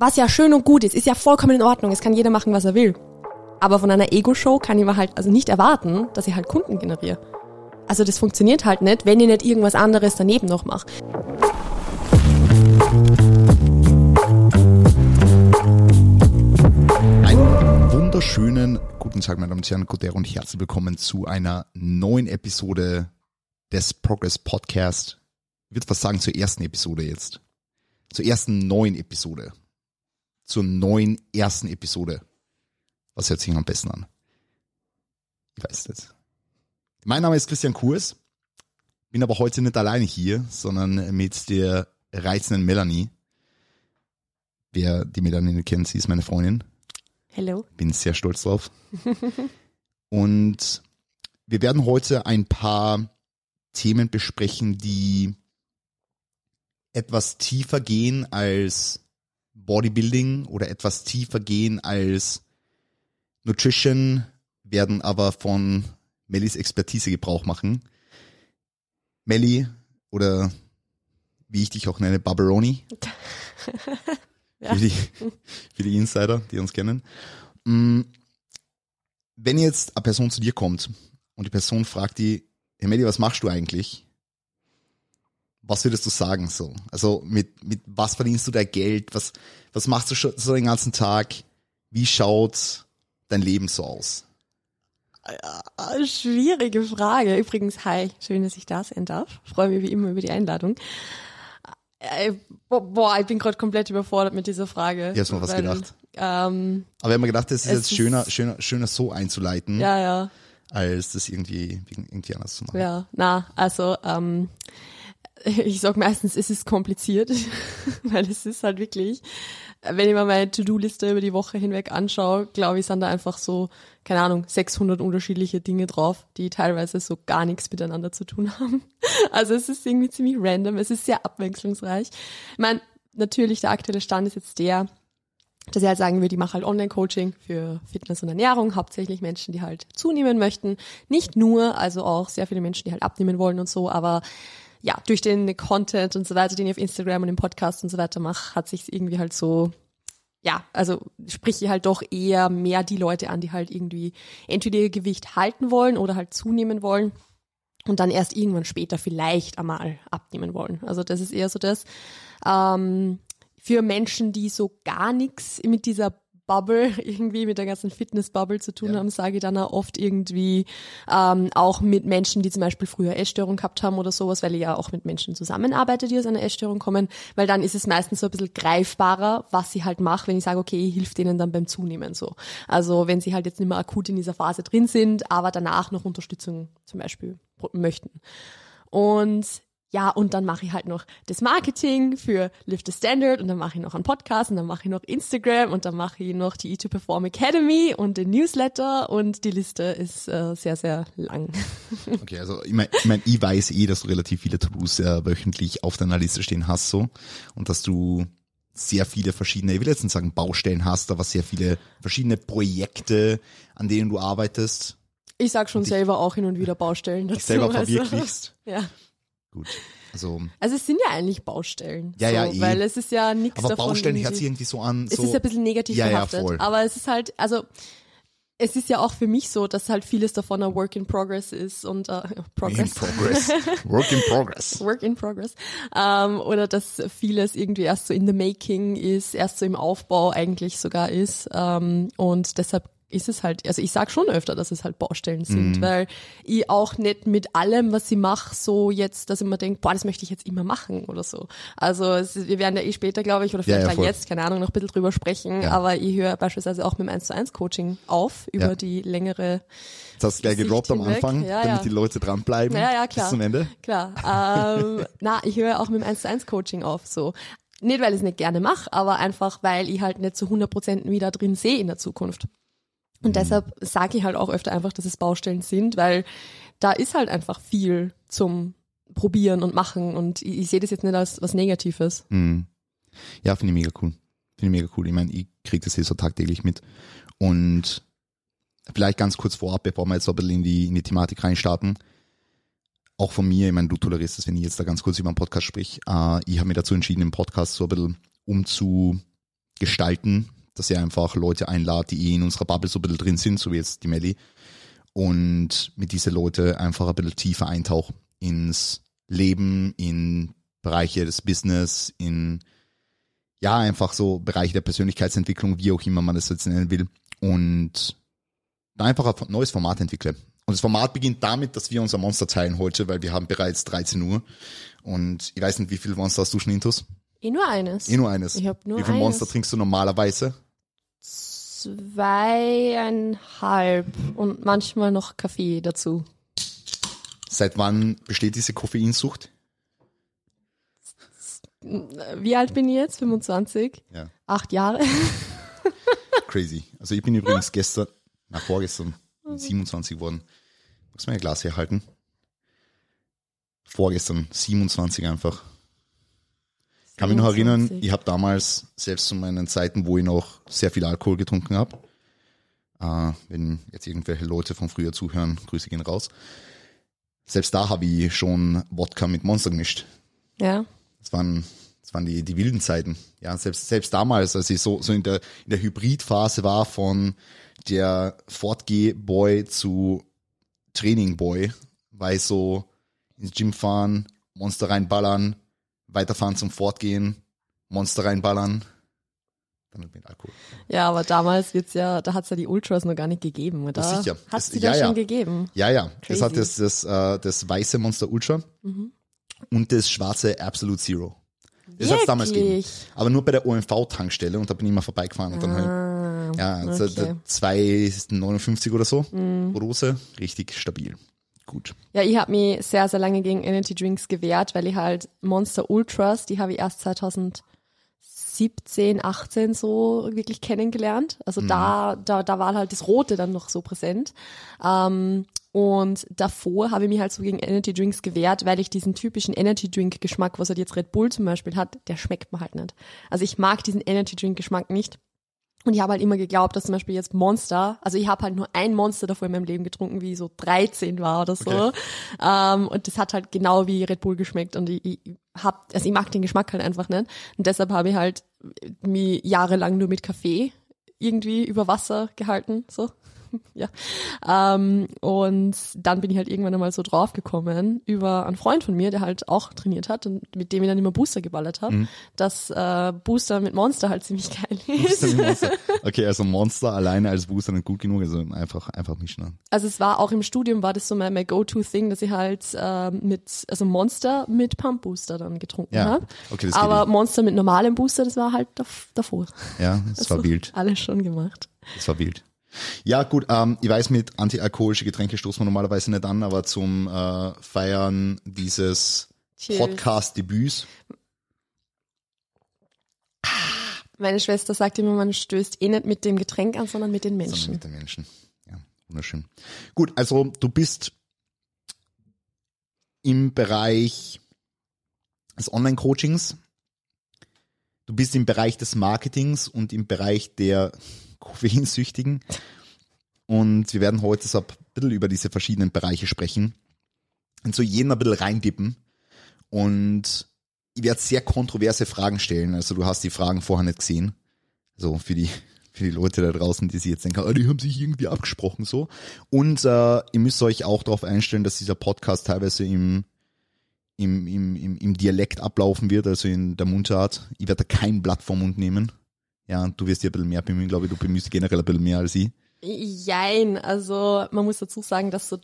Was ja schön und gut ist, ist ja vollkommen in Ordnung. Es kann jeder machen, was er will. Aber von einer Ego-Show kann ich mir halt also nicht erwarten, dass ich halt Kunden generiere. Also das funktioniert halt nicht, wenn ich nicht irgendwas anderes daneben noch mache. Einen wunderschönen guten Tag, meine Damen und Herren, Codero und herzlich willkommen zu einer neuen Episode des Progress Podcast. Ich würde fast sagen zur ersten Episode jetzt. Zur ersten neuen Episode zur neuen ersten Episode. Was hört sich am besten an? Ich weiß es nicht. Mein Name ist Christian Kurs, bin aber heute nicht alleine hier, sondern mit der reizenden Melanie. Wer die Melanie nicht kennt, sie ist meine Freundin. Hello. Bin sehr stolz drauf. Und wir werden heute ein paar Themen besprechen, die etwas tiefer gehen als Bodybuilding oder etwas tiefer gehen als Nutrition, werden aber von Mellis Expertise Gebrauch machen. Melly oder wie ich dich auch nenne, Barbaroni. ja. für, die, für die Insider, die uns kennen. Mm, wenn jetzt eine Person zu dir kommt und die Person fragt die, hey Melly, was machst du eigentlich? Was würdest du sagen so? Also mit, mit was verdienst du dein Geld? Was, was machst du schon so den ganzen Tag? Wie schaut dein Leben so aus? Schwierige Frage. Übrigens, hi, schön, dass ich da sein darf. Freue mich wie immer über die Einladung. Äh, boah, ich bin gerade komplett überfordert mit dieser Frage. Ich hab's mir was gedacht. Ähm, Aber ich habe mir gedacht, das ist jetzt schöner, schöner, schöner so einzuleiten. Ja, ja. Als das irgendwie, irgendwie anders zu machen. Ja, na, also, ähm, ich sag meistens, es ist kompliziert, weil es ist halt wirklich, wenn ich mir meine To-Do-Liste über die Woche hinweg anschaue, glaube ich, sind da einfach so, keine Ahnung, 600 unterschiedliche Dinge drauf, die teilweise so gar nichts miteinander zu tun haben. Also es ist irgendwie ziemlich random, es ist sehr abwechslungsreich. Ich meine, natürlich, der aktuelle Stand ist jetzt der, dass ich halt sagen würde, ich mache halt Online-Coaching für Fitness und Ernährung, hauptsächlich Menschen, die halt zunehmen möchten. Nicht nur, also auch sehr viele Menschen, die halt abnehmen wollen und so, aber ja, durch den Content und so weiter, den ich auf Instagram und im Podcast und so weiter mache, hat sich irgendwie halt so, ja, also sprich ich halt doch eher mehr die Leute an, die halt irgendwie entweder ihr Gewicht halten wollen oder halt zunehmen wollen und dann erst irgendwann später vielleicht einmal abnehmen wollen. Also das ist eher so das. Ähm, für Menschen, die so gar nichts mit dieser Bubble irgendwie mit der ganzen Fitness-Bubble zu tun ja. haben, sage ich dann auch oft irgendwie ähm, auch mit Menschen, die zum Beispiel früher Essstörung gehabt haben oder sowas, weil ich ja auch mit Menschen zusammenarbeite, die aus einer Essstörung kommen, weil dann ist es meistens so ein bisschen greifbarer, was sie halt macht, wenn ich sage, okay, ich hilf denen dann beim Zunehmen so. Also wenn sie halt jetzt nicht mehr akut in dieser Phase drin sind, aber danach noch Unterstützung zum Beispiel möchten. Und ja, und dann mache ich halt noch das Marketing für Lift the Standard und dann mache ich noch einen Podcast und dann mache ich noch Instagram und dann mache ich noch die E2 Perform Academy und den Newsletter und die Liste ist äh, sehr, sehr lang. Okay, also ich meine, ich, mein, ich weiß eh, dass du relativ viele To-Dos äh, wöchentlich auf deiner Liste stehen hast so und dass du sehr viele verschiedene, ich will jetzt nicht sagen Baustellen hast, aber sehr viele verschiedene Projekte, an denen du arbeitest. Ich sag schon selber auch hin und wieder Baustellen dazu. Selber also, verwirklichst. Also, ja. Gut. Also, also es sind ja eigentlich Baustellen. Ja, so, ja, eh. Weil es ist ja nichts davon. Aber Baustellen hört sich irgendwie so an. So, es ist ein bisschen negativ ja, behaftet. Ja, voll. Aber es ist halt, also es ist ja auch für mich so, dass halt vieles davon ein Work in Progress ist und äh, Progress. In progress. Work in Progress. Work in Progress. Ähm, oder dass vieles irgendwie erst so in the making ist, erst so im Aufbau eigentlich sogar ist. Ähm, und deshalb ist es halt, also ich sag schon öfter, dass es halt Baustellen sind, mhm. weil ich auch nicht mit allem, was ich mache, so jetzt, dass ich mir denke, boah, das möchte ich jetzt immer machen oder so. Also es, wir werden ja eh später, glaube ich, oder vielleicht ja, ja, jetzt, keine Ahnung, noch ein bisschen drüber sprechen, ja. aber ich höre beispielsweise auch mit dem 1 zu 1 Coaching auf über die längere Das hast du gleich gedroppt am Anfang, damit die Leute dranbleiben ja, ja, klar. bis zum Ende. Klar. ähm, na, ich höre auch mit dem 1 zu 1 Coaching auf, so. Nicht, weil ich es nicht gerne mache, aber einfach, weil ich halt nicht zu 100 Prozent wieder drin sehe in der Zukunft. Und mhm. deshalb sage ich halt auch öfter einfach, dass es Baustellen sind, weil da ist halt einfach viel zum Probieren und Machen und ich, ich sehe das jetzt nicht als was Negatives. Mhm. Ja, finde ich mega cool. Finde ich mega cool. Ich meine, ich kriege das hier so tagtäglich mit. Und vielleicht ganz kurz vorab, bevor wir jetzt so ein bisschen in die, in die Thematik reinstarten. Auch von mir, ich meine, du tolerierst das, wenn ich jetzt da ganz kurz über einen Podcast sprich. Äh, ich habe mir dazu entschieden, im Podcast so ein bisschen umzu, gestalten, dass ihr einfach Leute einladet, die eh in unserer Bubble so ein bisschen drin sind, so wie jetzt die Melli. Und mit diese Leute einfach ein bisschen tiefer eintaucht ins Leben, in Bereiche des Business, in ja, einfach so Bereiche der Persönlichkeitsentwicklung, wie auch immer man das jetzt nennen will. Und da einfach ein neues Format entwickle. Und das Format beginnt damit, dass wir unser Monster teilen heute, weil wir haben bereits 13 Uhr. Und ich weiß nicht, wie viel Monster hast du schon intus? Eh nur eines. Eh nur eines. Ich hab nur wie viel eines. Monster trinkst du normalerweise? Zweieinhalb und manchmal noch Kaffee dazu. Seit wann besteht diese Koffeinsucht? Wie alt bin ich jetzt? 25? Ja, Acht Jahre? crazy. Also ich bin übrigens gestern, na vorgestern, 27 geworden. Muss mir ein Glas herhalten. Vorgestern 27 einfach. Kann mich noch erinnern, 27. ich habe damals, selbst zu meinen Zeiten, wo ich noch sehr viel Alkohol getrunken habe, äh, wenn jetzt irgendwelche Leute von früher zuhören, Grüße gehen raus. Selbst da habe ich schon Wodka mit Monster gemischt. Ja. Das waren, das waren die, die wilden Zeiten. Ja, selbst, selbst damals, als ich so, so in der, in der Hybridphase war von der Fortgeh-Boy zu Training-Boy, war ich so ins Gym fahren, Monster reinballern, weiterfahren zum Fortgehen, Monster reinballern, dann halt mit Alkohol. Ja, aber damals wird's ja, da hat's ja die Ultras noch gar nicht gegeben, oder? Ja, sicher. Hat's Das- die ja, da ja. schon gegeben? Ja, ja. Das Crazy. hat das, das, äh, das weiße Monster Ultra und das schwarze Absolute Zero. Das hat's damals gegeben. Aber nur bei der OMV-Tankstelle und da bin ich immer vorbeigefahren und dann halt, Ah, ja, also okay. 2,59 oder so pro Dose, richtig stabil. Gut. Ja, ich habe mich sehr, sehr lange gegen Energy Drinks gewehrt, weil ich halt Monster Ultras, die habe ich erst 2017, 18 so wirklich kennengelernt. Also da, da, da war halt das Rote dann noch so präsent. Ähm, und davor habe ich mich halt so gegen Energy Drinks gewehrt, weil ich diesen typischen Energy Drink Geschmack, was halt jetzt Red Bull zum Beispiel hat, der schmeckt mir halt nicht. Also ich mag diesen Energy Drink Geschmack nicht. Und ich habe halt immer geglaubt, dass zum Beispiel jetzt Monster, also ich habe halt nur ein Monster davor in meinem Leben getrunken, wie ich so 13 war oder so. Okay. Ähm, und das hat halt genau wie Red Bull geschmeckt und ich, ich hab, also ich mag den Geschmack halt einfach nicht. Und deshalb habe ich halt mich jahrelang nur mit Kaffee irgendwie über Wasser gehalten, so. ja. Ähm, und dann bin ich halt irgendwann einmal so draufgekommen über einen Freund von mir, der halt auch trainiert hat und mit dem ich dann immer Booster geballert habe, Mhm. dass äh, Booster mit Monster halt ziemlich geil ist. Monster. Okay, also Monster alleine als Booster nicht gut genug, also einfach, einfach mischen. ne? Also es war auch im Studium war das so mein, mein Go-To-Thing, dass ich halt ähm, mit, also Monster mit Pump Booster dann getrunken Ja, habe. okay, Aber Monster mit normalem Booster, das war halt dav davor. Ja, das war Also, wild. Alles schon gemacht. Das war wild. Ja, gut, ähm, ich weiß, mit antialkoholische Getränke stoßen wir normalerweise nicht an, aber zum äh, Feiern dieses. Podcast-Debüts. Meine Schwester sagt immer, man stößt eh nicht mit dem Getränk an, sondern mit den sondern Menschen. mit den Menschen. Ja, wunderschön. Gut, also du bist im Bereich des Online-Coachings, du bist im Bereich des Marketings und im Bereich der Koffeinsüchtigen. Und wir werden heute so ein bisschen über diese verschiedenen Bereiche sprechen und so jeden ein bisschen reindippen. Und ich werde sehr kontroverse Fragen stellen. Also du hast die Fragen vorher nicht gesehen. So für die für die Leute da draußen, die sich jetzt denken, ah, die haben sich irgendwie abgesprochen so. Und äh, ihr müsst euch auch darauf einstellen, dass dieser Podcast teilweise im im, im, im, im Dialekt ablaufen wird, also in der Mundart. Ich werde da kein Blatt vom Mund nehmen. Ja, du wirst dir ein bisschen mehr bemühen, glaube ich. Du bemühst dich generell ein bisschen mehr als ich. Jein, also man muss dazu sagen, dass so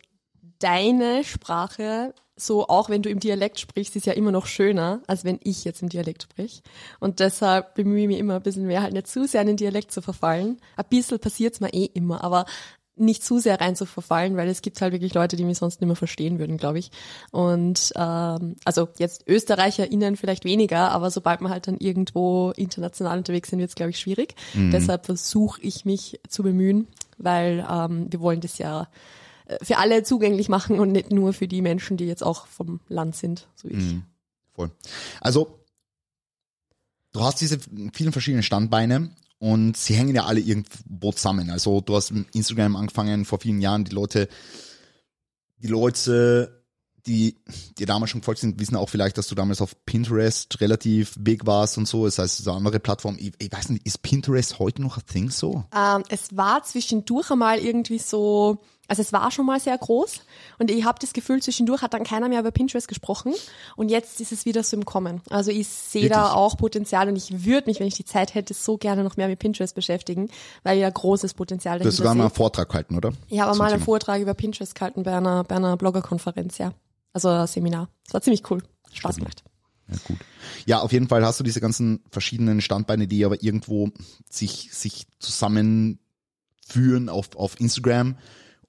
deine Sprache, so auch wenn du im Dialekt sprichst, ist ja immer noch schöner, als wenn ich jetzt im Dialekt sprich. Und deshalb bemühe ich mich immer ein bisschen mehr, halt nicht zu sehr in den Dialekt zu verfallen. Ein bisschen passiert's mir eh immer, aber nicht zu sehr rein zu verfallen, weil es gibt halt wirklich Leute, die mich sonst nicht mehr verstehen würden, glaube ich. Und ähm, also jetzt ÖsterreicherInnen vielleicht weniger, aber sobald wir halt dann irgendwo international unterwegs sind, wird's glaube ich, schwierig. Deshalb versuche ich mich zu bemühen, weil ähm, wir wollen das ja äh, für alle zugänglich machen und nicht nur für die Menschen, die jetzt auch vom Land sind, so wie ich. Voll. Also, du hast diese vielen verschiedenen Standbeine und sie hängen ja alle irgendwo zusammen. Also, du hast mit Instagram angefangen vor vielen Jahren, die Leute, die Leute, die dir damals schon gefolgt sind, wissen auch vielleicht, dass du damals auf Pinterest relativ big warst und so. Das heißt, so eine andere Plattform. Ich, ich weiß nicht, ist Pinterest heute noch ein Thing so? Ähm, es war zwischendurch einmal irgendwie so, also es war schon mal sehr groß und ich habe das Gefühl, zwischendurch hat dann keiner mehr über Pinterest gesprochen und jetzt ist es wieder so im Kommen. Also ich sehe da auch Potenzial und ich würde mich, wenn ich die Zeit hätte, so gerne noch mehr mit Pinterest beschäftigen, weil ja großes Potenzial dahinter Du hast sogar mal einen Vortrag gehalten, oder? Ich habe mal einen Vortrag über Pinterest gehalten bei einer, bei einer Bloggerkonferenz, ja. Also ein Seminar. Das war ziemlich cool. Spaß gemacht. Ja, gut. Ja, auf jeden Fall hast du diese ganzen verschiedenen Standbeine, die aber irgendwo sich, sich zusammenführen auf, auf Instagram.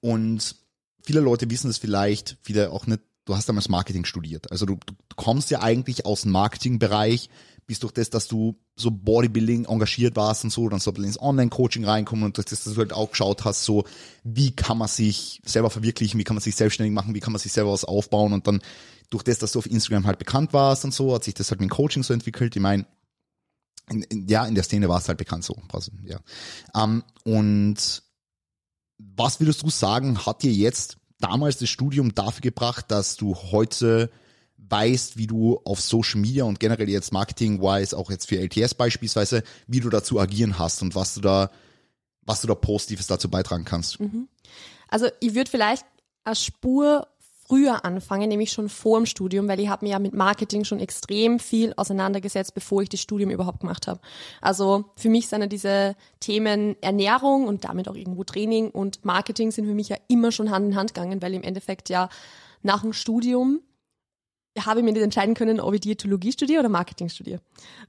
Und viele Leute wissen es vielleicht wieder auch nicht. Du hast damals Marketing studiert. Also du, du kommst ja eigentlich aus dem Marketingbereich, bist durch das, dass du so Bodybuilding engagiert warst und so, dann so ins Online-Coaching reinkommen und durch das, dass du halt auch geschaut hast, so, wie kann man sich selber verwirklichen, wie kann man sich selbstständig machen, wie kann man sich selber was aufbauen und dann durch das, dass du auf Instagram halt bekannt warst und so, hat sich das halt mit dem Coaching so entwickelt. Ich meine, in, in, ja, in der Szene war es halt bekannt so. Ja. Um, ähm, und was würdest du sagen, hat dir jetzt damals das Studium dafür gebracht, dass du heute weißt, wie du auf Social Media und generell jetzt Marketing-wise, auch jetzt für LTS beispielsweise, wie du dazu agieren hast und was du da, was du da Positives dazu beitragen kannst. Mhm. Also ich würde vielleicht eine Spur früher anfangen, nämlich schon vor dem Studium, weil ich habe mir ja mit Marketing schon extrem viel auseinandergesetzt, bevor ich das Studium überhaupt gemacht habe. Also für mich sind ja diese Themen Ernährung und damit auch irgendwo Training und Marketing sind für mich ja immer schon Hand in Hand gegangen, weil im Endeffekt ja nach dem Studium habe ich mir nicht entscheiden können, ob ich Diätologie studiere oder Marketing studiere.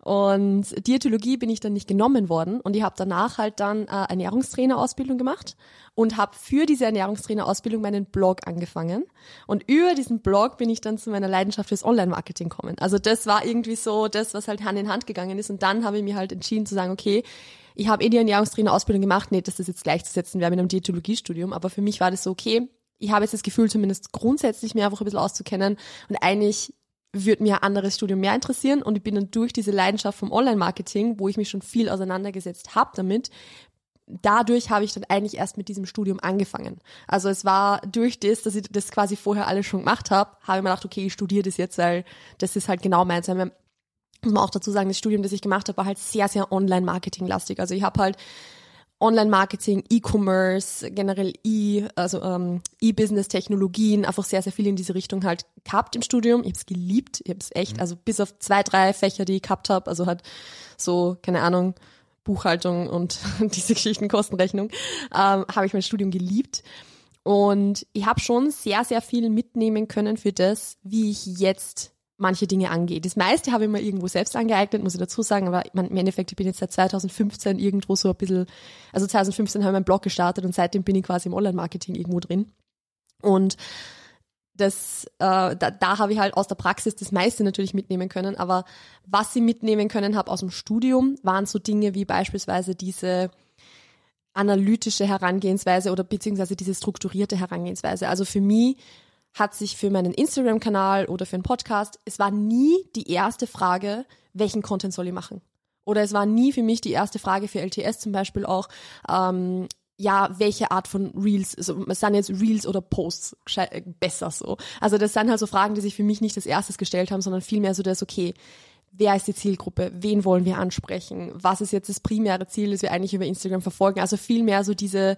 Und Diätologie bin ich dann nicht genommen worden und ich habe danach halt dann äh, Ernährungstrainerausbildung gemacht und habe für diese Ernährungstrainerausbildung meinen Blog angefangen. Und über diesen Blog bin ich dann zu meiner Leidenschaft fürs Online-Marketing gekommen. Also das war irgendwie so das, was halt Hand in Hand gegangen ist. Und dann habe ich mir halt entschieden zu sagen, okay, ich habe eh die Ernährungstrainerausbildung gemacht, dass das jetzt gleichzusetzen wäre mit einem Diätologiestudium, aber für mich war das so, okay, ich habe jetzt das Gefühl, zumindest grundsätzlich mir einfach ein bisschen auszukennen und eigentlich würde mir ein anderes Studium mehr interessieren und ich bin dann durch diese Leidenschaft vom Online-Marketing, wo ich mich schon viel auseinandergesetzt habe damit, dadurch habe ich dann eigentlich erst mit diesem Studium angefangen. Also es war durch das, dass ich das quasi vorher alles schon gemacht habe, habe ich mir gedacht, okay, ich studiere das jetzt, weil das ist halt genau meins. Muss man auch dazu sagen, das Studium, das ich gemacht habe, war halt sehr, sehr Online-Marketing-lastig. Also ich habe halt Online-Marketing, E-Commerce, generell E, also ähm, E-Business-Technologien, einfach sehr, sehr viel in diese Richtung halt gehabt im Studium. Ich habe es geliebt, ich habe es echt, mhm. also bis auf zwei, drei Fächer, die ich gehabt habe, also halt so, keine Ahnung, Buchhaltung und diese Geschichten, Kostenrechnung, ähm, habe ich mein Studium geliebt. Und ich habe schon sehr, sehr viel mitnehmen können für das, wie ich jetzt manche Dinge angeht. Das meiste habe ich mir irgendwo selbst angeeignet, muss ich dazu sagen, aber im Endeffekt, ich bin jetzt seit 2015 irgendwo so ein bisschen, also 2015 habe ich meinen Blog gestartet und seitdem bin ich quasi im Online-Marketing irgendwo drin. Und das, äh, da, da habe ich halt aus der Praxis das meiste natürlich mitnehmen können, aber was ich mitnehmen können habe aus dem Studium, waren so Dinge wie beispielsweise diese analytische Herangehensweise oder beziehungsweise diese strukturierte Herangehensweise. Also für mich hat sich für meinen Instagram-Kanal oder für einen Podcast, es war nie die erste Frage, welchen Content soll ich machen? Oder es war nie für mich die erste Frage für LTS zum Beispiel auch, ähm, ja, welche Art von Reels, also es sind jetzt Reels oder Posts besser so. Also das sind halt so Fragen, die sich für mich nicht als erstes gestellt haben, sondern vielmehr so das, okay, wer ist die Zielgruppe, wen wollen wir ansprechen, was ist jetzt das primäre Ziel, das wir eigentlich über Instagram verfolgen. Also vielmehr so diese,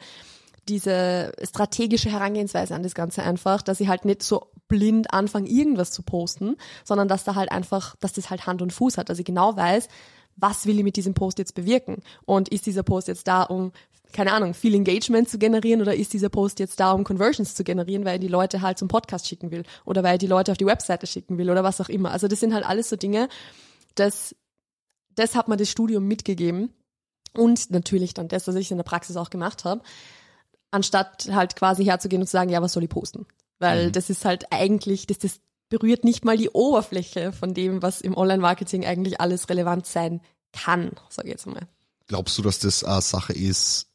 diese strategische Herangehensweise an das Ganze einfach, dass ich halt nicht so blind anfange, irgendwas zu posten, sondern dass da halt einfach, dass das halt Hand und Fuß hat, dass ich genau weiß, was will ich mit diesem Post jetzt bewirken? Und ist dieser Post jetzt da, um, keine Ahnung, viel Engagement zu generieren oder ist dieser Post jetzt da, um Conversions zu generieren, weil ich die Leute halt zum Podcast schicken will oder weil ich die Leute auf die Webseite schicken will oder was auch immer. Also das sind halt alles so Dinge, das, das hat mir das Studium mitgegeben und natürlich dann das, was ich in der Praxis auch gemacht habe anstatt halt quasi herzugehen und zu sagen, ja, was soll ich posten? Weil mhm. das ist halt eigentlich, das, das berührt nicht mal die Oberfläche von dem, was im Online-Marketing eigentlich alles relevant sein kann, sage ich jetzt mal. Glaubst du, dass das eine Sache ist,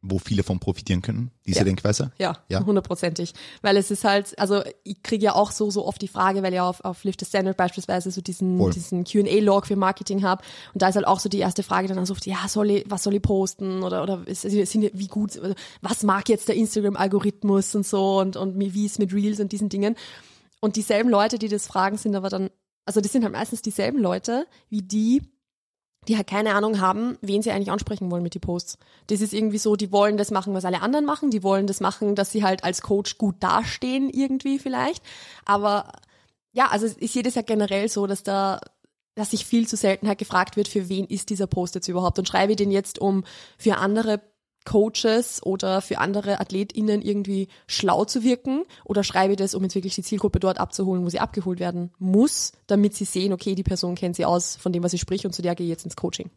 wo viele von profitieren können, diese ja. Denkweise? Ja, ja, hundertprozentig. Weil es ist halt, also ich kriege ja auch so, so oft die Frage, weil ich auf, auf Lift the Standard beispielsweise so diesen, diesen Q&A-Log für Marketing habe und da ist halt auch so die erste Frage dann so oft, ja, soll ich, was soll ich posten oder, oder ist, sind, wie gut, was mag jetzt der Instagram-Algorithmus und so und, und wie ist mit Reels und diesen Dingen. und dieselben Leute, die das fragen, sind aber dann, also das sind halt meistens dieselben Leute, wie die, die halt keine Ahnung haben, wen sie eigentlich ansprechen wollen mit die Posts. Das ist irgendwie so, die wollen das machen, was alle anderen machen, die wollen das machen, dass sie halt als Coach gut dastehen irgendwie vielleicht. Aber ja, also ich sehe das ja generell so, dass da dass sich viel zu selten halt gefragt wird, für wen ist dieser Post jetzt überhaupt und schreibe ich den jetzt, um für andere Coaches oder für andere AthletInnen irgendwie schlau zu wirken oder schreibe ich das, um jetzt wirklich die Zielgruppe dort abzuholen, wo sie abgeholt werden muss, damit sie sehen, okay, die Person kennt sie aus von dem, was sie spricht und zu der gehe ich jetzt ins Coaching.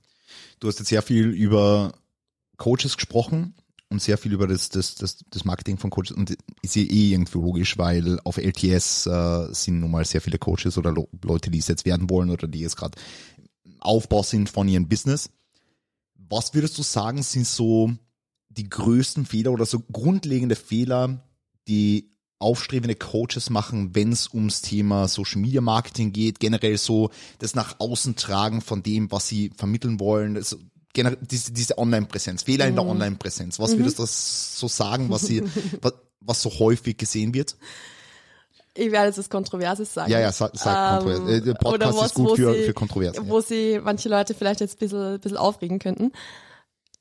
Du hast jetzt sehr viel über Coaches gesprochen und sehr viel über das, das, das, das Marketing von Coaches und ist ja eh irgendwie logisch, weil auf LTS äh, sind nun mal sehr viele Coaches oder Leute, die es jetzt werden wollen oder die jetzt gerade Aufbau sind von ihrem Business. Was würdest du sagen, sind so die größten Fehler oder so grundlegende Fehler, die aufstrebende Coaches machen, wenn es ums Thema Social Media Marketing geht, generell so das nach außen tragen von dem, was sie vermitteln wollen, das, generell diese, diese Online-Präsenz, Fehler in der mhm. Online-Präsenz. Was mhm. würdest du so sagen, was sie, was, was so häufig gesehen wird? Ich werde jetzt was Kontroverses sagen. Ja, ja, sag, sag ähm, kontrovers. Der Podcast was, ist gut für, sie, für Kontroversen. Wo sie manche Leute vielleicht jetzt ein bisschen, ein bisschen aufregen könnten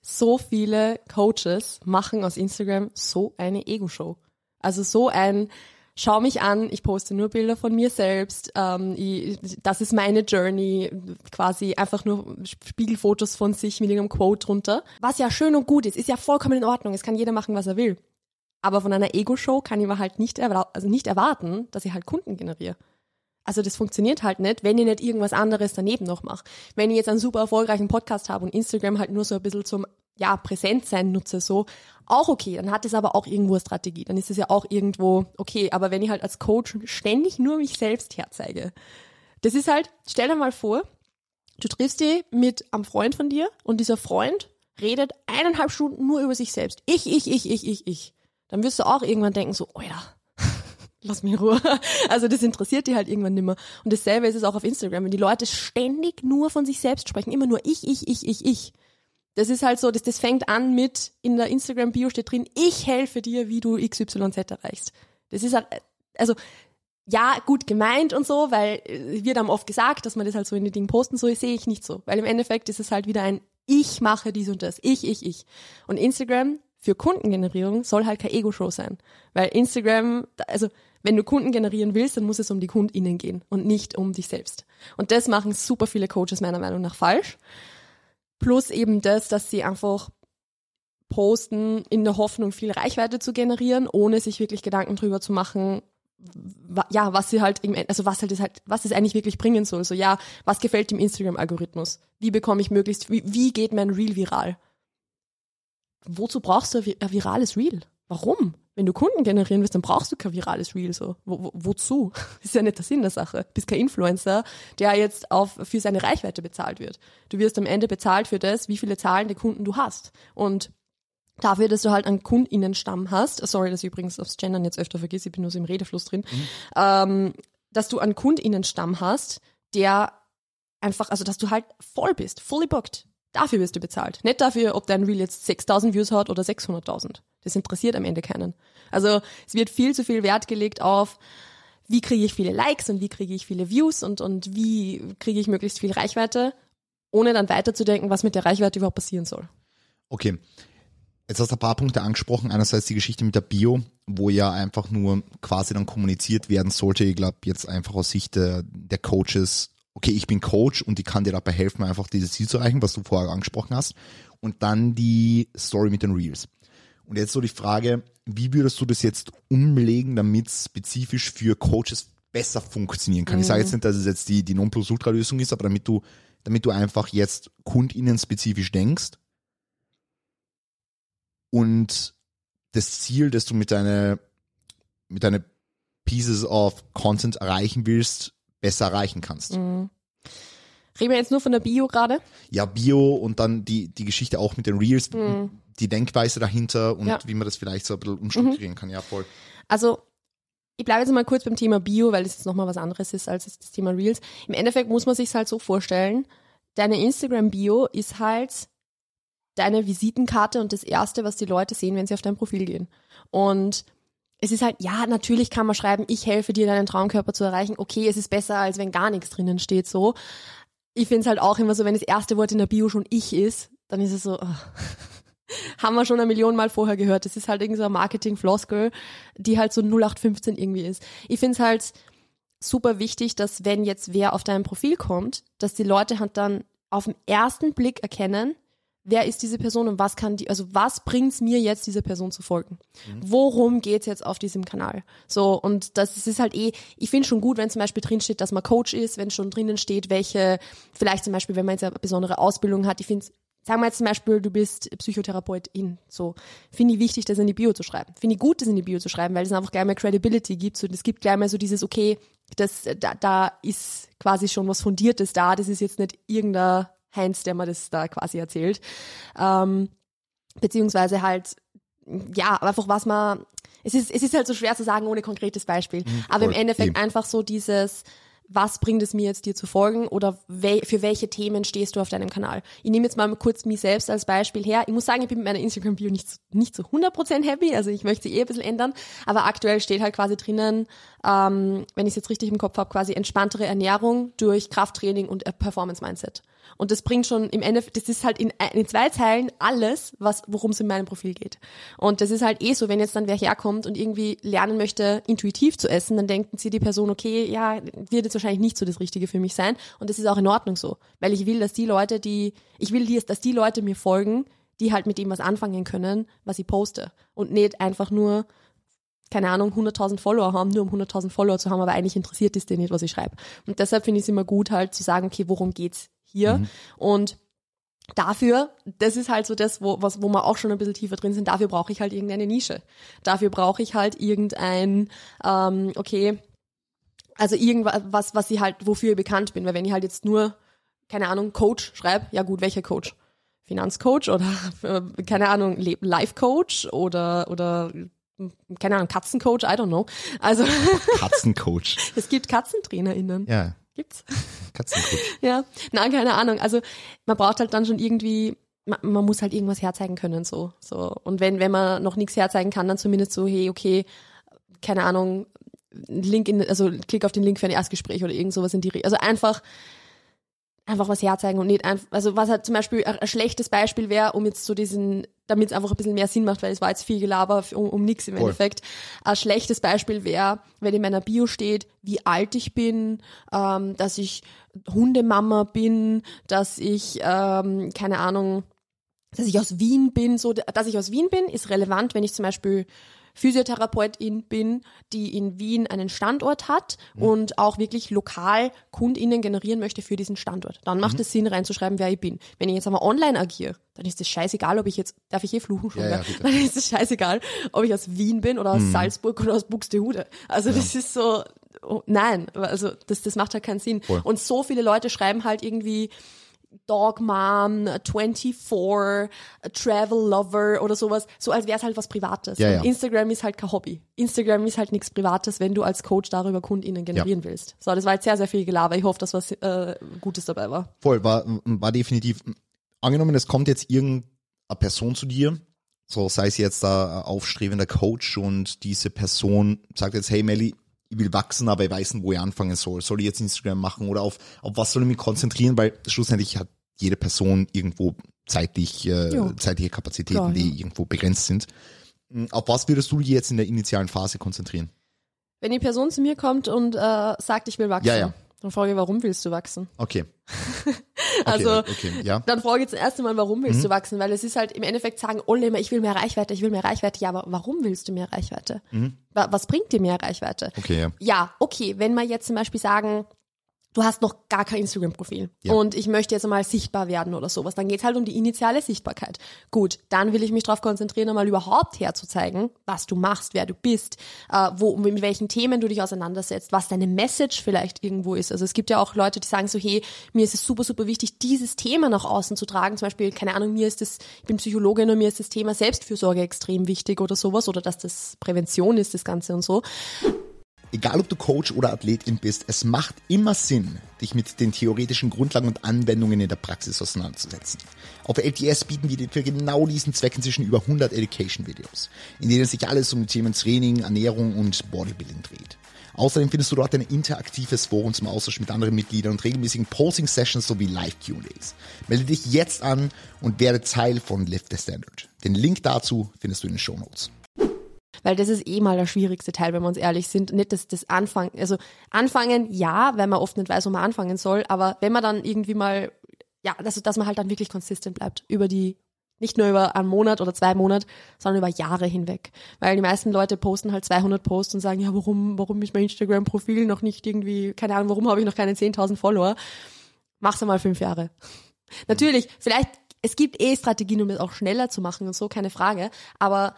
so viele Coaches machen aus Instagram so eine Ego-Show. Also so ein, schau mich an, ich poste nur Bilder von mir selbst, ähm, ich, das ist meine Journey, quasi einfach nur Spiegelfotos von sich mit irgendeinem Quote drunter. Was ja schön und gut ist, ist ja vollkommen in Ordnung, es kann jeder machen, was er will. Aber von einer Ego-Show kann ich mir halt nicht, also nicht erwarten, dass ich halt Kunden generiere. Also das funktioniert halt nicht, wenn ich nicht irgendwas anderes daneben noch mache. Wenn ich jetzt einen super erfolgreichen Podcast habe und Instagram halt nur so ein bisschen zum ja, Präsentsein nutze, so, auch okay, dann hat es aber auch irgendwo eine Strategie, dann ist es ja auch irgendwo okay, aber wenn ich halt als Coach ständig nur mich selbst herzeige, das ist halt, stell dir mal vor, du triffst dich mit einem Freund von dir und dieser Freund redet eineinhalb Stunden nur über sich selbst. Ich, ich, ich, ich, ich, ich. Dann wirst du auch irgendwann denken so, oh ja, lass mich in Ruhe. Also das interessiert die halt irgendwann nimmer. Und dasselbe ist es auch auf Instagram, wenn die Leute ständig nur von sich selbst sprechen, immer nur ich, ich, ich, ich, ich. Das ist halt so, das, das fängt an mit, in der Instagram-Bio steht drin, ich helfe dir, wie du XYZ erreichst. Das ist halt, also, ja, gut gemeint und so, weil äh, wird einem oft gesagt, dass man das halt so in die Dinge posten, so sehe ich nicht so. Weil im Endeffekt ist es halt wieder ein Ich mache dies und das. Ich, ich, ich. Und Instagram für Kundengenerierung soll halt kein Ego-Show sein. Weil Instagram, also wenn du Kunden generieren willst, dann muss es um die KundInnen gehen und nicht um dich selbst. Und das machen super viele Coaches meiner Meinung nach falsch. Plus eben das, dass sie einfach posten in der Hoffnung, viel Reichweite zu generieren, ohne sich wirklich Gedanken drüber zu machen, ja, was sie halt, also was halt ist halt, was es eigentlich wirklich bringen soll. So, ja, was gefällt dem Instagram-Algorithmus? Wie bekomme ich möglichst, wie, wie geht mein Reel viral? Wozu brauchst du ein virales Reel? Warum? Wenn du Kunden generieren willst, dann brauchst du kein virales Reel so. Wo, wo, wozu? Ist ja nicht der Sinn der Sache. Du bist kein Influencer, der jetzt auf, für seine Reichweite bezahlt wird. Du wirst am Ende bezahlt für das, wie viele zahlende Kunden du hast. Und dafür, dass du halt einen Kundinnenstamm hast, sorry, dass ich übrigens aufs Gendern jetzt öfter vergiss, ich bin nur so im Redefluss drin, mhm. ähm, dass du einen Kundinnenstamm hast, der einfach, also dass du halt voll bist, fully booked. Dafür wirst du bezahlt. Nicht dafür, ob dein Reel jetzt 6000 Views hat oder 600.000. Das interessiert am Ende keinen. Also es wird viel zu viel Wert gelegt auf, wie kriege ich viele Likes und wie kriege ich viele Views und, und wie kriege ich möglichst viel Reichweite, ohne dann weiterzudenken, was mit der Reichweite überhaupt passieren soll. Okay. Jetzt hast du ein paar Punkte angesprochen. Einerseits die Geschichte mit der Bio, wo ja einfach nur quasi dann kommuniziert werden sollte. Ich glaube, jetzt einfach aus Sicht der, der Coaches okay, ich bin Coach und ich kann dir dabei helfen, einfach dieses Ziel zu erreichen, was du vorher angesprochen hast. Und dann die Story mit den Reels. Und jetzt so die Frage, wie würdest du das jetzt umlegen, damit es spezifisch für Coaches besser funktionieren kann? Mhm. Ich sage jetzt nicht, dass es jetzt die, die Non-Plus-Ultra-Lösung ist, aber damit du, damit du einfach jetzt KundInnen spezifisch denkst und das Ziel, das du mit deiner, mit deiner Pieces of Content erreichen willst, besser erreichen kannst. Mhm. Reden wir jetzt nur von der Bio gerade? Ja, Bio und dann die, die Geschichte auch mit den Reels, mhm. die Denkweise dahinter und ja. wie man das vielleicht so ein bisschen umstrukturieren mhm. kann. Ja, voll. Also, ich bleibe jetzt mal kurz beim Thema Bio, weil das jetzt nochmal was anderes ist als das Thema Reels. Im Endeffekt muss man sich halt so vorstellen, deine Instagram-Bio ist halt deine Visitenkarte und das Erste, was die Leute sehen, wenn sie auf dein Profil gehen. Und es ist halt, ja, natürlich kann man schreiben, ich helfe dir, deinen Traumkörper zu erreichen. Okay, es ist besser, als wenn gar nichts drinnen steht, so. Ich finde es halt auch immer so, wenn das erste Wort in der Bio schon ich ist, dann ist es so, oh. haben wir schon eine Million Mal vorher gehört. Das ist halt irgendwie so ein Marketing-Floskel, die halt so 0815 irgendwie ist. Ich finde es halt super wichtig, dass wenn jetzt wer auf dein Profil kommt, dass die Leute halt dann auf den ersten Blick erkennen, wer ist diese Person und was kann die, also was bringt's mir jetzt, diese Person zu folgen? Mhm. Worum geht's jetzt auf diesem Kanal? So, und das, ist halt eh, ich finde schon gut, wenn zum Beispiel drin steht, dass man Coach ist, wenn schon drinnen steht, welche, vielleicht zum Beispiel, wenn man jetzt eine besondere Ausbildung hat, ich finde Sagen wir jetzt zum Beispiel, du bist Psychotherapeutin, so. Finde ich wichtig, das in die Bio zu schreiben. Finde ich gut, das in die Bio zu schreiben, weil es einfach gleich mehr Credibility gibt. So, es gibt gleich mehr so dieses, okay, das, da, da ist quasi schon was Fundiertes da. Das ist jetzt nicht irgendein Heinz, der mir das da quasi erzählt. Ähm, beziehungsweise halt, ja, einfach was man, es ist, es ist halt so schwer zu sagen ohne konkretes Beispiel. Mhm, aber im Endeffekt eben. einfach so dieses, was bringt es mir jetzt dir zu folgen oder wel für welche Themen stehst du auf deinem Kanal. Ich nehme jetzt mal kurz mich selbst als Beispiel her. Ich muss sagen, ich bin mit meiner Instagram-Bio nicht, nicht zu 100% happy, also ich möchte sie eh ein bisschen ändern, aber aktuell steht halt quasi drinnen, ähm, wenn ich es jetzt richtig im Kopf habe, quasi entspanntere Ernährung durch Krafttraining und Performance-Mindset. Und das bringt schon im Endeffekt, das ist halt in, in zwei Zeilen alles, was, worum es in meinem Profil geht. Und das ist halt eh so, wenn jetzt dann wer herkommt und irgendwie lernen möchte, intuitiv zu essen, dann denken sie die Person, okay, ja, wird jetzt wahrscheinlich nicht so das Richtige für mich sein. Und das ist auch in Ordnung so. Weil ich will, dass die Leute, die, ich will, dass die Leute mir folgen, die halt mit dem was anfangen können, was ich poste. Und nicht einfach nur, keine Ahnung, 100.000 Follower haben, nur um 100.000 Follower zu haben, aber eigentlich interessiert ist denen nicht, was ich schreibe. Und deshalb finde ich es immer gut, halt zu sagen, okay, worum geht's hier. Mhm. Und dafür, das ist halt so das, wo, was, wo wir auch schon ein bisschen tiefer drin sind, dafür brauche ich halt irgendeine Nische. Dafür brauche ich halt irgendein, ähm, okay, also irgendwas, was, was ich halt, wofür ich bekannt bin. Weil wenn ich halt jetzt nur, keine Ahnung, Coach schreibe, ja gut, welcher Coach? Finanzcoach oder, äh, keine Ahnung, Life-Coach oder, oder keine Ahnung, Katzencoach, I don't know. Also Katzencoach. es gibt KatzentrainerInnen. Ja. Gibt's? Katzencoach. ja, nein, keine Ahnung. Also man braucht halt dann schon irgendwie, man, man, muss halt irgendwas herzeigen können, so. so. Und wenn, wenn man noch nichts herzeigen kann, dann zumindest so, hey, okay, keine Ahnung, Link in, also klick auf den Link für ein Erstgespräch oder irgend sowas in die, also einfach, einfach was herzeigen und nicht einfach, also was halt zum Beispiel ein, schlechtes Beispiel wäre, um jetzt so diesen, damit es einfach ein bisschen mehr Sinn macht, weil es war jetzt viel Gelaber um, um nichts im Endeffekt. Ein schlechtes Beispiel wäre, wenn in meiner Bio steht, wie alt ich bin, ähm, dass ich Hundemama bin, dass ich, ähm, keine Ahnung, dass ich aus Wien bin, so, dass ich aus Wien bin, ist relevant, wenn ich zum Beispiel Physiotherapeutin bin, die in Wien einen Standort hat mhm. und auch wirklich lokal KundInnen generieren möchte für diesen Standort. Dann macht mhm. es Sinn, reinzuschreiben, wer ich bin. Wenn ich jetzt aber online agiere, dann ist es scheißegal, ob ich jetzt, darf ich hier fluchen schon, ja, ja, dann ist es scheißegal, ob ich aus Wien bin oder aus mhm. Salzburg oder aus Buxtehude. Also ja. das ist so, oh, nein, also das, das macht halt keinen Sinn. Voll. Und so viele Leute schreiben halt irgendwie, Dog Mom, 24, Travel Lover oder sowas, so als wäre es halt was Privates. Ja, ja. Instagram ist halt kein Hobby. Instagram ist halt nichts Privates, wenn du als Coach darüber KundInnen generieren ja. willst. So, das war jetzt sehr, sehr viel Gelaber. Ich hoffe, dass was äh, Gutes dabei war. Voll, war, war definitiv. Angenommen, es kommt jetzt irgendeine Person zu dir, so sei es jetzt da aufstrebender Coach und diese Person sagt jetzt, hey Melly, ich will wachsen, aber ich weiß nicht, wo ich anfangen soll. Soll ich jetzt Instagram machen oder auf, auf was soll ich mich konzentrieren? Weil schlussendlich hat jede Person irgendwo zeitlich, äh, zeitliche Kapazitäten, Klar, die ja. irgendwo begrenzt sind. Hm, auf was würdest du dich jetzt in der initialen Phase konzentrieren? Wenn die Person zu mir kommt und äh, sagt, ich will wachsen, ja, ja. Dann frage ich, warum willst du wachsen? Okay. also okay, okay, ja. dann frage ich das erste Mal, warum willst mhm. du wachsen? Weil es ist halt im Endeffekt sagen alle immer, ich will mehr Reichweite, ich will mehr Reichweite. Ja, aber warum willst du mehr Reichweite? Mhm. Was bringt dir mehr Reichweite? Okay, ja. Ja, okay, wenn wir jetzt zum Beispiel sagen, du hast noch gar kein Instagram-Profil ja. und ich möchte jetzt mal sichtbar werden oder sowas, dann geht's halt um die initiale Sichtbarkeit. Gut, dann will ich mich darauf konzentrieren, einmal überhaupt herzuzeigen, was du machst, wer du bist, äh, wo, mit welchen Themen du dich auseinandersetzt, was deine Message vielleicht irgendwo ist. Also es gibt ja auch Leute, die sagen so, hey, mir ist es super, super wichtig, dieses Thema nach außen zu tragen. Zum Beispiel, keine Ahnung, mir ist das, ich bin Psychologin und mir ist das Thema Selbstfürsorge extrem wichtig oder sowas oder dass das Prävention ist, das Ganze und so. Egal ob du Coach oder Athletin bist, es macht immer Sinn, dich mit den theoretischen Grundlagen und Anwendungen in der Praxis auseinanderzusetzen. Auf LTS bieten wir dir für genau diesen Zweck inzwischen über 100 Education-Videos, in denen sich alles um die Themen Training, Ernährung und Bodybuilding dreht. Außerdem findest du dort ein interaktives Forum zum Austausch mit anderen Mitgliedern und regelmäßigen Posting-Sessions sowie Live-Q&As. Melde dich jetzt an und werde Teil von Lift the Standard. Den Link dazu findest du in den Show Notes. Weil das ist eh mal der schwierigste Teil, wenn wir uns ehrlich sind. Nicht das, das Anfangen, also anfangen, ja, weil man oft nicht weiß, wo man anfangen soll, aber wenn man dann irgendwie mal, ja, also, dass man halt dann wirklich konsistent bleibt über die nicht nur über einen Monat oder zwei Monate, sondern über Jahre hinweg. Weil die meisten Leute posten halt 200 Posts und sagen, ja, warum, warum ist mein Instagram-Profil noch nicht irgendwie, keine Ahnung, warum habe ich noch keine 10.000 Follower? Mach's einmal fünf Jahre. Natürlich, vielleicht, es gibt eh Strategien, um es auch schneller zu machen und so, keine Frage, aber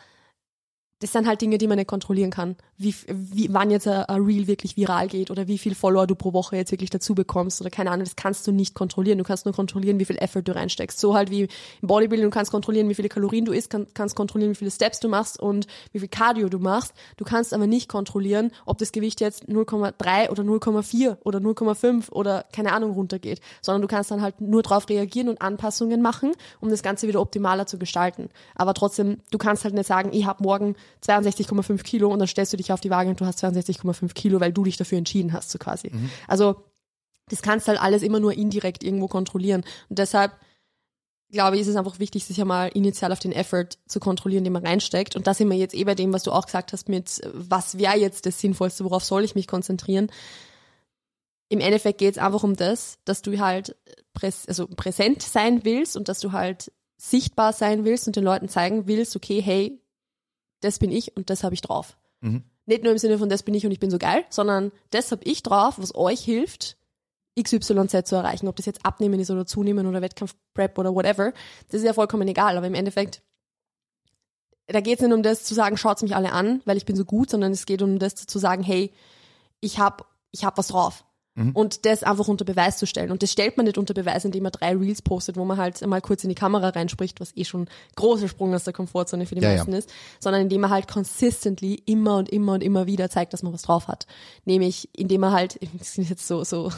das sind halt Dinge, die man nicht kontrollieren kann. Wie, wie wann jetzt ein, ein Reel wirklich viral geht oder wie viel Follower du pro Woche jetzt wirklich dazu bekommst oder keine Ahnung, das kannst du nicht kontrollieren. Du kannst nur kontrollieren, wie viel Effort du reinsteckst. So halt wie im Bodybuilding, du kannst kontrollieren, wie viele Kalorien du isst, kann, kannst kontrollieren, wie viele Steps du machst und wie viel Cardio du machst. Du kannst aber nicht kontrollieren, ob das Gewicht jetzt 0,3 oder 0,4 oder 0,5 oder keine Ahnung runtergeht, sondern du kannst dann halt nur drauf reagieren und Anpassungen machen, um das Ganze wieder optimaler zu gestalten. Aber trotzdem, du kannst halt nicht sagen, ich habe morgen 62,5 Kilo und dann stellst du dich auf die Waage und du hast 62,5 Kilo, weil du dich dafür entschieden hast, so quasi. Mhm. Also das kannst halt alles immer nur indirekt irgendwo kontrollieren. Und deshalb glaube ich, ist es einfach wichtig, sich ja mal initial auf den Effort zu kontrollieren, den man reinsteckt. Und da sind wir jetzt eh bei dem, was du auch gesagt hast, mit was wäre jetzt das Sinnvollste, worauf soll ich mich konzentrieren. Im Endeffekt geht es einfach um das, dass du halt präs also präsent sein willst und dass du halt sichtbar sein willst und den Leuten zeigen willst, okay, hey, das bin ich und das habe ich drauf. Mhm. Nicht nur im Sinne von, das bin ich und ich bin so geil, sondern das habe ich drauf, was euch hilft, XYZ zu erreichen. Ob das jetzt abnehmen ist oder zunehmen oder Wettkampfprep oder whatever, das ist ja vollkommen egal. Aber im Endeffekt, da geht es nicht um das zu sagen, schaut's mich alle an, weil ich bin so gut, sondern es geht um das zu sagen, hey, ich hab, ich hab was drauf. Mhm. Und das einfach unter Beweis zu stellen. Und das stellt man nicht unter Beweis, indem man drei Reels postet, wo man halt mal kurz in die Kamera reinspricht, was eh schon großer Sprung aus der Komfortzone für die ja, meisten ja. ist, sondern indem man halt consistently immer und immer und immer wieder zeigt, dass man was drauf hat. Nämlich, indem man halt, das ist jetzt so, so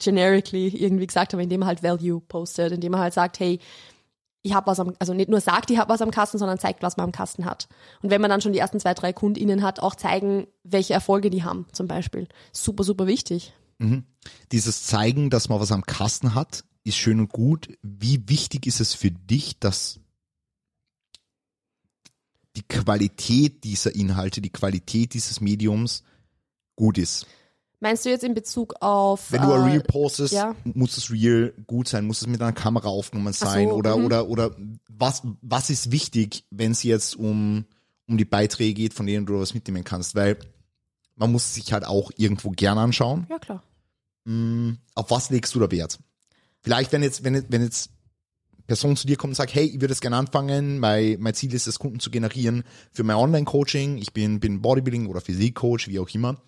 generically irgendwie gesagt, aber indem man halt Value postet, indem man halt sagt, hey, ich habe was am, also nicht nur sagt, ich habe was am Kasten, sondern zeigt, was man am Kasten hat. Und wenn man dann schon die ersten zwei, drei KundInnen hat, auch zeigen, welche Erfolge die haben, zum Beispiel. Super, super wichtig. Mhm. Dieses Zeigen, dass man was am Kasten hat, ist schön und gut. Wie wichtig ist es für dich, dass die Qualität dieser Inhalte, die Qualität dieses Mediums gut ist? Meinst du jetzt in Bezug auf wenn du ein Reel äh, postest, ja? muss das Reel gut sein, muss es mit einer Kamera aufgenommen sein so, oder mhm. oder oder was was ist wichtig, wenn es jetzt um um die Beiträge geht, von denen du was mitnehmen kannst, weil man muss sich halt auch irgendwo gern anschauen. Ja klar. Mh, mm, auf was legst du da Wert? Vielleicht, wenn jetzt, wenn, wenn jetzt Person zu dir kommt und sagt, hey, ich würde es gerne anfangen, mein, mein Ziel ist es, Kunden zu generieren für mein Online-Coaching, ich bin, bin Bodybuilding oder Physik-Coach, wie auch immer,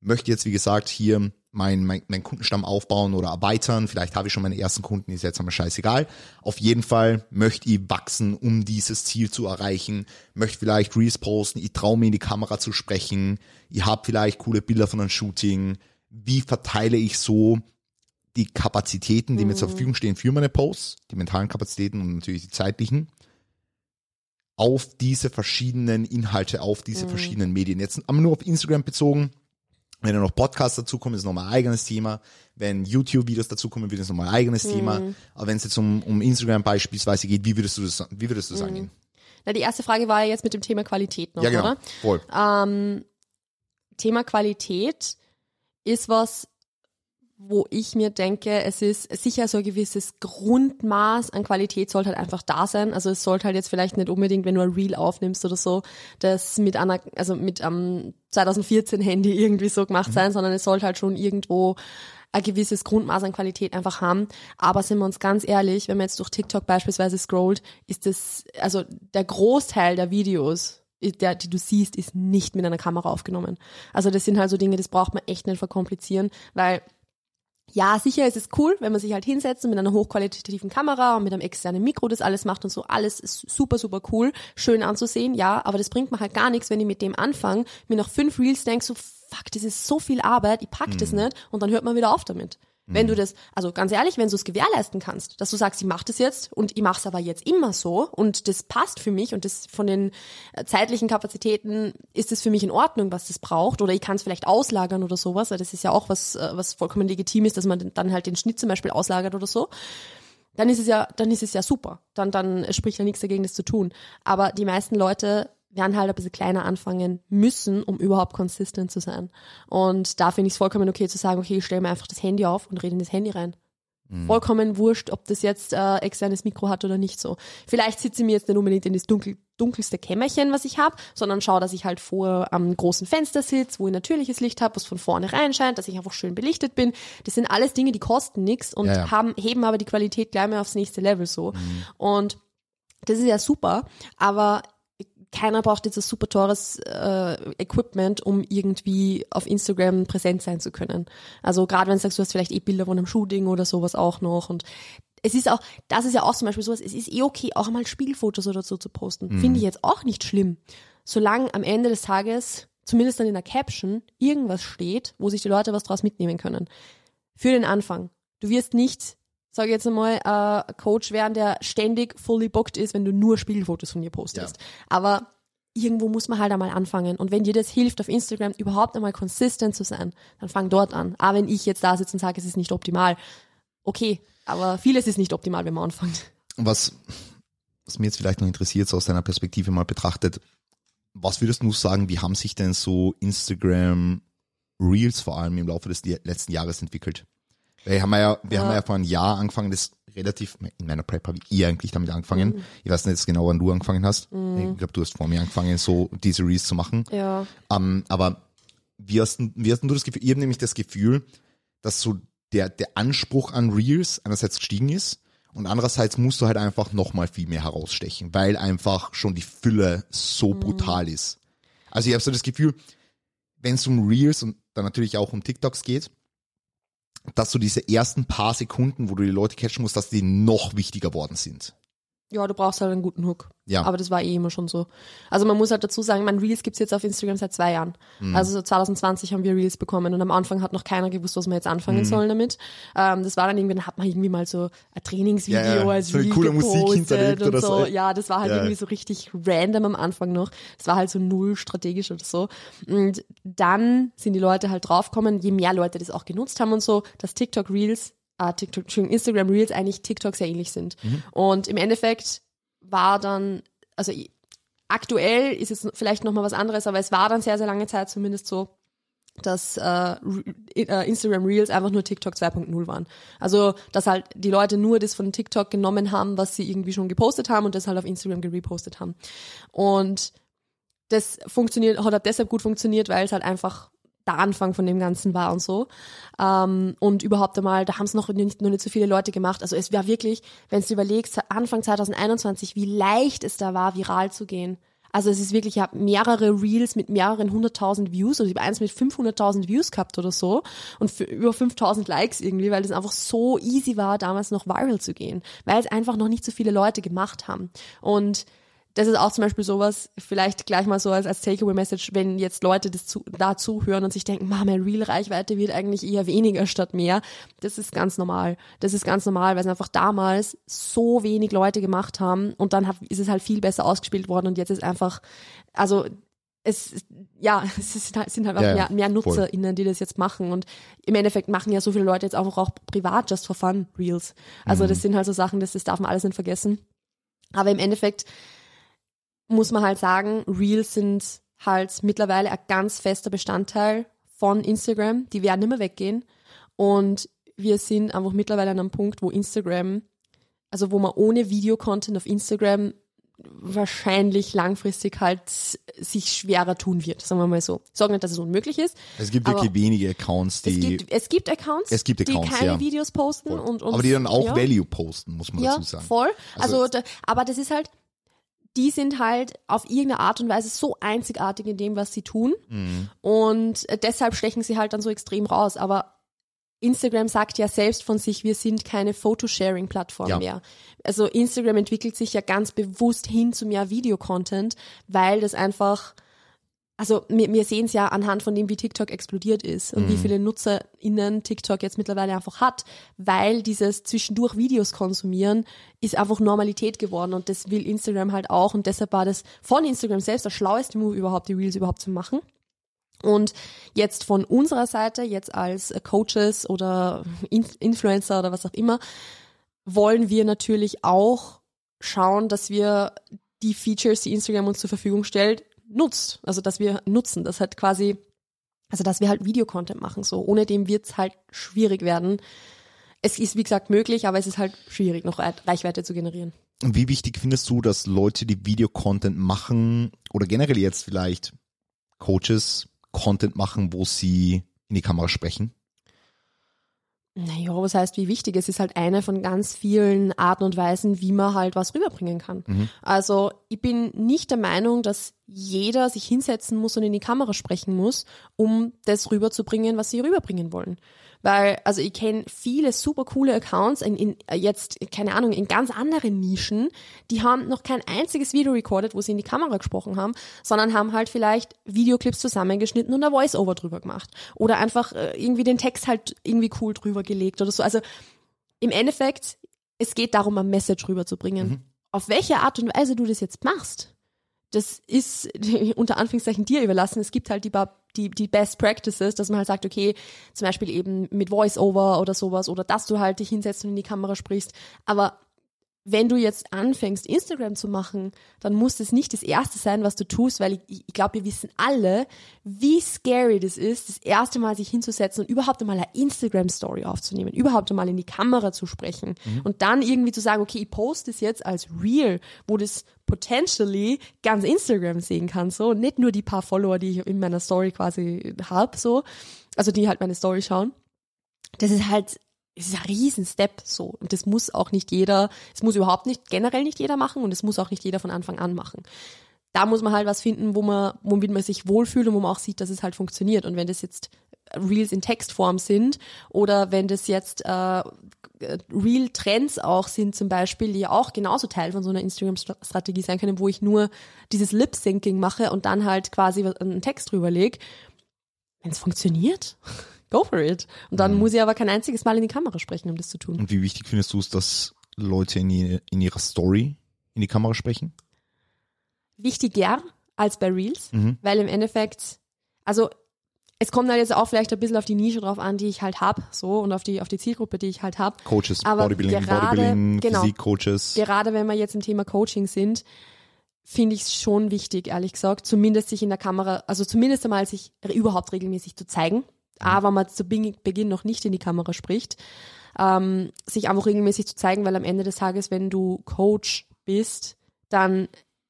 möchte jetzt, wie gesagt, hier mein, mein, mein Kundenstamm aufbauen oder erweitern, vielleicht habe ich schon meine ersten Kunden, ist jetzt einmal scheißegal. Auf jeden Fall möchte ich wachsen, um dieses Ziel zu erreichen, möchte vielleicht Reels posten, ich traue mir in die Kamera zu sprechen, ich habe vielleicht coole Bilder von einem Shooting, wie verteile ich so die Kapazitäten, die mir zur mhm. Verfügung stehen für meine Posts, die mentalen Kapazitäten und natürlich die zeitlichen, auf diese verschiedenen Inhalte, auf diese mhm. verschiedenen Medien. Jetzt aber nur auf Instagram bezogen. Wenn da noch Podcasts dazukommen, ist nochmal ein eigenes Thema. Wenn YouTube-Videos dazukommen, wird es nochmal ein eigenes mhm. Thema. Aber wenn es jetzt um, um Instagram beispielsweise geht, wie würdest du das, wie würdest du das mhm. angehen? Na, die erste Frage war ja jetzt mit dem Thema Qualität noch, ja, genau. oder? Voll. Ähm, Thema Qualität ist was, wo ich mir denke, es ist sicher so ein gewisses Grundmaß an Qualität sollte halt einfach da sein. Also es sollte halt jetzt vielleicht nicht unbedingt, wenn du ein Reel aufnimmst oder so, das mit einer, also mit einem um, 2014 Handy irgendwie so gemacht mhm. sein, sondern es sollte halt schon irgendwo ein gewisses Grundmaß an Qualität einfach haben. Aber sind wir uns ganz ehrlich, wenn man jetzt durch TikTok beispielsweise scrollt, ist das, also der Großteil der Videos der, die du siehst, ist nicht mit einer Kamera aufgenommen. Also das sind halt so Dinge, das braucht man echt nicht verkomplizieren, weil ja, sicher ist es cool, wenn man sich halt hinsetzt und mit einer hochqualitativen Kamera und mit einem externen Mikro das alles macht und so. Alles ist super, super cool, schön anzusehen, ja, aber das bringt mir halt gar nichts, wenn ich mit dem anfange, mir nach fünf Reels denke, so fuck, das ist so viel Arbeit, ich pack das nicht und dann hört man wieder auf damit. Wenn du das, also ganz ehrlich, wenn du es gewährleisten kannst, dass du sagst, ich mache das jetzt und ich mache es aber jetzt immer so und das passt für mich und das von den äh, zeitlichen Kapazitäten ist es für mich in Ordnung, was das braucht oder ich kann es vielleicht auslagern oder sowas, das ist ja auch was, äh, was vollkommen legitim ist, dass man dann halt den Schnitt zum Beispiel auslagert oder so dann ist es ja, dann ist es ja super. Dann, dann spricht ja nichts dagegen, das zu tun. Aber die meisten Leute werden halt ein bisschen kleiner anfangen müssen, um überhaupt konsistent zu sein. Und da finde ich es vollkommen okay zu sagen, okay, ich stelle mir einfach das Handy auf und rede in das Handy rein. Vollkommen wurscht, ob das jetzt äh, externes Mikro hat oder nicht so. Vielleicht sitze ich mir jetzt nicht unbedingt in das dunkel, dunkelste Kämmerchen, was ich habe, sondern schaue, dass ich halt vor am großen Fenster sitze, wo ich natürliches Licht habe, was von vorne reinscheint, dass ich einfach schön belichtet bin. Das sind alles Dinge, die kosten nichts und Ja, ja. haben heben aber die Qualität gleich mal aufs nächste Level so. Und das ist ja super, aber keiner braucht jetzt ein super teures äh, Equipment, um irgendwie auf Instagram präsent sein zu können. Also gerade wenn du sagst, du hast vielleicht eh Bilder von einem Shooting oder sowas auch noch und es ist auch, das ist ja auch zum Beispiel sowas, es ist eh okay, auch mal Spielfotos oder so zu posten. Finde ich jetzt auch nicht schlimm. Solange am Ende des Tages, zumindest dann in der Caption, irgendwas steht, wo sich die Leute was draus mitnehmen können. Für den Anfang. Du wirst nicht, sage ich jetzt einmal, äh, Coach werden, der ständig fully booked ist, wenn du nur Spielfotos von dir postest. Aber irgendwo muss man halt einmal anfangen. Und wenn dir das hilft, auf Instagram überhaupt einmal consistent zu sein, dann fang dort an. Aber wenn ich jetzt da sitze und sage, es ist nicht optimal, okay, aber vieles ist nicht optimal, wenn man anfängt. Was, was mir jetzt vielleicht noch interessiert, so aus deiner Perspektive mal betrachtet, was würdest du sagen, wie haben sich denn so Instagram Reels vor allem im Laufe des letzten Jahres entwickelt? Weil haben wir ja, wir haben ja vor einem Jahr angefangen, das relativ, in meiner Prep habe ich eigentlich damit angefangen. Ich weiß nicht jetzt genau, wann du angefangen hast. Ich glaube, du hast vor mir angefangen, so diese Reels zu machen. Ja. Ähm, aber wie hast, wie hast du das Gefühl? Ich habe nämlich das Gefühl, dass so der, der Anspruch an Reels einerseits gestiegen ist und andererseits musst du halt einfach nochmal viel mehr herausstechen, weil einfach schon die Fülle so brutal ist. Also ich habe so das Gefühl, wenn es um Reels und dann natürlich auch um TikToks geht, dass so diese ersten paar Sekunden, wo du die Leute catchen musst, dass die noch wichtiger worden sind. Ja, du brauchst halt einen guten Hook. Ja. Aber das war eh immer schon so. Also man muss halt dazu sagen, mein Reels gibt's jetzt auf Instagram seit zwei Jahren. Mhm. Also so 2020 haben wir Reels bekommen und am Anfang hat noch keiner gewusst, was wir jetzt anfangen Mhm. sollen damit. Ähm, das war dann irgendwie, dann hat man irgendwie mal so ein Trainingsvideo Ja, ja. als So Reel coole Musik gepostet hinterlegt und oder so. so. Ja, das war halt Ja. irgendwie so richtig random am Anfang noch. Das war halt so null strategisch oder so. Und dann sind die Leute halt draufgekommen, je mehr Leute das auch genutzt haben und so, dass TikTok Reels, äh, TikTok, Instagram Reels eigentlich TikTok sehr ähnlich sind. Mhm. Und im Endeffekt war dann, also aktuell ist es vielleicht nochmal was anderes, aber es war dann sehr, sehr lange Zeit zumindest so, dass äh, äh, Instagram Reels einfach nur TikTok 2.0 waren. Also, dass halt die Leute nur das von TikTok genommen haben, was sie irgendwie schon gepostet haben und das halt auf Instagram gerepostet haben. Und das funktioniert, hat halt deshalb gut funktioniert, weil es halt einfach der Anfang von dem Ganzen war und so. Ähm, und überhaupt einmal, da haben es noch nicht, noch nicht so viele Leute gemacht. Also es war wirklich, wenn du überlegst, Anfang 2021, wie leicht es da war, viral zu gehen. Also es ist wirklich, ich habe mehrere Reels mit mehreren hunderttausend Views, also ich habe eins mit 500.000 Views gehabt oder so und über 5.000 Likes irgendwie, weil es einfach so easy war, damals noch viral zu gehen, weil es einfach noch nicht so viele Leute gemacht haben. Und das ist auch zum Beispiel sowas, vielleicht gleich mal so als, als Takeaway-Message, wenn jetzt Leute das zu, da zuhören und sich denken, Mama, meine Real-Reichweite wird eigentlich eher weniger statt mehr. Das ist ganz normal. Das ist ganz normal, weil es einfach damals so wenig Leute gemacht haben und dann ist es halt viel besser ausgespielt worden und jetzt ist einfach, also es, ja, es ist halt, sind halt auch Ja, mehr, mehr voll. NutzerInnen, die das jetzt machen und im Endeffekt machen ja so viele Leute jetzt einfach auch privat just for fun Reels. Also das sind halt so Sachen, das, das darf man alles nicht vergessen. Aber im Endeffekt muss man halt sagen, Reels sind halt mittlerweile ein ganz fester Bestandteil von Instagram. Die werden nicht mehr weggehen. Und wir sind einfach mittlerweile an einem Punkt, wo Instagram, also wo man ohne Videocontent auf Instagram wahrscheinlich langfristig halt sich schwerer tun wird, sagen wir mal so. Ich sage nicht, dass es unmöglich ist. Es gibt wirklich wenige Accounts, Es die, gibt, es gibt Accounts, Es gibt Accounts, die keine ja. Videos posten und, und aber die dann auch ja. Value posten, muss man Ja, dazu sagen. voll. Also- Also, da, aber das ist halt, die sind halt auf irgendeine Art und Weise so einzigartig in dem, was sie tun. Mhm. Und äh, deshalb stechen sie halt dann so extrem raus. Aber Instagram sagt ja selbst von sich, wir sind keine Photosharing-Plattform Ja. mehr. Also Instagram entwickelt sich ja ganz bewusst hin zu mehr Videocontent, weil das einfach also wir, wir sehen es ja anhand von dem, wie TikTok explodiert ist und wie viele NutzerInnen TikTok jetzt mittlerweile einfach hat, weil dieses zwischendurch Videos konsumieren ist einfach Normalität geworden und das will Instagram halt auch und deshalb war das von Instagram selbst der schlaueste Move überhaupt, die Reels überhaupt zu machen. Und jetzt von unserer Seite, jetzt als Coaches oder Inf Influencer oder was auch immer, wollen wir natürlich auch schauen, dass wir die Features, die Instagram uns zur Verfügung stellt, nutzt. Also dass wir nutzen. Das hat quasi, also dass wir halt Videocontent machen. So, ohne dem wird's halt schwierig werden. Es ist, wie gesagt, möglich, aber es ist halt schwierig, noch Reichweite zu generieren. Und wie wichtig findest du, dass Leute, die Videocontent machen oder generell jetzt vielleicht Coaches Content machen, wo sie in die Kamera sprechen? Naja, was heißt, wie wichtig? Es ist halt eine von ganz vielen Arten und Weisen, wie man halt was rüberbringen kann. Mhm. Also ich bin nicht der Meinung, dass jeder sich hinsetzen muss und in die Kamera sprechen muss, um das rüberzubringen, was sie rüberbringen wollen. Weil, also ich kenne viele super coole Accounts in, in jetzt, keine Ahnung, in ganz anderen Nischen, die haben noch kein einziges Video recorded, wo sie in die Kamera gesprochen haben, sondern haben halt vielleicht Videoclips zusammengeschnitten und ein Voice-Over drüber gemacht. Oder einfach äh, irgendwie den Text halt irgendwie cool drüber gelegt oder so. Also im Endeffekt, es geht darum, ein Message rüberzubringen. Mhm. Auf welche Art und Weise du das jetzt machst, das ist unter Anführungszeichen dir überlassen. Es gibt halt die, die, die Best Practices, dass man halt sagt, okay, zum Beispiel eben mit Voice-Over oder sowas oder dass du halt dich hinsetzt und in die Kamera sprichst. Aber wenn du jetzt anfängst, Instagram zu machen, dann muss das nicht das Erste sein, was du tust, weil ich, ich glaube, wir wissen alle, wie scary das ist, das erste Mal sich hinzusetzen und überhaupt einmal eine Instagram-Story aufzunehmen, überhaupt einmal in die Kamera zu sprechen Mhm. und dann irgendwie zu sagen, okay, ich poste es jetzt als Real, wo das potentially ganz Instagram sehen kann, so, nicht nur die paar Follower, die ich in meiner Story quasi hab, so, also die halt meine Story schauen. Das ist halt es ist ein Riesen-Step so. Und das muss auch nicht jeder, es muss überhaupt nicht, generell nicht jeder machen und es muss auch nicht jeder von Anfang an machen. Da muss man halt was finden, wo man, womit man sich wohlfühlt und wo man auch sieht, dass es halt funktioniert. Und wenn das jetzt Reels in Textform sind oder wenn das jetzt äh, Real-Trends auch sind zum Beispiel, die ja auch genauso Teil von so einer Instagram-Strategie sein können, wo ich nur dieses Lip-Syncing mache und dann halt quasi einen Text drüber leg. Wenn es funktioniert, go for it. Und dann Mhm. muss ich aber kein einziges Mal in die Kamera sprechen, um das zu tun. Und wie wichtig findest du es, dass Leute in, die, in ihrer Story in die Kamera sprechen? Wichtiger als bei Reels, Mhm. weil im Endeffekt, also es kommt halt jetzt auch vielleicht ein bisschen auf die Nische drauf an, die ich halt hab, so und auf die auf die Zielgruppe, die ich halt hab. Coaches, Aber Bodybuilding, gerade- Bodybuilding, genau. Physik-Coaches. Gerade wenn wir jetzt im Thema Coaching sind, finde ich es schon wichtig, ehrlich gesagt, zumindest sich in der Kamera, also zumindest einmal sich überhaupt regelmäßig zu zeigen. Aber man zu Beginn noch nicht in die Kamera spricht, ähm, sich einfach regelmäßig zu zeigen, weil am Ende des Tages, wenn du Coach bist, dann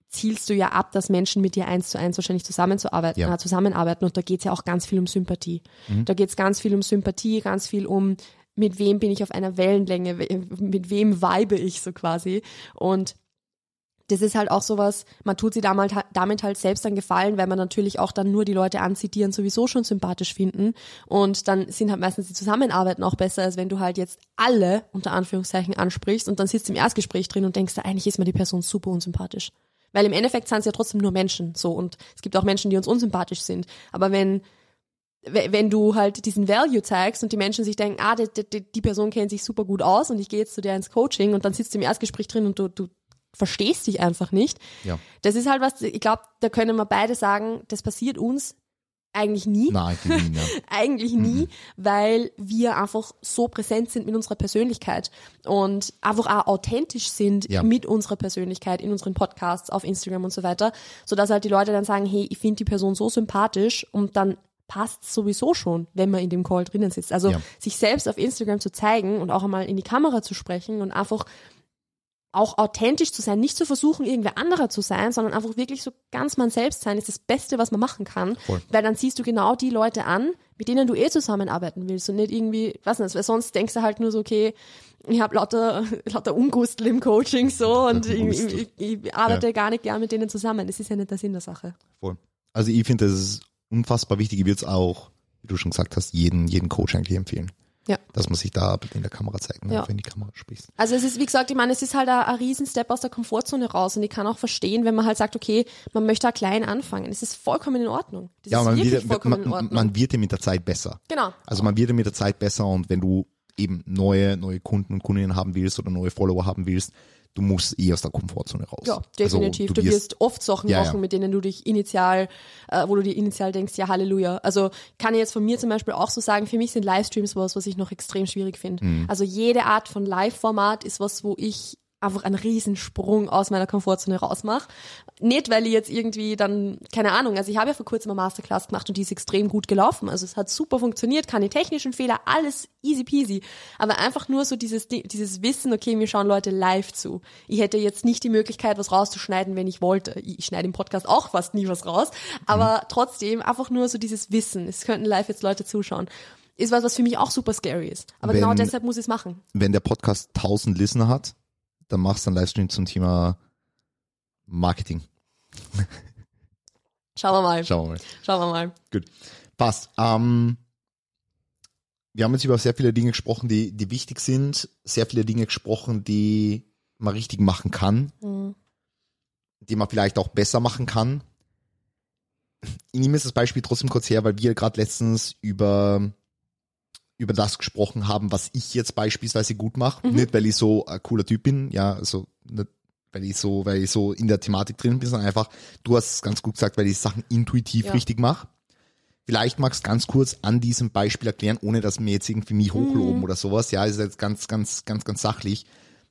zielst du ja ab, dass Menschen mit dir eins zu eins wahrscheinlich zusammenzuarbeiten, Ja. äh, zusammenarbeiten. Und da geht's ja auch ganz viel um Sympathie. Da geht's ganz viel um Sympathie, ganz viel um, mit wem bin ich auf einer Wellenlänge, we- mit wem vibe ich so quasi. Und das ist halt auch sowas, man tut sie damit, damit halt selbst einen Gefallen, weil man natürlich auch dann nur die Leute anzieht, die einen sowieso schon sympathisch finden. Und dann sind halt meistens die Zusammenarbeiten auch besser, als wenn du halt jetzt alle unter Anführungszeichen ansprichst und dann sitzt im Erstgespräch drin und denkst, eigentlich ist mir die Person super unsympathisch. Weil im Endeffekt sind es ja trotzdem nur Menschen, so. Und es gibt auch Menschen, die uns unsympathisch sind. Aber wenn, we- wenn du halt diesen Value zeigst und die Menschen sich denken, ah, die, die, die Person kennt sich super gut aus und ich gehe jetzt zu der ins Coaching und dann sitzt du im Erstgespräch drin und du, du verstehst dich einfach nicht. Ja. Das ist halt was, ich glaube, da können wir beide sagen, das passiert uns eigentlich nie. Nein, die nie, ja. Eigentlich nie, weil wir einfach so präsent sind mit unserer Persönlichkeit und einfach auch authentisch sind Ja. mit unserer Persönlichkeit in unseren Podcasts, auf Instagram und so weiter, sodass halt die Leute dann sagen, hey, ich finde die Person so sympathisch und dann passt sowieso schon, wenn man in dem Call drinnen sitzt. Also Ja. sich selbst auf Instagram zu zeigen und auch einmal in die Kamera zu sprechen und einfach auch authentisch zu sein, nicht zu versuchen, irgendwer anderer zu sein, sondern einfach wirklich so ganz man selbst sein, ist das Beste, was man machen kann. Voll. Weil dann siehst du genau die Leute an, mit denen du eh zusammenarbeiten willst und nicht irgendwie, was nicht, weil sonst denkst du halt nur so, okay, ich habe lauter, lauter Ungustel im Coaching so und ich, ich, ich arbeite gar nicht gern mit denen zusammen. Das ist ja nicht der Sinn der Sache. Voll. Also ich finde, das ist unfassbar wichtig. Ich würde es auch, wie du schon gesagt hast, jeden, jeden Coach eigentlich empfehlen. Ja. Dass man sich da in der Kamera zeigt, ne, Ja. wenn die Kamera spricht. Also es ist, wie gesagt, ich meine, es ist halt ein, ein Riesenstep aus der Komfortzone raus und ich kann auch verstehen, wenn man halt sagt, okay, man möchte da klein anfangen. Es ist vollkommen in Ordnung. Das Ja, ist man wird, vollkommen in man, Ordnung. man wird ja mit der Zeit besser. genau. Also man wird ja mit der Zeit besser und wenn du eben neue, neue Kunden und Kundinnen haben willst oder neue Follower haben willst, du musst eh aus der Komfortzone raus. Ja, definitiv. Also, du, wirst oft Sachen Ja, machen, ja. mit denen du dich initial, äh, wo du dir initial denkst, ja, Halleluja. Also kann ich jetzt von mir zum Beispiel auch so sagen, für mich sind Livestreams was, was ich noch extrem schwierig finde. Mhm. Also jede Art von Live-Format ist was, wo ich einfach einen Riesensprung aus meiner Komfortzone rausmache. Nicht, weil ich jetzt irgendwie dann, keine Ahnung, also ich habe ja vor kurzem eine Masterclass gemacht und die ist extrem gut gelaufen. Also es hat super funktioniert, keine technischen Fehler, alles easy peasy. Aber einfach nur so dieses, Di- dieses Wissen, okay, mir schauen Leute live zu. Ich hätte jetzt nicht die Möglichkeit, was rauszuschneiden, wenn ich wollte. Ich, ich schneide im Podcast auch fast nie was raus. Aber trotzdem einfach nur so dieses Wissen. Es könnten live jetzt Leute zuschauen. Ist was, was für mich auch super scary ist. Aber Wenn- genau deshalb muss ich es machen. Wenn der Podcast 1000 Listener hat, dann machst du einen Livestream zum Thema Marketing. Schauen wir mal. Schauen wir mal. Schauen wir mal. Gut. Passt. Ähm, wir haben jetzt über sehr viele Dinge gesprochen, die, die wichtig sind, sehr viele Dinge gesprochen, die man richtig machen kann, Mhm. die man vielleicht auch besser machen kann. Ich nehme jetzt das Beispiel trotzdem kurz her, weil wir gerade letztens über über das gesprochen haben, was ich jetzt beispielsweise gut mache. Mhm. Nicht, weil ich so ein cooler Typ bin, ja, also nicht, weil ich so, weil ich so in der Thematik drin bin, sondern einfach, du hast es ganz gut gesagt, weil ich Sachen intuitiv Ja. richtig mache. Vielleicht magst du ganz kurz an diesem Beispiel erklären, ohne dass wir jetzt irgendwie mich hochloben Mhm. oder sowas. Ja, ist jetzt ganz, ganz, ganz, ganz sachlich,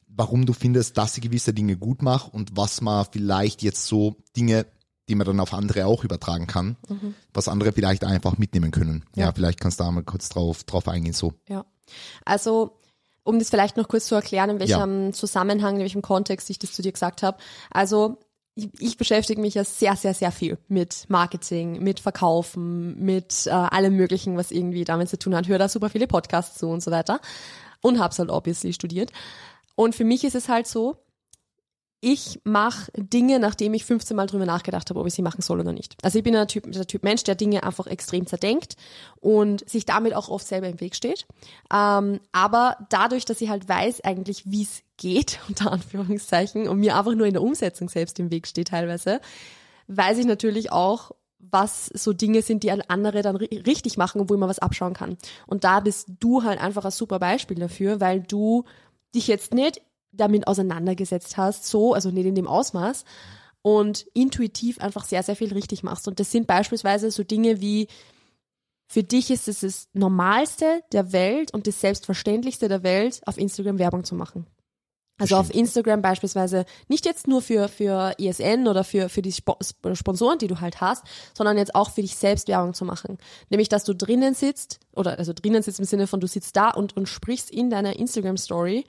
warum du findest, dass ich gewisse Dinge gut mache und was man vielleicht jetzt so Dinge, die man dann auf andere auch übertragen kann, was andere vielleicht einfach mitnehmen können. Ja, Mhm. Ja. vielleicht kannst du da mal kurz drauf, drauf eingehen, so. Ja. Also, um das vielleicht noch kurz zu erklären, in welchem Zusammenhang, in welchem Kontext ich das zu dir gesagt habe. Also, ich, ich beschäftige mich ja sehr, sehr, sehr viel mit Marketing, mit Verkaufen, mit äh, allem Möglichen, was irgendwie damit zu tun hat. Höre da super viele Podcasts zu und so weiter. Und hab's halt obviously studiert. Und für mich ist es halt so, ich mache Dinge, nachdem ich 15 Mal drüber nachgedacht habe, ob ich sie machen soll oder nicht. Also ich bin der Typ, der Typ Mensch, der Dinge einfach extrem zerdenkt und sich damit auch oft selber im Weg steht. Ähm, aber dadurch, dass ich halt weiß eigentlich, wie es geht, unter Anführungszeichen, und mir einfach nur in der Umsetzung selbst im Weg steht teilweise, weiß ich natürlich auch, was so Dinge sind, die andere dann ri- richtig machen und wo ich mal was abschauen kann. Und da bist du halt einfach ein super Beispiel dafür, weil du dich jetzt nicht damit auseinandergesetzt hast, so, also nicht in dem Ausmaß, und intuitiv einfach sehr, sehr viel richtig machst. Und das sind beispielsweise so Dinge wie, für dich ist es das Normalste der Welt und das Selbstverständlichste der Welt, auf Instagram Werbung zu machen. Also auf Instagram beispielsweise nicht jetzt nur für, für ESN oder für, für die Spo Sponsoren, die du halt hast, sondern jetzt auch für dich selbst Werbung zu machen. Nämlich, dass du drinnen sitzt, oder also drinnen sitzt im Sinne von du sitzt da und, und sprichst in deiner Instagram Story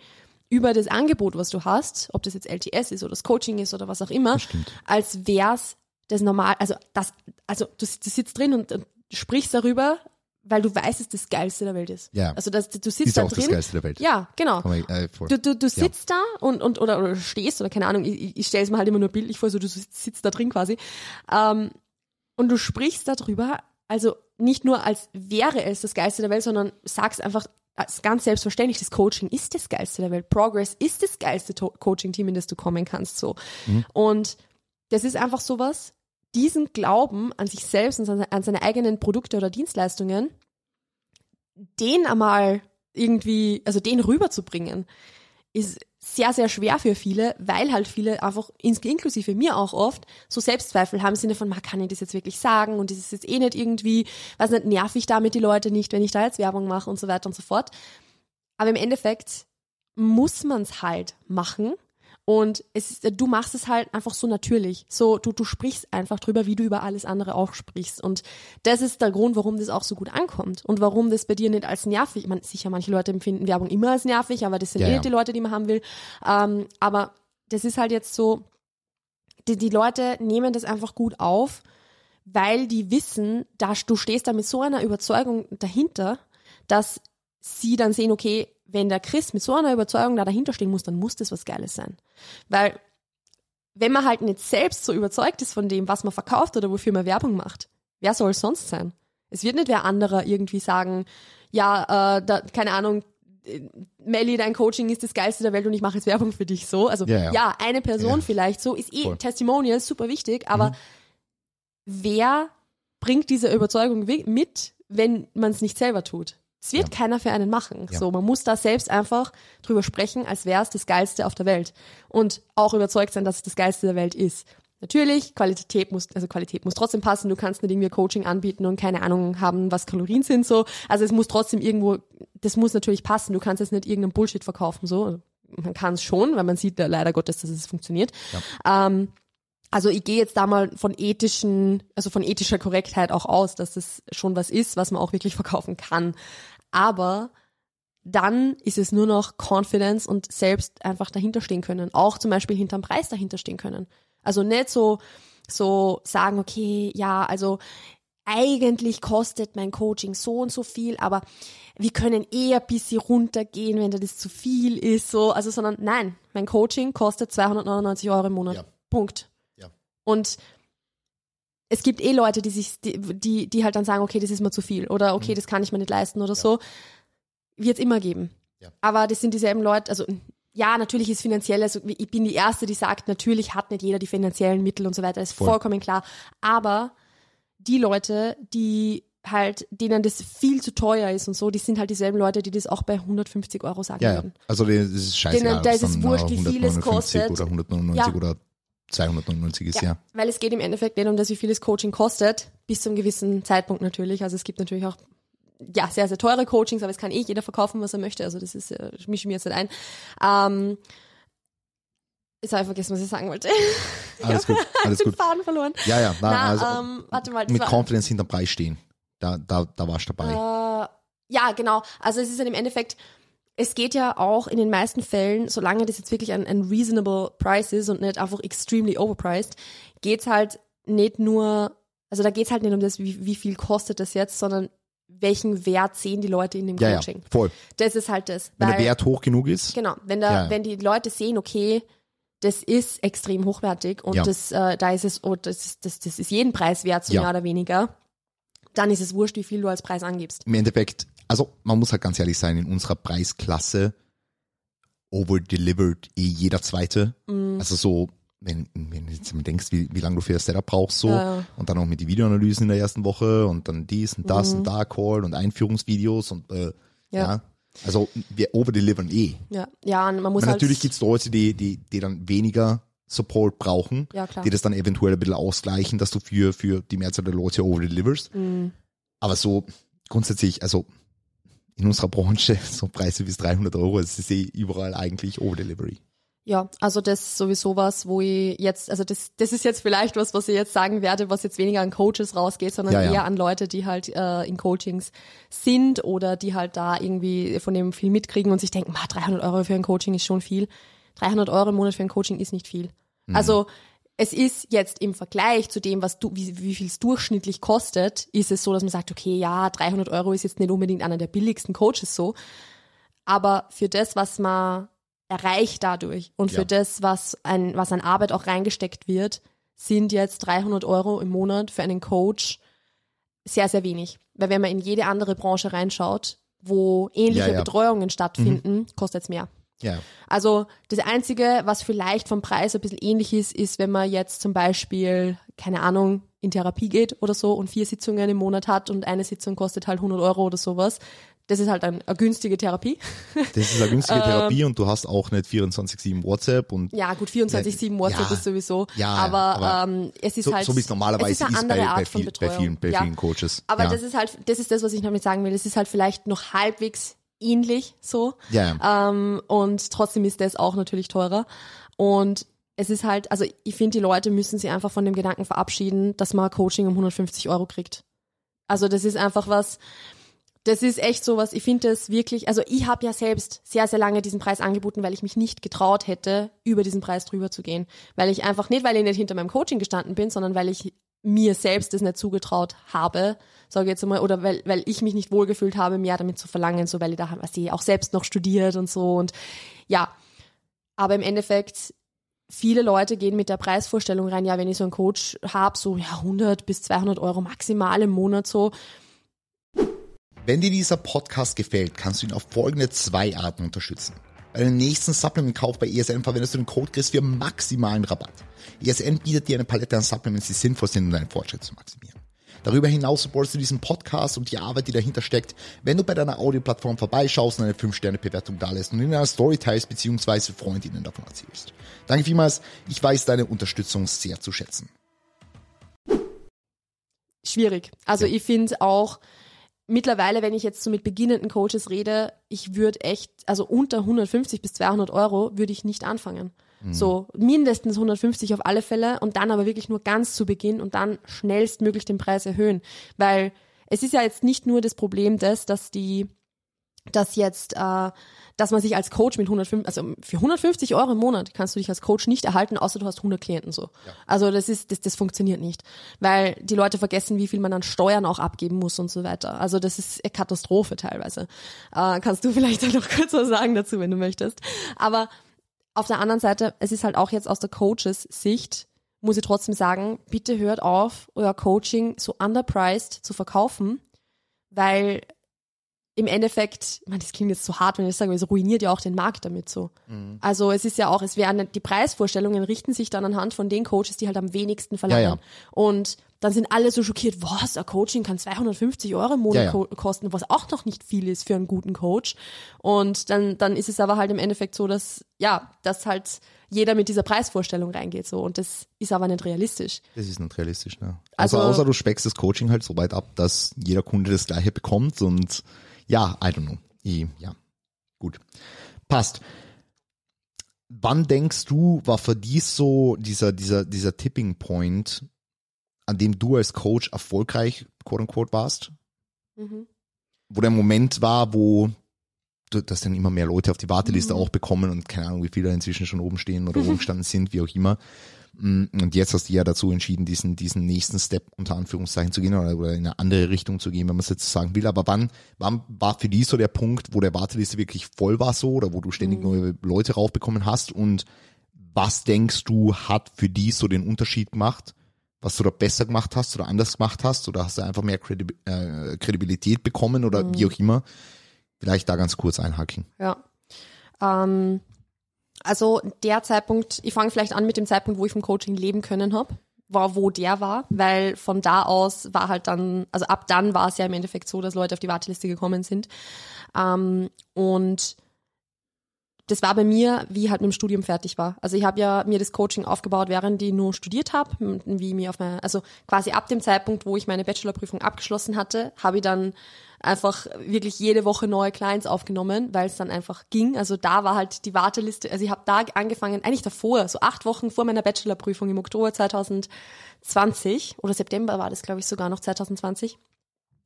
über das Angebot, was du hast, ob das jetzt LTS ist oder das Coaching ist oder was auch immer, als wär's das normal, also das, also du, du sitzt drin und, und sprichst darüber, weil du weißt, dass das Geilste der Welt ist. Ja. Also das, du sitzt Ist da auch drin. das Geilste der Welt. Ja, genau. Äh. Du, du, du sitzt da und, und oder, oder stehst oder keine Ahnung, ich, ich stelle es mir halt immer nur bildlich vor, so du sitzt, sitzt da drin quasi. Ähm, und du sprichst darüber, also nicht nur als wäre es das Geilste der Welt, sondern sagst einfach ganz selbstverständlich, das Coaching ist das Geilste der Welt. Progress ist das geilste Coaching-Team, in das du kommen kannst. so. Und das ist einfach sowas, diesen Glauben an sich selbst und an seine eigenen Produkte oder Dienstleistungen, den einmal irgendwie, also den rüberzubringen, ist sehr, sehr schwer für viele, weil halt viele einfach, inklusive mir auch oft, so Selbstzweifel haben im Sinne von, "Ma, kann ich das jetzt wirklich sagen und das ist jetzt eh nicht irgendwie, weiß nicht, nerv ich damit die Leute nicht, wenn ich da jetzt Werbung mache und so weiter und so fort. Aber im Endeffekt muss man es halt machen und es ist, du machst es halt einfach so natürlich. So, du, du sprichst einfach drüber, wie du über alles andere auch sprichst. Und das ist der Grund, warum das auch so gut ankommt. Und warum das bei dir nicht als nervig, ich meine, sicher, manche Leute empfinden Werbung immer als nervig, aber das sind Ja, eh ja. die Leute, die man haben will. Ähm, aber das ist halt jetzt so, die, die Leute nehmen das einfach gut auf, weil die wissen, dass du stehst da mit so einer Überzeugung dahinter, dass sie dann sehen, okay, wenn der Chris mit so einer Überzeugung da dahinter stehen muss, dann muss das was Geiles sein. Weil wenn man halt nicht selbst so überzeugt ist von dem, was man verkauft oder wofür man Werbung macht, wer soll es sonst sein? Es wird nicht wer anderer irgendwie sagen, ja, äh, da, keine Ahnung, äh, Melly, dein Coaching ist das geilste der Welt und ich mache jetzt Werbung für dich so. Also Ja, ja. ja, eine Person Ja. vielleicht so, ist eh Voll. Testimonial, super wichtig, aber Mhm. wer bringt diese Überzeugung mit, wenn man es nicht selber tut? Es wird Ja. keiner für einen machen. Ja. So, man muss da selbst einfach drüber sprechen, als wäre es das Geilste auf der Welt. Und auch überzeugt sein, dass es das Geilste der Welt ist. Natürlich, Qualität muss, also Qualität muss trotzdem passen. Du kannst nicht irgendwie Coaching anbieten und keine Ahnung haben, was Kalorien sind, so. Also es muss trotzdem irgendwo, das muss natürlich passen. Du kannst jetzt nicht irgendeinen Bullshit verkaufen, so. Also Man kann es schon, weil man sieht ja leider Gottes, dass es funktioniert. Ähm, also ich gehe jetzt da mal von ethischen, also von ethischer Korrektheit auch aus, dass das schon was ist, was man auch wirklich verkaufen kann. Aber dann ist es nur noch Confidence und selbst einfach dahinter stehen können. Auch zum Beispiel hinterm Preis dahinter stehen können. Also nicht so, so sagen, okay, ja, also eigentlich kostet mein Coaching so und so viel, aber wir können eher ein bisschen runtergehen, wenn das zu viel ist, so, also, sondern nein, mein Coaching kostet 299 Euro im Monat. Ja. Punkt. Ja. Und es gibt eh Leute, die sich, die, die, die halt dann sagen, okay, das ist mir zu viel oder okay, das kann ich mir nicht leisten oder so. Wird es immer geben. Ja. Aber das sind dieselben Leute, also ja, natürlich ist finanziell, also ich bin die Erste, die sagt, natürlich hat nicht jeder die finanziellen Mittel und so weiter, ist Voll. vollkommen klar. Aber die Leute, die halt, denen das viel zu teuer ist und so, die sind halt dieselben Leute, die das auch bei 150 Euro sagen Ja, ja. würden. Also das ist scheißegal. Denen- da ist es wurscht, wie viel es 159 kostet. Oder 199 Ja. oder 299 ist, ja. Weil es geht im Endeffekt nicht um das, wie viel das Coaching kostet, bis zu einem gewissen Zeitpunkt natürlich. Also es gibt natürlich auch ja, sehr, sehr teure Coachings, aber es kann eh jeder verkaufen, was er möchte. Also das ist, äh, mische ich mir jetzt nicht ein. Ähm, jetzt habe ich vergessen, was ich sagen wollte. Alles gut, alles gut. Faden verloren. Ja, ja, na, Na, also ähm, warte mal. mit war- Confidence hinterm Preis stehen. Da, da, da warst du dabei. Äh, ja, genau. Also es ist dann im Endeffekt, es geht ja auch in den meisten Fällen, solange das jetzt wirklich ein, ein reasonable price ist und nicht einfach extremely overpriced, geht's halt nicht nur, also da geht's halt nicht um das, wie, wie viel kostet das jetzt, sondern welchen Wert sehen die Leute in dem ja, ja, Coaching. voll. Das ist halt das. Wenn Weil- der Wert hoch genug ist, Genau, wenn da, Ja, ja. wenn die Leute sehen, okay, das ist extrem hochwertig und Ja. das, äh, da ist es, oh, das, ist- das, das ist jeden Preis wert, so Ja. mehr oder weniger, dann ist es wurscht, wie viel du als Preis angibst. im Endeffekt, also man muss halt ganz ehrlich sein, in unserer Preisklasse overdelivered eh jeder Zweite. Mhm. Also so, wenn, wenn du jetzt mal denkst, wie, wie lange du für das Setup brauchst, so, Ja, ja. und dann auch mit die Videoanalysen in der ersten Woche und dann dies und das und da Call und Einführungsvideos und äh, ja. Mhm. Ja. Also wir overdelivern eh. Ja, ja, man muss halt, natürlich gibt's Leute, die, die, die dann weniger Support brauchen, Ja, die das dann eventuell ein bisschen ausgleichen, dass du für, für die Mehrzahl der Leute overdeliverst. Mhm. Aber so grundsätzlich, also in unserer Branche, so Preise bis 300 Euro, es ist eh überall eigentlich Overdelivery. ja, also das ist sowieso was, wo ich jetzt, also das, das ist jetzt vielleicht was, was ich jetzt sagen werde, was jetzt weniger an Coaches rausgeht, sondern Ja, ja. eher an Leute, die halt äh, in Coachings sind oder die halt da irgendwie von dem viel mitkriegen und sich denken, "Ma, 300 Euro für ein Coaching ist schon viel. 300 Euro im Monat für ein Coaching ist nicht viel. Mhm. Also es ist jetzt im Vergleich zu dem, was du, wie, wie viel es durchschnittlich kostet, ist es so, dass man sagt, okay, ja, 300 Euro ist jetzt nicht unbedingt einer der billigsten Coaches so, aber für das, was man erreicht dadurch und für Ja. das, was ein, was an Arbeit auch reingesteckt wird, sind jetzt 300 Euro im Monat für einen Coach sehr, sehr wenig. Weil wenn man in jede andere Branche reinschaut, wo ähnliche Ja, Mhm. ja. Betreuungen stattfinden, kostet es mehr. Ja, Also das Einzige, was vielleicht vom Preis ein bisschen ähnlich ist, ist, wenn man jetzt zum Beispiel, keine Ahnung, in Therapie geht oder so und vier Sitzungen im Monat hat und eine Sitzung kostet halt 100 Euro oder sowas. Das ist halt ein, eine günstige Therapie. das ist eine günstige Ähm. Therapie und du hast auch nicht 24-7 WhatsApp und Ja, gut, 24-7 WhatsApp Ja, ist sowieso. ja, aber, aber ähm, es ist so, halt. so wie es normalerweise es ist eine ist andere bei, Art bei, von viel, bei Betreuung. vielen, bei ja. vielen Coaches. Aber das ist halt, das ist das, was ich damit sagen will. Das ist halt vielleicht noch halbwegs ähnlich so. ja. Ähm, und trotzdem ist das auch natürlich teurer. Und es ist halt, also ich finde, die Leute müssen sich einfach von dem Gedanken verabschieden, dass man Coaching um 150 Euro kriegt. Also das ist einfach was, das ist echt so was, ich finde das wirklich, also ich habe ja selbst sehr, sehr lange diesen Preis angeboten, weil ich mich nicht getraut hätte, über diesen Preis drüber zu gehen. Weil ich einfach, nicht weil ich nicht hinter meinem Coaching gestanden bin, sondern weil ich mir selbst das nicht zugetraut habe, sage ich jetzt einmal, oder weil, weil ich mich nicht wohlgefühlt habe, mehr damit zu verlangen, so weil ich da, was ich auch selbst noch studiert und so und ja. Aber im Endeffekt, viele Leute gehen mit der Preisvorstellung rein, ja, wenn ich so einen Coach habe, so ja 100 bis 200 Euro maximal im Monat so. Wenn dir dieser Podcast gefällt, kannst du ihn auf folgende zwei Arten unterstützen. Bei dem nächsten Supplement-Kauf bei ESN verwendest du den Code Chris für maximalen Rabatt. ESN bietet dir eine Palette an Supplements, die sinnvoll sind, um deinen Fortschritt zu maximieren. Darüber hinaus supportest du diesen Podcast und die Arbeit, die dahinter steckt, wenn du bei deiner Audioplattform vorbeischaust und eine 5-Sterne-Bewertung dalässt und in einer Story teilst bzw. Freundinnen davon erzählst. Danke vielmals, ich weiß deine Unterstützung sehr zu schätzen. Schwierig. Also Ja. ich finde auch, mittlerweile, wenn ich jetzt so mit beginnenden Coaches rede, ich würde echt, also unter 150 bis 200 Euro würde ich nicht anfangen. So mindestens 150 auf alle Fälle und dann aber wirklich nur ganz zu Beginn und dann schnellstmöglich den Preis erhöhen. Weil es ist ja jetzt nicht nur das Problem des, dass die, dass jetzt, äh, dass man sich als Coach mit 150, also für 150 Euro im Monat kannst du dich als Coach nicht erhalten, außer du hast 100 Klienten so. Also das ist, das, das funktioniert nicht, weil die Leute vergessen, wie viel man an Steuern auch abgeben muss und so weiter. Also das ist eine Katastrophe teilweise. Äh, kannst du vielleicht noch kurz was sagen dazu, wenn du möchtest. Aber auf der anderen Seite, es ist halt auch jetzt aus der Coaches Sicht, muss ich trotzdem sagen, bitte hört auf, euer Coaching so underpriced zu verkaufen, weil im Endeffekt, man, das klingt jetzt so hart, wenn ich das sage, es ruiniert ja auch den Markt damit so. Also es ist ja auch, es werden die Preisvorstellungen richten sich dann anhand von den Coaches, die halt am wenigsten verlangen. Ja, ja. Und dann sind alle so schockiert, was, ein Coaching kann 250 Euro im Monat Ja, ja. ko- kosten, was auch noch nicht viel ist für einen guten Coach. Und dann, dann ist es aber halt im Endeffekt so, dass, ja, dass halt jeder mit dieser Preisvorstellung reingeht so. Und das ist aber nicht realistisch. Das ist nicht realistisch, ne? Also- Also, außer du speckst das Coaching halt so weit ab, dass jeder Kunde das gleiche bekommt und ja, I don't know. Ich, ja, gut. Passt. Wann denkst du, war für dich so dieser, dieser, dieser Tipping Point, an dem du als Coach erfolgreich, quote unquote, warst? Mhm. Wo der Moment war, wo du, dass dann immer mehr Leute auf die Warteliste auch bekommen und keine Ahnung, wie viele inzwischen schon oben stehen oder oben gestanden sind, wie auch immer. Mm, Und jetzt hast du ja dazu entschieden, diesen, diesen nächsten Step unter Anführungszeichen zu gehen oder, oder in eine andere Richtung zu gehen, wenn man es jetzt so sagen will. Aber wann, wann war für dich so der Punkt, wo der Warteliste wirklich voll war so oder wo du ständig neue Leute raufbekommen hast? Und was denkst du, hat für dich so den Unterschied gemacht? Was du da besser gemacht hast oder anders gemacht hast? Oder hast du einfach mehr Credi äh, Kredibilität bekommen oder wie auch immer? Vielleicht da ganz kurz einhaken. Ja. Ähm, also der Zeitpunkt, ich fange vielleicht an mit dem Zeitpunkt, wo ich vom Coaching leben können habe, war, wo der war, weil von da aus war halt dann, also ab dann war es ja im Endeffekt so, dass Leute auf die Warteliste gekommen sind. Ähm, und das war bei mir, wie halt mit dem Studium fertig war. Also ich habe ja mir das Coaching aufgebaut, während ich nur studiert habe, wie mir auf meine, also quasi ab dem Zeitpunkt, wo ich meine Bachelorprüfung abgeschlossen hatte, habe ich dann einfach wirklich jede Woche neue Clients aufgenommen, weil es dann einfach ging. Also da war halt die Warteliste, also ich habe da angefangen, eigentlich davor, so acht Wochen vor meiner Bachelorprüfung im Oktober 2020 oder September war das, glaube ich, sogar noch 2020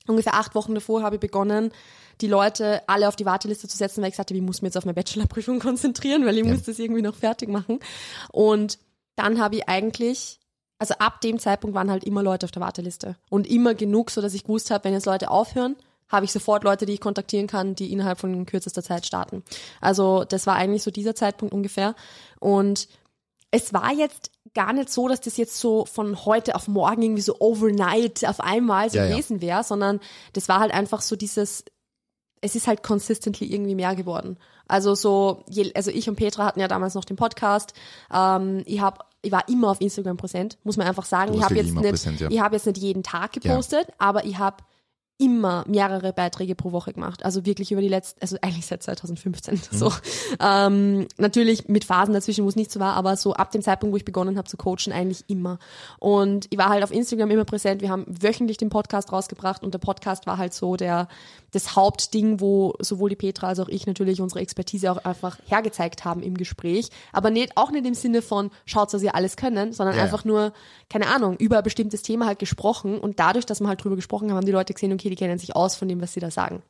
ungefähr acht Wochen davor habe ich begonnen, die Leute alle auf die Warteliste zu setzen, weil ich gesagt habe, ich muss mich jetzt auf meine Bachelorprüfung konzentrieren, weil ich Ja. muss das irgendwie noch fertig machen. Und dann habe ich eigentlich, also ab dem Zeitpunkt waren halt immer Leute auf der Warteliste und immer genug, so dass ich gewusst habe, wenn jetzt Leute aufhören, habe ich sofort Leute, die ich kontaktieren kann, die innerhalb von kürzester Zeit starten. Also das war eigentlich so dieser Zeitpunkt ungefähr. Und es war jetzt gar nicht so, dass das jetzt so von heute auf morgen irgendwie so overnight auf einmal so Ja, ja. gewesen wäre, sondern das war halt einfach so dieses, es ist halt consistently irgendwie mehr geworden. Also so, also ich und Petra hatten ja damals noch den Podcast. Ähm, ich hab, ich war immer auf Instagram präsent, muss man einfach sagen. Ich habe jetzt nicht, präsent, ja. ich habe jetzt nicht jeden Tag gepostet, aber ich habe immer mehrere Beiträge pro Woche gemacht. Also wirklich über die letzten, also eigentlich seit 2015. Mhm. So. Ähm, natürlich mit Phasen dazwischen, wo es nicht so war, aber so ab dem Zeitpunkt, wo ich begonnen habe zu coachen, eigentlich immer. Und ich war halt auf Instagram immer präsent. Wir haben wöchentlich den Podcast rausgebracht und der Podcast war halt so der das Hauptding, wo sowohl die Petra als auch ich natürlich unsere Expertise auch einfach hergezeigt haben im Gespräch. Aber nicht, auch nicht im Sinne von, schaut, was ihr alles können, sondern Ja, ja. einfach nur, keine Ahnung, über ein bestimmtes Thema halt gesprochen und dadurch, dass wir halt drüber gesprochen haben, haben die Leute gesehen, okay, die kennen sich aus von dem, was sie da sagen.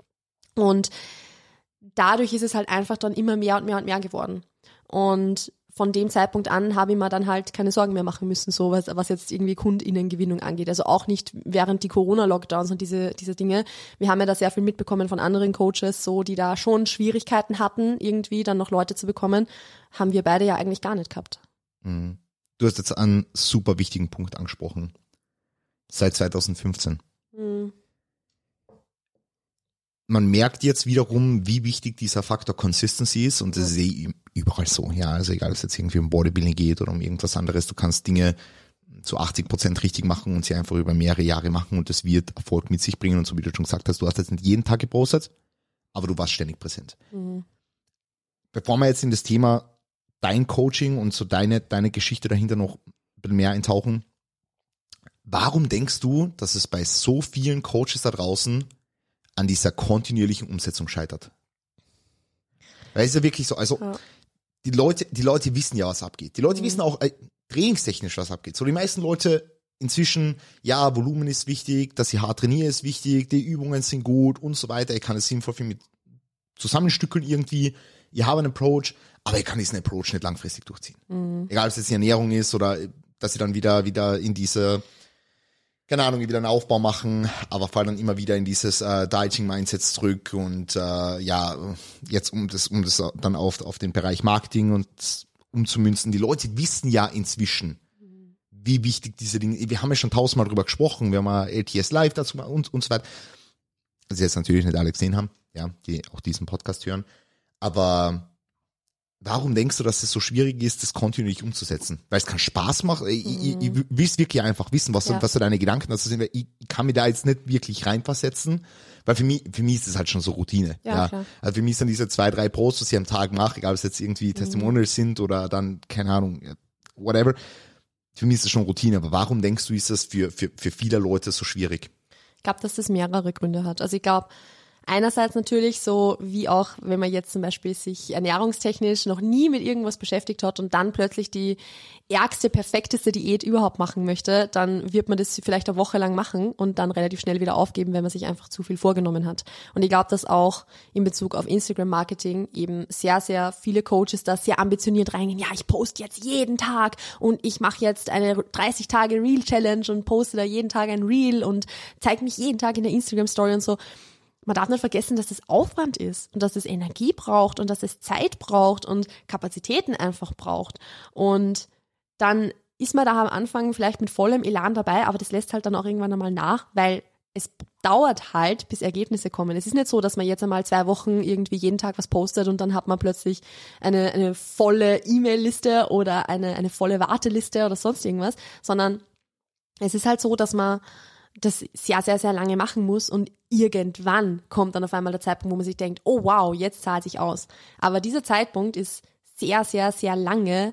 Und dadurch ist es halt einfach dann immer mehr und mehr und mehr geworden. Und von dem Zeitpunkt an habe ich mir dann halt keine Sorgen mehr machen müssen, so was, was jetzt irgendwie Kundinnengewinnung angeht. Also auch nicht während die Corona-Lockdowns und diese, diese Dinge. Wir haben ja da sehr viel mitbekommen von anderen Coaches, so, die da schon Schwierigkeiten hatten, irgendwie dann noch Leute zu bekommen. Haben wir beide ja eigentlich gar nicht gehabt. Mhm. Du hast jetzt einen super wichtigen Punkt angesprochen. Seit 2015. Hm. Man merkt jetzt wiederum, wie wichtig dieser Faktor Consistency ist und das ist eh überall so. Ja, also egal, ob es jetzt irgendwie um Bodybuilding geht oder um irgendwas anderes, du kannst Dinge zu 80 Prozent richtig machen und sie einfach über mehrere Jahre machen und das wird Erfolg mit sich bringen und so wie du schon gesagt hast, du hast jetzt nicht jeden Tag gepostet, aber du warst ständig präsent. Mhm. Bevor wir jetzt in das Thema dein Coaching und so deine, deine Geschichte dahinter noch ein bisschen mehr eintauchen, warum denkst du, dass es bei so vielen Coaches da draußen an dieser kontinuierlichen Umsetzung scheitert. Weil es ist ja wirklich so, also ja. die Leute, die Leute wissen ja, was abgeht. Die Leute mhm. wissen auch äh, trainingstechnisch, was abgeht. So die meisten Leute inzwischen, ja, Volumen ist wichtig, dass sie hart trainieren ist wichtig, die Übungen sind gut und so weiter. Ich kann es sinnvoll viel mit zusammenstückeln irgendwie. Ich habe einen Approach, aber ich kann diesen Approach nicht langfristig durchziehen. Mhm. Egal, ob es jetzt die Ernährung ist oder dass sie dann wieder, wieder in diese keine Ahnung, wieder einen Aufbau machen, aber fallen dann immer wieder in dieses äh, Dieting-Mindset zurück und äh, ja, jetzt um das, um das dann auf, auf den Bereich Marketing und umzumünzen. Die Leute wissen ja inzwischen, wie wichtig diese Dinge, wir haben ja schon tausendmal drüber gesprochen, wir haben ja LTS Live dazu und, und so weiter. Also jetzt natürlich nicht alle gesehen haben, ja, die auch diesen Podcast hören, aber Warum denkst du, dass es so schwierig ist, das kontinuierlich umzusetzen? Weil es keinen Spaß macht. Ich, mhm. ich, ich will es wirklich einfach wissen, was, ja. was so deine Gedanken dazu sind. Ich, ich kann mir da jetzt nicht wirklich reinversetzen, weil für mich, für mich ist es halt schon so Routine. Ja, ja. Also für mich sind diese zwei, drei Posts, die ich am Tag mache, egal ob es jetzt irgendwie mhm. Testimonials sind oder dann, keine Ahnung, whatever. Für mich ist es schon Routine. Aber warum denkst du, ist das für, für, für viele Leute so schwierig? Ich glaube, dass das mehrere Gründe hat. Also ich glaube, Einerseits natürlich so, wie auch, wenn man jetzt zum Beispiel sich ernährungstechnisch noch nie mit irgendwas beschäftigt hat und dann plötzlich die ärgste, perfekteste Diät überhaupt machen möchte, dann wird man das vielleicht eine Woche lang machen und dann relativ schnell wieder aufgeben, wenn man sich einfach zu viel vorgenommen hat. Und ich glaube, dass auch in Bezug auf Instagram-Marketing eben sehr, sehr viele Coaches da sehr ambitioniert reingehen. Ja, ich poste jetzt jeden Tag und ich mache jetzt eine 30 Tage Reel-Challenge und poste da jeden Tag ein Reel und zeige mich jeden Tag in der Instagram-Story und so man darf nicht vergessen, dass es Aufwand ist und dass es Energie braucht und dass es Zeit braucht und Kapazitäten einfach braucht. Und dann ist man da am Anfang vielleicht mit vollem Elan dabei, aber das lässt halt dann auch irgendwann einmal nach, weil es dauert halt, bis Ergebnisse kommen. Es ist nicht so, dass man jetzt einmal zwei Wochen irgendwie jeden Tag was postet und dann hat man plötzlich eine, eine volle E-Mail-Liste oder eine, eine volle Warteliste oder sonst irgendwas, sondern es ist halt so, dass man das sehr, sehr, sehr lange machen muss und irgendwann kommt dann auf einmal der Zeitpunkt, wo man sich denkt, oh wow, jetzt zahlt sich aus. Aber dieser Zeitpunkt ist sehr, sehr, sehr lange.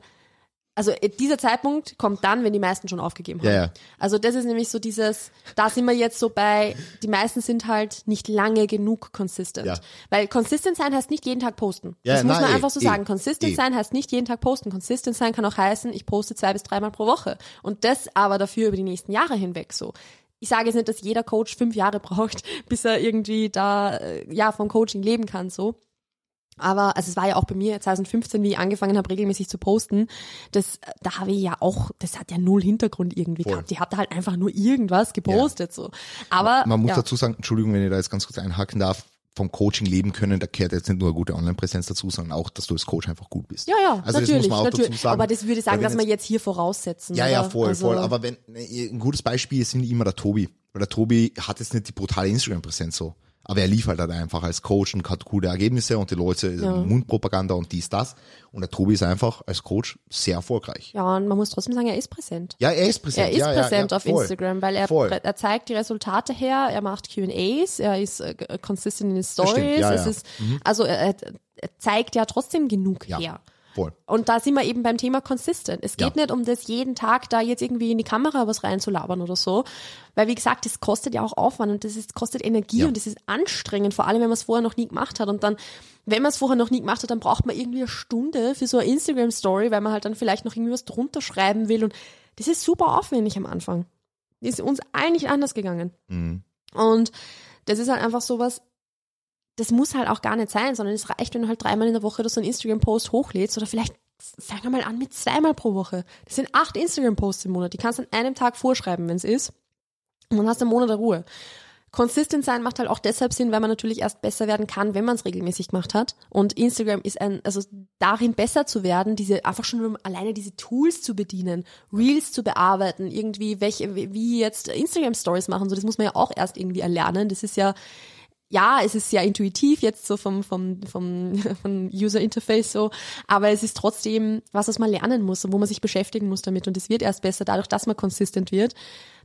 Also äh, dieser Zeitpunkt kommt dann, wenn die meisten schon aufgegeben haben. Ja, ja. Also das ist nämlich so dieses, da sind wir jetzt so bei, die meisten sind halt nicht lange genug consistent. Ja. Weil consistent sein heißt nicht jeden Tag posten. Das muss man eh, einfach so eh, sagen. Consistent eh. sein heißt nicht jeden Tag posten. Consistent sein kann auch heißen, ich poste zwei bis dreimal pro Woche. Und das aber dafür über die nächsten Jahre hinweg so ich sage jetzt nicht, dass jeder Coach fünf Jahre braucht, bis er irgendwie da äh, ja vom Coaching leben kann so. Aber also es war ja auch bei mir 2015, wie ich angefangen habe, regelmäßig zu posten. Das, da habe ich ja auch, das hat ja null Hintergrund irgendwie Voll. gehabt. Ich habe da halt einfach nur irgendwas gepostet ja. so. Aber man, man muss ja. dazu sagen, Entschuldigung, wenn ich da jetzt ganz kurz einhaken darf vom Coaching leben können, da kehrt jetzt nicht nur eine gute Online-Präsenz dazu, sondern auch, dass du als Coach einfach gut bist. Ja, ja, also natürlich, das muss man auch natürlich. dazu sagen. Aber das würde ich sagen, dass wir jetzt hier voraussetzen. Ja, oder? ja, voll, also voll. Aber wenn, ein gutes Beispiel ist immer der Tobi. Weil der Tobi hat jetzt nicht die brutale Instagram-Präsenz so. Aber er liefert halt einfach als Coach und hat coole Ergebnisse und die Leute, ja. Mundpropaganda und dies, das. Und der Tobi ist einfach als Coach sehr erfolgreich. Ja, und man muss trotzdem sagen, er ist präsent. Ja, er ist präsent. Er ist ja, präsent ja, auf voll. Instagram, weil er, er zeigt die Resultate her, er macht Q&As, er ist äh, consistent in den Stories. Ja, es ist, mhm. Also er, er, zeigt ja trotzdem genug her. Voll. Und da sind wir eben beim Thema consistent. Es geht ja. nicht um das jeden Tag da jetzt irgendwie in die Kamera was reinzulabern oder so. Weil wie gesagt, das kostet ja auch Aufwand und das ist, kostet Energie ja. und das ist anstrengend, vor allem wenn man es vorher noch nie gemacht hat. Und dann, wenn man es vorher noch nie gemacht hat, dann braucht man irgendwie eine Stunde für so eine Instagram-Story, weil man halt dann vielleicht noch irgendwie was drunter schreiben will. Und das ist super aufwendig am Anfang. ist uns eigentlich anders gegangen. Mhm. Und das ist halt einfach sowas, das muss halt auch gar nicht sein, sondern es reicht, wenn du halt dreimal in der Woche so einen Instagram-Post hochlädst oder vielleicht fang mal an mit zweimal pro Woche. Das sind acht Instagram-Posts im Monat. Die kannst du an einem Tag vorschreiben, wenn es ist. Und dann hast du einen Monat der Ruhe. Consistent sein macht halt auch deshalb Sinn, weil man natürlich erst besser werden kann, wenn man es regelmäßig gemacht hat. Und Instagram ist ein, also darin besser zu werden, diese einfach schon alleine diese Tools zu bedienen, Reels zu bearbeiten, irgendwie welche, wie jetzt Instagram Stories machen, so das muss man ja auch erst irgendwie erlernen. Das ist ja ja, es ist sehr intuitiv jetzt so vom, vom, vom, vom User Interface so, aber es ist trotzdem was, was man lernen muss und wo man sich beschäftigen muss damit und es wird erst besser dadurch, dass man konsistent wird.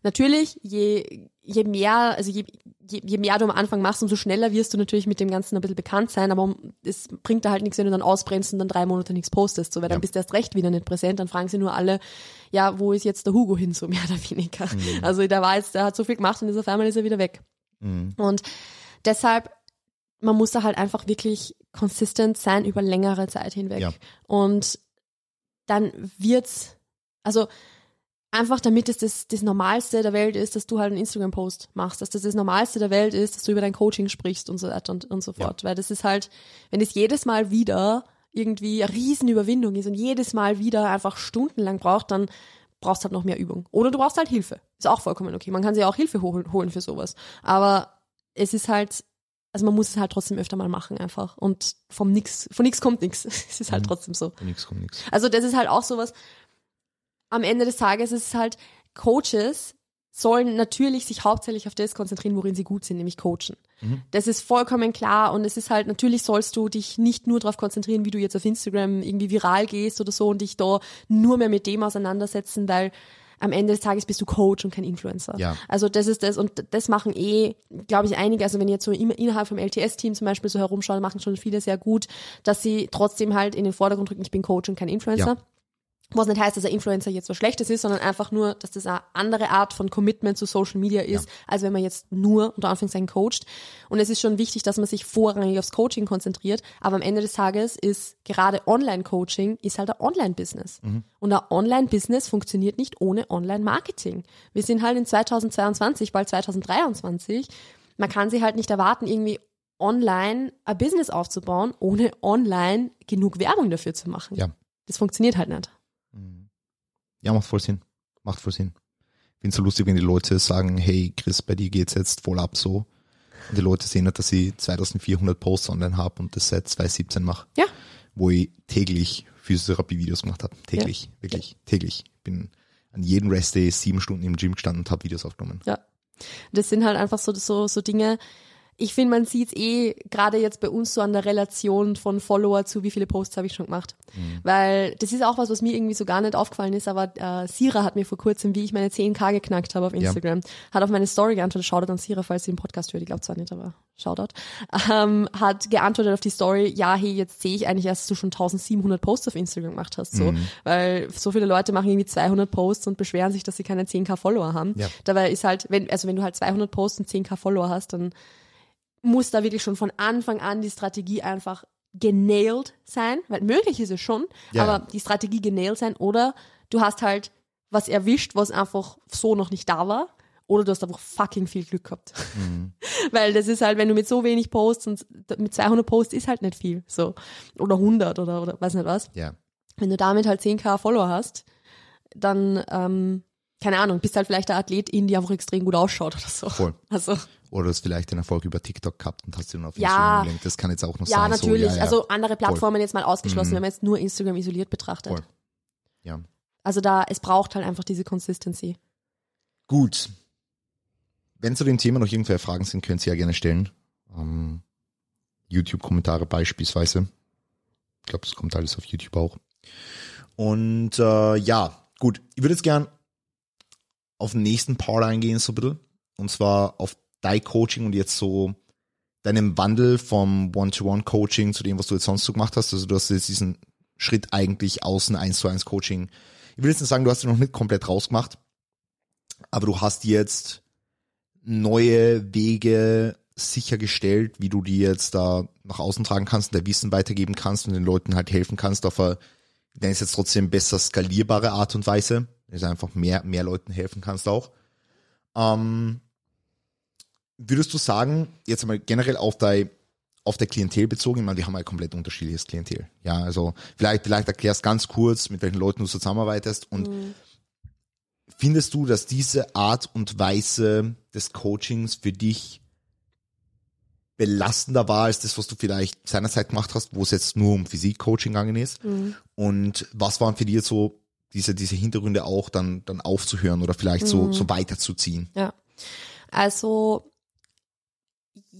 Natürlich, je, je mehr, also je, je, je mehr du am Anfang machst, umso schneller wirst du natürlich mit dem Ganzen ein bisschen bekannt sein, aber es bringt da halt nichts, wenn du dann ausbrennst und dann drei Monate nichts postest, so, weil ja. dann bist du erst recht wieder nicht präsent, dann fragen sie nur alle, ja, wo ist jetzt der Hugo hin, so mehr oder weniger. Mhm. Also der war jetzt, der hat so viel gemacht und ist auf einmal ist er wieder weg. Mhm. Und deshalb, man muss da halt einfach wirklich konsistent sein über längere Zeit hinweg. Ja. Und dann wird's, also einfach damit es das, das Normalste der Welt ist, dass du halt einen Instagram-Post machst, dass das das Normalste der Welt ist, dass du über dein Coaching sprichst und so weiter und, und so fort. Ja. Weil das ist halt, wenn es jedes Mal wieder irgendwie eine Riesenüberwindung ist und jedes Mal wieder einfach stundenlang braucht, dann brauchst halt noch mehr Übung. Oder du brauchst halt Hilfe. Ist auch vollkommen okay. Man kann sich auch Hilfe holen für sowas. Aber es ist halt, also man muss es halt trotzdem öfter mal machen einfach. Und vom nix, von nix kommt nix. Es ist halt mhm. trotzdem so. Von nix kommt nix. Also das ist halt auch sowas, am Ende des Tages ist es halt, Coaches sollen natürlich sich hauptsächlich auf das konzentrieren, worin sie gut sind, nämlich coachen. Mhm. Das ist vollkommen klar und es ist halt, natürlich sollst du dich nicht nur darauf konzentrieren, wie du jetzt auf Instagram irgendwie viral gehst oder so und dich da nur mehr mit dem auseinandersetzen, weil am Ende des Tages bist du Coach und kein Influencer. Ja. Also das ist das und das machen eh, glaube ich, einige. Also wenn ihr jetzt so innerhalb vom LTS-Team zum Beispiel so herumschaut, machen schon viele sehr gut, dass sie trotzdem halt in den Vordergrund rücken, ich bin Coach und kein Influencer. Ja. Was nicht heißt, dass ein Influencer jetzt was Schlechtes ist, sondern einfach nur, dass das eine andere Art von Commitment zu Social Media ist, ja. als wenn man jetzt nur unter Anführungszeichen coacht. Und es ist schon wichtig, dass man sich vorrangig aufs Coaching konzentriert. Aber am Ende des Tages ist gerade Online-Coaching ist halt ein Online-Business. Mhm. Und ein Online-Business funktioniert nicht ohne Online-Marketing. Wir sind halt in 2022, bald 2023. Man kann sich halt nicht erwarten, irgendwie online ein Business aufzubauen, ohne online genug Werbung dafür zu machen. Ja. Das funktioniert halt nicht. Ja, macht voll Sinn. Macht voll Sinn. Ich finde es so lustig, wenn die Leute sagen, hey Chris, bei dir geht's jetzt voll ab so. Und die Leute sehen nicht, dass ich 2400 Posts online habe und das seit 2017 mache. Ja. Wo ich täglich Physiotherapie-Videos gemacht habe. Täglich, ja. wirklich, täglich. Bin an jedem Restday sieben Stunden im Gym gestanden und habe Videos aufgenommen. Ja. Das sind halt einfach so, so, so Dinge, ich finde, man sieht eh gerade jetzt bei uns so an der Relation von Follower zu, wie viele Posts habe ich schon gemacht. Mhm. Weil das ist auch was, was mir irgendwie so gar nicht aufgefallen ist, aber äh, Sira hat mir vor kurzem, wie ich meine 10k geknackt habe auf Instagram, ja. hat auf meine Story geantwortet, Shoutout an Sira, falls sie den Podcast hört, ich glaube zwar nicht, aber Shoutout, ähm, hat geantwortet auf die Story, ja, hey, jetzt sehe ich eigentlich erst, dass du schon 1700 Posts auf Instagram gemacht hast, so. Mhm. Weil so viele Leute machen irgendwie 200 Posts und beschweren sich, dass sie keine 10k Follower haben. Ja. Dabei ist halt, wenn, also wenn du halt 200 Posts und 10k Follower hast, dann muss da wirklich schon von Anfang an die Strategie einfach genailed sein, weil möglich ist es schon, ja. aber die Strategie genailed sein oder du hast halt was erwischt, was einfach so noch nicht da war oder du hast einfach fucking viel Glück gehabt. Mhm. Weil das ist halt, wenn du mit so wenig Posts und mit 200 Posts ist halt nicht viel, so. Oder 100 oder, oder weiß nicht was. Ja. Wenn du damit halt 10k Follower hast, dann, ähm, keine Ahnung, bist halt vielleicht der Athletin, die einfach extrem gut ausschaut oder so. Voll. Also. Oder du hast vielleicht den Erfolg über TikTok gehabt und hast ihn auf Instagram ja, gelenkt. Das kann jetzt auch noch ja, sein. Natürlich. So, ja, ja, natürlich. Also andere Plattformen Voll. jetzt mal ausgeschlossen, mhm. wenn man jetzt nur Instagram isoliert betrachtet. Voll. Ja. Also da, es braucht halt einfach diese Consistency. Gut. Wenn zu dem Thema noch irgendwelche Fragen sind, könnt ihr ja gerne stellen. Ähm, YouTube-Kommentare beispielsweise. Ich glaube, es kommt alles auf YouTube auch. Und äh, ja, gut. Ich würde jetzt gern auf den nächsten Part eingehen, so ein bisschen. Und zwar auf dein Coaching und jetzt so deinem Wandel vom One-to-One-Coaching zu dem, was du jetzt sonst so gemacht hast. Also du hast jetzt diesen Schritt eigentlich außen 1 zu 1 Coaching. Ich will jetzt nicht sagen, du hast ihn noch nicht komplett rausgemacht, aber du hast jetzt neue Wege sichergestellt, wie du die jetzt da nach außen tragen kannst, der Wissen weitergeben kannst und den Leuten halt helfen kannst auf eine, ich nenne es jetzt trotzdem besser skalierbare Art und Weise, dass du einfach mehr, mehr Leuten helfen kannst auch. Ähm, würdest du sagen, jetzt einmal generell auf dein auf der Klientel bezogen, ich meine, die haben ein komplett unterschiedliches Klientel. Ja, also vielleicht, vielleicht erklärst ganz kurz, mit welchen Leuten du zusammenarbeitest und mhm. findest du, dass diese Art und Weise des Coachings für dich belastender war als das, was du vielleicht seinerzeit gemacht hast, wo es jetzt nur um Physik-Coaching gegangen ist? Mhm. Und was waren für dich so diese, diese Hintergründe auch dann, dann aufzuhören oder vielleicht mhm. so, so weiterzuziehen? Ja. Also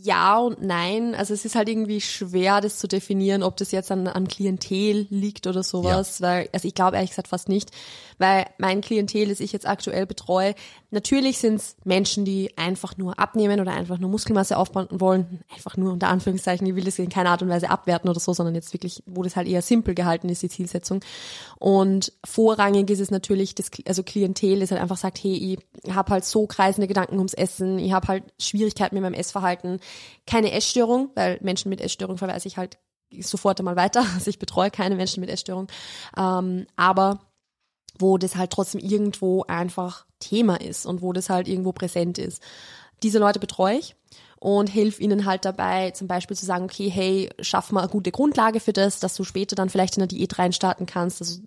ja und nein. Also es ist halt irgendwie schwer, das zu definieren, ob das jetzt an, an Klientel liegt oder sowas. Ja. Weil, also ich glaube ehrlich gesagt fast nicht, weil mein Klientel, das ich jetzt aktuell betreue, natürlich sind es Menschen, die einfach nur abnehmen oder einfach nur Muskelmasse aufbauen wollen. Einfach nur unter Anführungszeichen, ich will das in keiner Art und Weise abwerten oder so, sondern jetzt wirklich, wo das halt eher simpel gehalten ist, die Zielsetzung. Und vorrangig ist es natürlich, das, also Klientel, das halt einfach sagt, hey, ich habe halt so kreisende Gedanken ums Essen, ich habe halt Schwierigkeiten mit meinem Essverhalten, keine Essstörung, weil Menschen mit Essstörung verweise ich halt sofort einmal weiter. Also ich betreue keine Menschen mit Essstörung. Ähm, aber wo das halt trotzdem irgendwo einfach Thema ist und wo das halt irgendwo präsent ist. Diese Leute betreue ich und hilf ihnen halt dabei, zum Beispiel zu sagen, okay, hey, schaff mal eine gute Grundlage für das, dass du später dann vielleicht in der Diät reinstarten kannst, also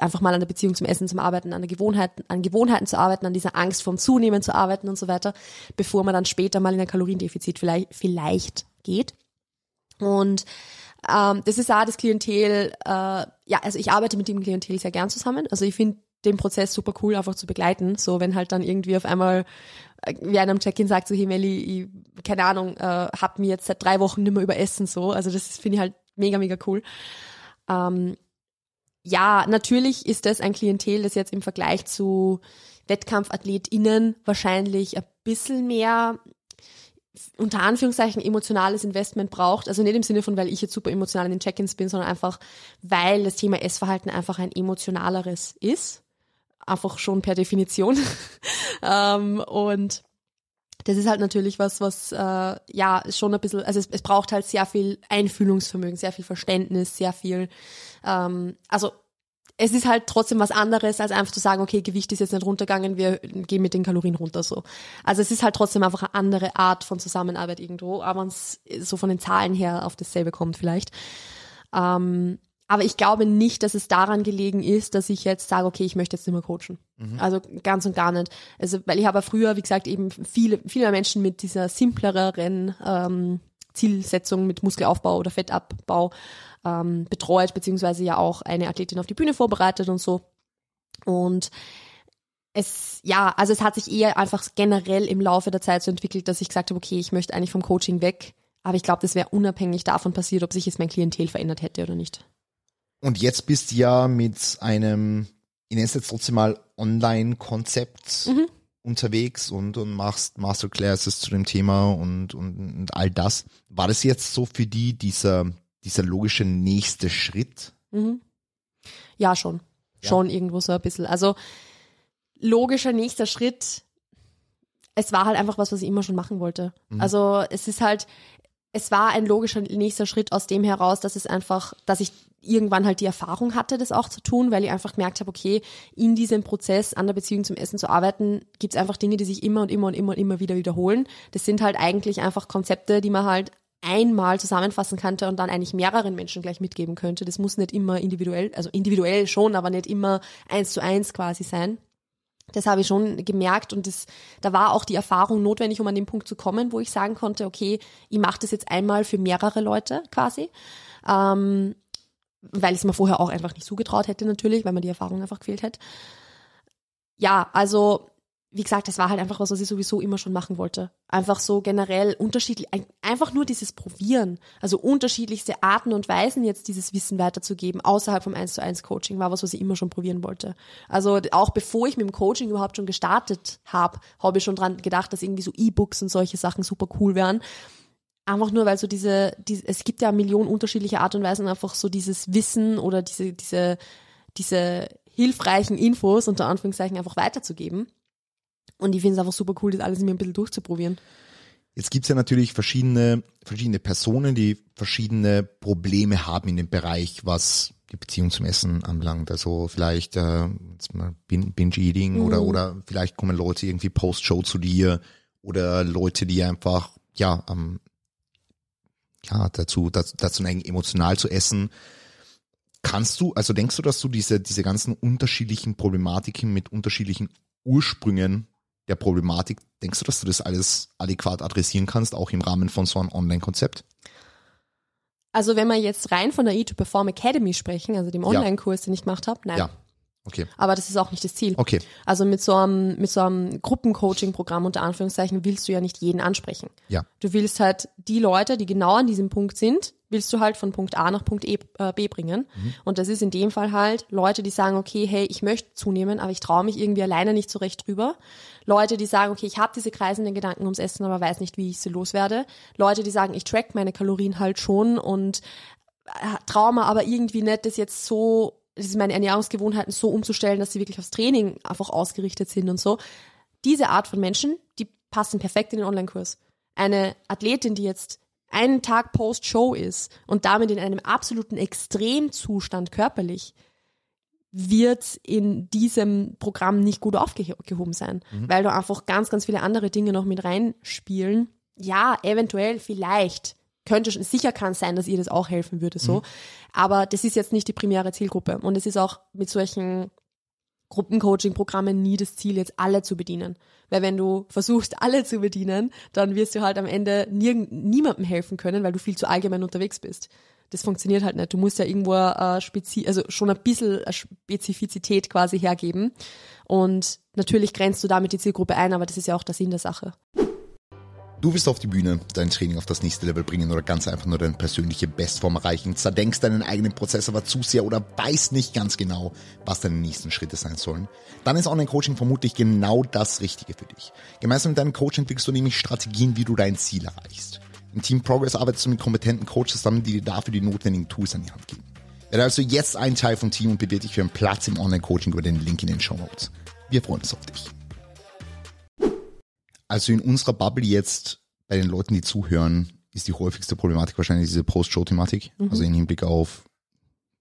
einfach mal an der Beziehung zum Essen zum Arbeiten, an der Gewohnheiten, an Gewohnheiten zu arbeiten, an dieser Angst vorm Zunehmen zu arbeiten und so weiter, bevor man dann später mal in ein Kaloriendefizit vielleicht, vielleicht geht. Und ähm, das ist auch das Klientel, äh, ja, also ich arbeite mit dem Klientel sehr gern zusammen. Also ich finde den Prozess super cool, einfach zu begleiten. So, wenn halt dann irgendwie auf einmal äh, wie einem Check-in sagt, so, hey Melli, ich, keine Ahnung, äh, hab mir jetzt seit drei Wochen nicht mehr über Essen so. Also das finde ich halt mega, mega cool. Ähm, ja, natürlich ist das ein Klientel, das jetzt im Vergleich zu WettkampfathletInnen wahrscheinlich ein bisschen mehr unter Anführungszeichen emotionales Investment braucht. Also nicht im Sinne von, weil ich jetzt super emotional in den Check-ins bin, sondern einfach, weil das Thema Essverhalten einfach ein emotionaleres ist. Einfach schon per Definition. ähm, und das ist halt natürlich was, was äh, ja schon ein bisschen, also es, es braucht halt sehr viel Einfühlungsvermögen, sehr viel Verständnis, sehr viel, ähm, also es ist halt trotzdem was anderes, als einfach zu sagen, okay, Gewicht ist jetzt nicht runtergegangen, wir gehen mit den Kalorien runter so. Also es ist halt trotzdem einfach eine andere Art von Zusammenarbeit irgendwo, aber es so von den Zahlen her auf dasselbe kommt vielleicht. Ähm, aber ich glaube nicht, dass es daran gelegen ist, dass ich jetzt sage, okay, ich möchte jetzt nicht mehr coachen. Mhm. Also ganz und gar nicht. Also, weil ich habe früher, wie gesagt, eben viele, viele Menschen mit dieser simpleren ähm, Zielsetzung mit Muskelaufbau oder Fettabbau ähm, betreut, beziehungsweise ja auch eine Athletin auf die Bühne vorbereitet und so. Und es, ja, also es hat sich eher einfach generell im Laufe der Zeit so entwickelt, dass ich gesagt habe, okay, ich möchte eigentlich vom Coaching weg. Aber ich glaube, das wäre unabhängig davon passiert, ob sich jetzt mein Klientel verändert hätte oder nicht. Und jetzt bist du ja mit einem, ich nenne es jetzt trotzdem mal Online-Konzept mhm. unterwegs und, und machst Masterclasses zu dem Thema und, und, und all das. War das jetzt so für die dieser dieser logische nächste Schritt? Mhm. Ja, schon. Ja. Schon irgendwo so ein bisschen. Also logischer nächster Schritt, es war halt einfach was, was ich immer schon machen wollte. Mhm. Also es ist halt, es war ein logischer nächster Schritt aus dem heraus, dass es einfach, dass ich irgendwann halt die Erfahrung hatte, das auch zu tun, weil ich einfach gemerkt habe, okay, in diesem Prozess an der Beziehung zum Essen zu arbeiten, gibt's einfach Dinge, die sich immer und immer und immer und immer wieder wiederholen. Das sind halt eigentlich einfach Konzepte, die man halt einmal zusammenfassen könnte und dann eigentlich mehreren Menschen gleich mitgeben könnte. Das muss nicht immer individuell, also individuell schon, aber nicht immer eins zu eins quasi sein. Das habe ich schon gemerkt und das, da war auch die Erfahrung notwendig, um an den Punkt zu kommen, wo ich sagen konnte, okay, ich mache das jetzt einmal für mehrere Leute quasi, ähm, weil ich es mir vorher auch einfach nicht zugetraut hätte natürlich, weil mir die Erfahrung einfach gefehlt hätte. Ja, also wie gesagt, das war halt einfach was, was ich sowieso immer schon machen wollte. Einfach so generell unterschiedlich, einfach nur dieses Probieren. Also unterschiedlichste Arten und Weisen jetzt dieses Wissen weiterzugeben, außerhalb vom 1 zu 1 Coaching, war was, was ich immer schon probieren wollte. Also auch bevor ich mit dem Coaching überhaupt schon gestartet habe, habe ich schon dran gedacht, dass irgendwie so E-Books und solche Sachen super cool wären. Einfach nur, weil so diese, diese, es gibt ja Millionen unterschiedliche Art und Weisen, einfach so dieses Wissen oder diese, diese, diese hilfreichen Infos unter Anführungszeichen einfach weiterzugeben. Und ich finde es einfach super cool, das alles mir ein bisschen durchzuprobieren. Jetzt gibt's ja natürlich verschiedene, verschiedene Personen, die verschiedene Probleme haben in dem Bereich, was die Beziehung zum Essen anbelangt. Also vielleicht äh, Binge-Eating mhm. oder, oder vielleicht kommen Leute irgendwie Post-Show zu dir oder Leute, die einfach ja, ähm, ja dazu, dazu, dazu neigen, emotional zu essen. Kannst du, also denkst du, dass du diese, diese ganzen unterschiedlichen Problematiken mit unterschiedlichen Ursprüngen der Problematik, denkst du, dass du das alles adäquat adressieren kannst, auch im Rahmen von so einem Online-Konzept? Also wenn wir jetzt rein von der E2Perform Academy sprechen, also dem Online-Kurs, den ich gemacht habe, nein. Ja. Okay. Aber das ist auch nicht das Ziel. Okay. Also mit so einem, mit so einem Gruppencoaching-Programm unter Anführungszeichen willst du ja nicht jeden ansprechen. Ja. Du willst halt die Leute, die genau an diesem Punkt sind, willst du halt von Punkt A nach Punkt e, äh, B bringen. Und das ist in dem Fall halt Leute, die sagen, okay, hey, ich möchte zunehmen, aber ich traue mich irgendwie alleine nicht so recht drüber. Leute, die sagen, okay, ich habe diese kreisenden Gedanken ums Essen, aber weiß nicht, wie ich sie loswerde. Leute, die sagen, ich track meine Kalorien halt schon und äh, traue mir aber irgendwie nicht, das jetzt so, meine Ernährungsgewohnheiten so umzustellen, dass sie wirklich aufs Training einfach ausgerichtet sind und so. Diese Art von Menschen, die passen perfekt in den Online-Kurs. Eine Athletin, die jetzt einen Tag Post-Show ist und damit in einem absoluten Extremzustand körperlich, wird in diesem Programm nicht gut aufgehoben sein, weil da einfach ganz, ganz viele andere Dinge noch mit reinspielen. Ja, eventuell, vielleicht, könnte schon, sicher kann es sein, dass ihr das auch helfen würde, so. Aber das ist jetzt nicht die primäre Zielgruppe. Und es ist auch mit solchen Gruppencoaching-Programmen nie das Ziel, jetzt alle zu bedienen. Weil wenn du versuchst, alle zu bedienen, dann wirst du halt am Ende nirgend, niemandem helfen können, weil du viel zu allgemein unterwegs bist. Das funktioniert halt nicht. Du musst ja irgendwo äh, spezi also schon ein bisschen äh, Spezifizität quasi hergeben. Und natürlich grenzt du damit die Zielgruppe ein, aber das ist ja auch der Sinn der Sache. Du willst auf die Bühne dein Training auf das nächste Level bringen oder ganz einfach nur deine persönliche Bestform erreichen, zerdenkst deinen eigenen Prozess aber zu sehr oder weißt nicht ganz genau, was deine nächsten Schritte sein sollen, dann ist Online-Coaching vermutlich genau das Richtige für dich. Gemeinsam mit deinem Coach entwickelst du nämlich Strategien, wie du dein Ziel erreichst. Im Team Progress arbeitest du mit kompetenten Coaches zusammen, die dir dafür die notwendigen Tools an die Hand geben. Werde also jetzt ein Teil vom Team und bewirb dich für einen Platz im Online-Coaching über den Link in den Show Notes. Wir freuen uns auf dich. Also in unserer Bubble jetzt bei den Leuten, die zuhören, ist die häufigste Problematik wahrscheinlich diese Post-Show-Thematik. Also im Hinblick auf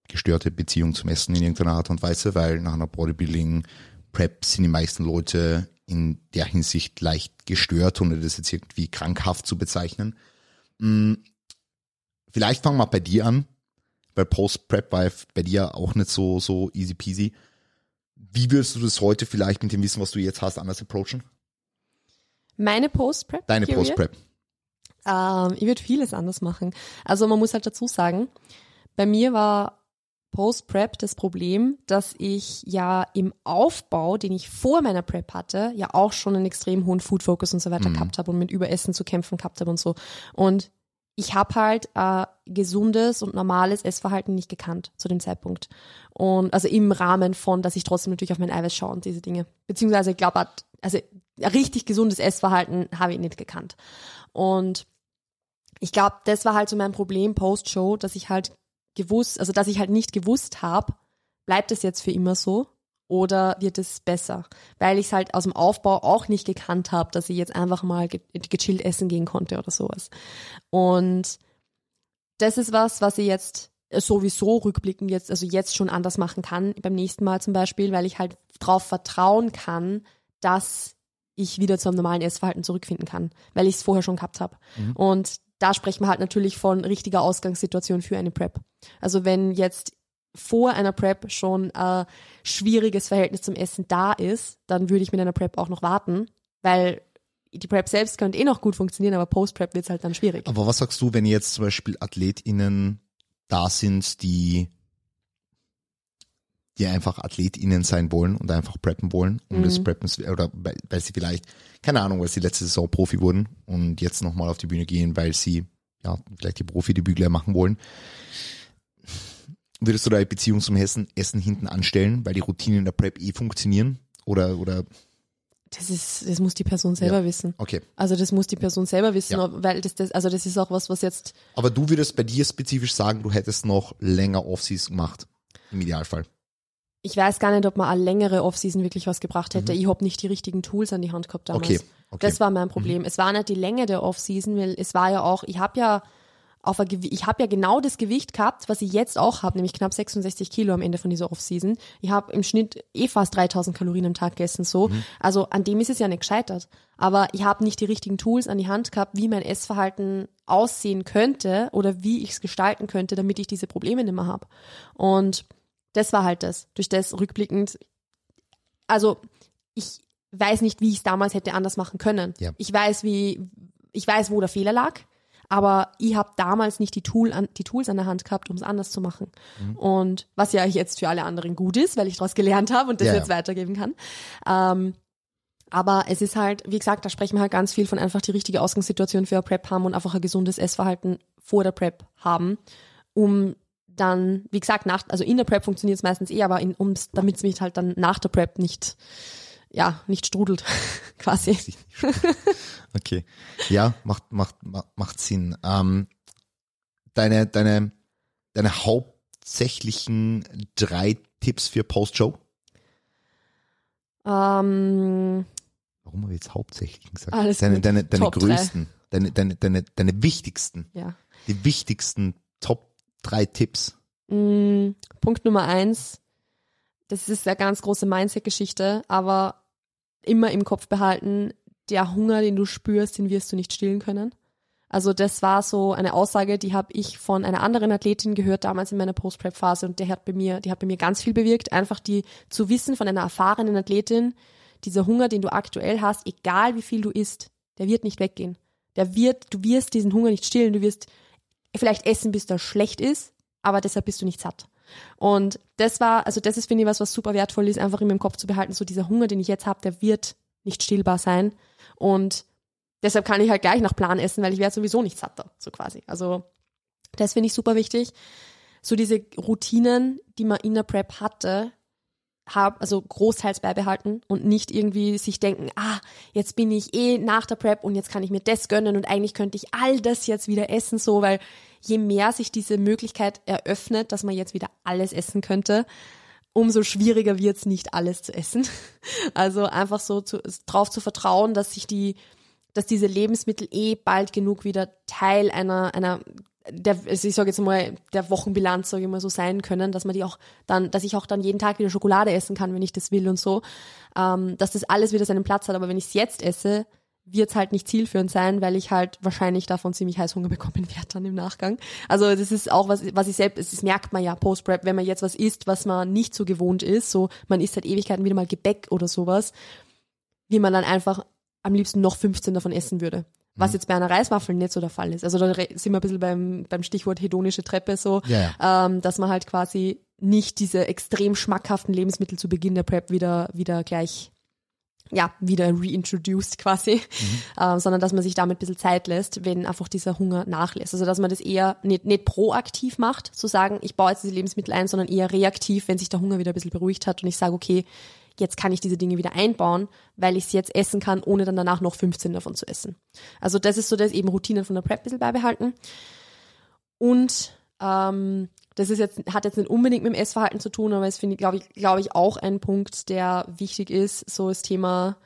gestörte Beziehung zum Essen in irgendeiner Art und Weise, weil nach einer Bodybuilding-Prep sind die meisten Leute in der Hinsicht leicht gestört, ohne das jetzt irgendwie krankhaft zu bezeichnen. Hm, Vielleicht fangen wir bei dir an, weil Post-Prep war bei dir auch nicht so, so easy peasy. Wie würdest du das heute vielleicht mit dem Wissen, was du jetzt hast, anders approachen? Meine Post-Prep? Deine? Post-Prep. Ähm, ich würde vieles anders machen. Also man muss halt dazu sagen, bei mir war Post-Prep das Problem, dass ich ja im Aufbau, den ich vor meiner Prep hatte, ja auch schon einen extrem hohen Food-Focus und so weiter gehabt habe und mit Überessen zu kämpfen gehabt habe und so. Und ich habe halt äh, gesundes und normales Essverhalten nicht gekannt zu dem Zeitpunkt. Und also im Rahmen von, dass ich trotzdem natürlich auf mein Eiweiß schaue und diese Dinge. Beziehungsweise ich glaube, also richtig gesundes Essverhalten habe ich nicht gekannt. Und ich glaube, das war halt so mein Problem Post-Show, dass ich halt gewusst, also dass ich halt nicht gewusst habe, bleibt es jetzt für immer so oder wird es besser? Weil ich es halt aus dem Aufbau auch nicht gekannt habe, dass ich jetzt einfach mal ge gechillt essen gehen konnte oder sowas. Und das ist was, was ich jetzt sowieso rückblickend jetzt, also jetzt schon anders machen kann, beim nächsten Mal zum Beispiel, weil ich halt darauf vertrauen kann, dass ich wieder zu einem normalen Essverhalten zurückfinden kann, weil ich es vorher schon gehabt habe. Und da sprechen wir halt natürlich von richtiger Ausgangssituation für eine Prep. Also wenn jetzt vor einer Prep schon ein schwieriges Verhältnis zum Essen da ist, dann würde ich mit einer Prep auch noch warten, weil die Prep selbst könnte eh noch gut funktionieren, aber Post-Prep wird es halt dann schwierig. Aber was sagst du, wenn jetzt zum Beispiel AthletInnen da sind, die, die einfach AthletInnen sein wollen und einfach preppen wollen, um Mhm. des Preppens, oder weil, weil sie vielleicht, keine Ahnung, weil sie letzte Saison Profi wurden und jetzt nochmal auf die Bühne gehen, weil sie, ja, vielleicht die Profi-Debüt gleich machen wollen. Würdest du da die Beziehung zum Essen, Essen hinten anstellen, weil die Routinen in der Prep eh funktionieren? Oder, oder, Das ist, das muss die Person selber Ja. wissen. okay. Also das muss die Person selber wissen, Ja. weil das, das, also das ist auch was, was jetzt, Aber du würdest bei dir spezifisch sagen, du hättest noch länger Offseason gemacht. Im Idealfall. Ich weiß gar nicht, ob man eine längere Offseason wirklich was gebracht hätte. Ich habe nicht die richtigen Tools an die Hand gehabt damals. Mhm. Okay, okay. Das war mein Problem. Es war nicht die Länge der Offseason, weil es war ja auch, ich habe ja auf ein, ich habe ja genau das Gewicht gehabt, was ich jetzt auch habe, nämlich knapp 66 Kilo am Ende von dieser Offseason. Ich habe im Schnitt eh fast 3000 Kalorien am Tag gegessen, so. Mhm. Also an dem ist es ja nicht gescheitert. Aber ich habe nicht die richtigen Tools an die Hand gehabt, wie mein Essverhalten aussehen könnte oder wie ich es gestalten könnte, damit ich diese Probleme nicht mehr habe. Und das war halt das. Durch das rückblickend, also ich weiß nicht, wie ich es damals hätte anders machen können. Ja. Ich weiß, wie, ich weiß, wo der Fehler lag, aber ich habe damals nicht die, Tool an, die Tools an der Hand gehabt, um es anders zu machen. Mhm. Und was ja jetzt für alle anderen gut ist, weil ich daraus gelernt habe und das Ja, jetzt weitergeben kann. Ähm, aber es ist halt, wie gesagt, da sprechen wir halt ganz viel von einfach die richtige Ausgangssituation für eine Prep haben und einfach ein gesundes Essverhalten vor der Prep haben, um dann, wie gesagt, nach, also in der Prep funktioniert es meistens eh, aber in, ums, damit es mich halt dann nach der Prep nicht, ja, nicht strudelt, quasi. Okay. Ja, macht, macht, macht, Sinn. Ähm, deine, deine, deine hauptsächlichen drei Tipps für Post-Show? Ähm, Warum habe ich jetzt hauptsächlich gesagt? Alles deine, gut. deine, deine Top drei. größten, deine, deine, deine, deine wichtigsten, ja. die wichtigsten drei Tipps. Mm, Punkt Nummer eins, das ist eine ganz große Mindset-Geschichte, aber immer im Kopf behalten, der Hunger, den du spürst, den wirst du nicht stillen können. Also das war so eine Aussage, die habe ich von einer anderen Athletin gehört damals in meiner Post-Prep-Phase und der hat bei mir, die hat bei mir ganz viel bewirkt, einfach die zu wissen von einer erfahrenen Athletin, dieser Hunger, den du aktuell hast, egal wie viel du isst, der wird nicht weggehen. Der wird, du wirst diesen Hunger nicht stillen, du wirst vielleicht essen, bis der schlecht ist, aber deshalb bist du nicht satt. Und das war, also das ist, finde ich, was, was super wertvoll ist, einfach immer im Kopf zu behalten, so dieser Hunger, den ich jetzt habe, der wird nicht stillbar sein. Und deshalb kann ich halt gleich nach Plan essen, weil ich werde sowieso nicht satter, so quasi. Also das finde ich super wichtig. So diese Routinen, die man in der Prep hatte, hab, also großteils beibehalten und nicht irgendwie sich denken, ah, jetzt bin ich eh nach der Prep und jetzt kann ich mir das gönnen und eigentlich könnte ich all das jetzt wieder essen, so, weil je mehr sich diese Möglichkeit eröffnet, dass man jetzt wieder alles essen könnte, umso schwieriger wird's nicht alles zu essen. Also einfach so zu, drauf zu vertrauen, dass sich die, dass diese Lebensmittel eh bald genug wieder Teil einer, einer der, also ich sage jetzt mal, der Wochenbilanz, sage ich mal so sein können, dass man die auch dann, dass ich auch dann jeden Tag wieder Schokolade essen kann, wenn ich das will und so, ähm, dass das alles wieder seinen Platz hat. Aber wenn ich es jetzt esse, wird es halt nicht zielführend sein, weil ich halt wahrscheinlich davon ziemlich Heißhunger bekommen werde dann im Nachgang. Also das ist auch was, was ich selbst, das merkt man ja Post-Prep, wenn man jetzt was isst, was man nicht so gewohnt ist, so man isst seit Ewigkeiten wieder mal Gebäck oder sowas, wie man dann einfach am liebsten noch 15 davon essen würde. Was jetzt bei einer Reiswaffel nicht so der Fall ist. Also da sind wir ein bisschen beim, beim Stichwort hedonische Treppe so, Ja, ähm, dass man halt quasi nicht diese extrem schmackhaften Lebensmittel zu Beginn der Prep wieder, wieder gleich, ja, wieder reintroduced quasi, ähm, sondern dass man sich damit ein bisschen Zeit lässt, wenn einfach dieser Hunger nachlässt. Also dass man das eher nicht, nicht proaktiv macht, zu sagen, ich baue jetzt diese Lebensmittel ein, sondern eher reaktiv, wenn sich der Hunger wieder ein bisschen beruhigt hat und ich sage, okay, jetzt kann ich diese Dinge wieder einbauen, weil ich es jetzt essen kann, ohne dann danach noch 15 davon zu essen. Also das ist so das eben Routinen von der Prep ein bisschen beibehalten. Und ähm, das ist jetzt, hat jetzt nicht unbedingt mit dem Essverhalten zu tun, aber es finde ich, glaube ich, glaube ich, auch ein Punkt, der wichtig ist, so das Thema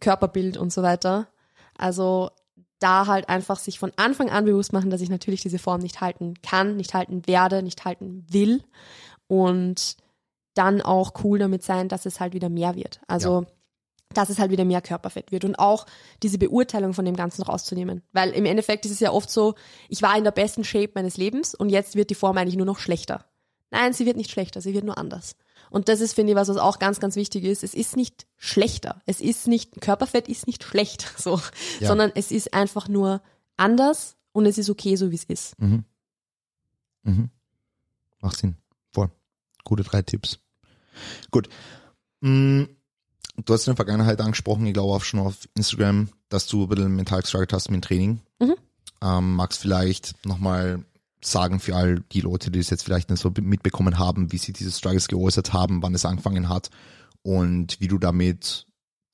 Körperbild und so weiter. Also da halt einfach sich von Anfang an bewusst machen, dass ich natürlich diese Form nicht halten kann, nicht halten werde, nicht halten will und dann auch cool damit sein, dass es halt wieder mehr wird. Also dass es halt wieder mehr Körperfett wird und auch diese Beurteilung von dem Ganzen rauszunehmen. Weil im Endeffekt ist es ja oft so, ich war in der besten Shape meines Lebens und jetzt wird die Form eigentlich nur noch schlechter. Nein, sie wird nicht schlechter, sie wird nur anders. Und das ist, finde ich, was, was auch ganz, ganz wichtig ist. Es ist nicht schlechter. Es ist nicht, Körperfett ist nicht schlecht, so. Ja. Sondern es ist einfach nur anders und es ist okay, so wie es ist. Mhm. Mhm. Macht Sinn. Voll. Gute drei Tipps. Gut. Mm, Du hast in der Vergangenheit angesprochen, ich glaube auch schon auf Instagram, dass du ein bisschen mental gestruggelt hast mit dem Training. Mhm. Ähm, magst vielleicht nochmal sagen für all die Leute, die es jetzt vielleicht nicht so mitbekommen haben, wie sie diese Struggles geäußert haben, wann es angefangen hat und wie du damit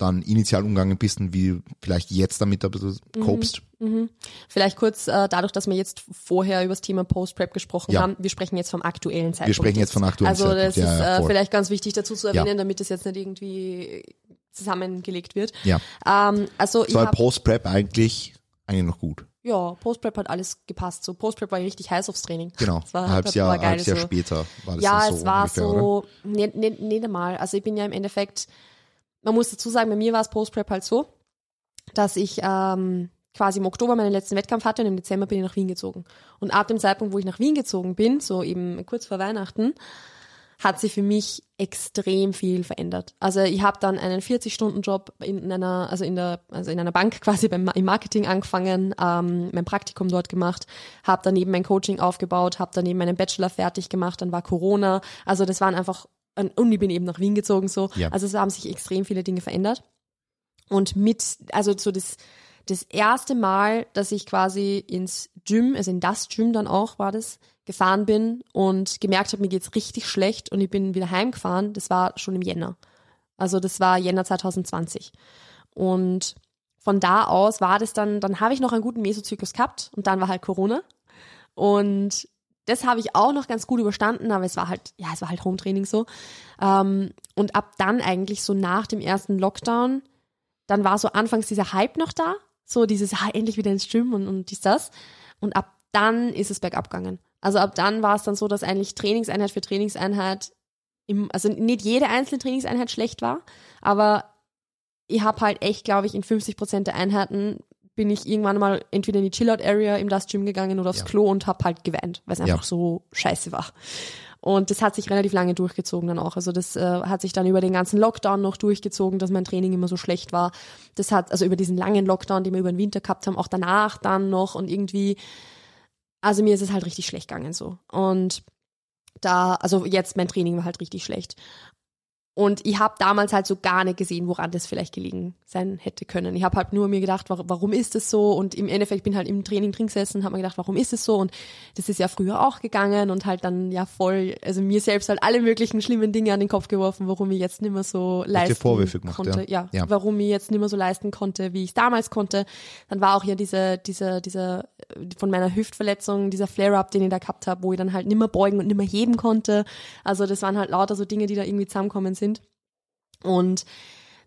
dann initial umgegangen bist und wie vielleicht jetzt damit ein bisschen copst. Mhm. Vielleicht kurz, äh, dadurch, dass wir jetzt vorher über das Thema Post-Prep gesprochen Ja. haben, wir sprechen jetzt vom aktuellen Zeitpunkt. Wir sprechen jetzt von aktuellen Also das Zeitpunkt, ja, ist ja, äh, vielleicht ganz wichtig dazu zu erwähnen, Ja. damit es jetzt nicht irgendwie zusammengelegt wird. Ja. Ähm, also ich So Post-Prep eigentlich, eigentlich noch gut. ja Post-Prep hat alles gepasst. So Post-Prep war ich richtig heiß aufs Training. Genau. Das war, ein halbes das Jahr, war geil, halbes Jahr so. später war das Ja, so es war ungefähr, so, nicht, nicht, nicht einmal. Also ich bin ja im Endeffekt, man muss dazu sagen, bei mir war es Post-Prep halt so, dass ich ähm, quasi im Oktober meinen letzten Wettkampf hatte und im Dezember bin ich nach Wien gezogen. Und ab dem Zeitpunkt, wo ich nach Wien gezogen bin, so eben kurz vor Weihnachten, hat sich für mich extrem viel verändert. Also ich habe dann einen 40-Stunden-Job in einer, also in der, also in einer Bank quasi beim, im Marketing angefangen, ähm, mein Praktikum dort gemacht, habe daneben mein Coaching aufgebaut, habe daneben meinen Bachelor fertig gemacht, dann war Corona. Also das waren einfach, und ich bin eben nach Wien gezogen so. Ja. Also es haben sich extrem viele Dinge verändert. Und mit, also so das, das erste Mal, dass ich quasi ins Gym, also in das Gym dann auch war das, gefahren bin und gemerkt habe, mir geht's richtig schlecht und ich bin wieder heimgefahren, das war schon im Jänner. Also das war Jänner 2020. Und von da aus war das dann, dann habe ich noch einen guten Mesozyklus gehabt und dann war halt Corona. Und das habe ich auch noch ganz gut überstanden, aber es war halt, ja, es war halt Hometraining so. Ähm, und ab dann eigentlich so nach dem ersten Lockdown, dann war so anfangs dieser Hype noch da, so dieses, ah, endlich wieder ins Gym und, und dies, das. Und ab dann ist es bergab gegangen. Also ab dann war es dann so, dass eigentlich Trainingseinheit für Trainingseinheit, im, also nicht jede einzelne Trainingseinheit schlecht war, aber ich habe halt echt, glaube ich, in 50 Prozent der Einheiten bin ich irgendwann mal entweder in die Chillout-Area im Das Gym gegangen oder aufs ja. Klo und habe halt geweint, weil es einfach ja. so scheiße war. Und das hat sich relativ lange durchgezogen dann auch. Also das äh, hat sich dann über den ganzen Lockdown noch durchgezogen, dass mein Training immer so schlecht war. Das hat, also über diesen langen Lockdown, den wir über den Winter gehabt haben, auch danach dann noch und irgendwie, also mir ist es halt richtig schlecht gegangen so. Und da, also jetzt mein Training war halt richtig schlecht. Und ich habe damals halt so gar nicht gesehen, woran das vielleicht gelegen sein hätte können. Ich habe halt nur mir gedacht, warum ist es so? Und im Endeffekt bin halt im Training drin gesessen und habe mir gedacht, warum ist es so? Und das ist ja früher auch gegangen und halt dann ja voll, also mir selbst halt alle möglichen schlimmen Dinge an den Kopf geworfen, warum ich jetzt nicht mehr so leisten Vorwürfe gemacht, konnte. Ja. ja. warum ich jetzt nicht mehr so leisten konnte, wie ich es damals konnte. Dann war auch ja diese, diese, diese von meiner Hüftverletzung, dieser Flare-up, den ich da gehabt habe, wo ich dann halt nicht mehr beugen und nicht mehr heben konnte. Also das waren halt lauter so Dinge, die da irgendwie zusammenkommen sind. Und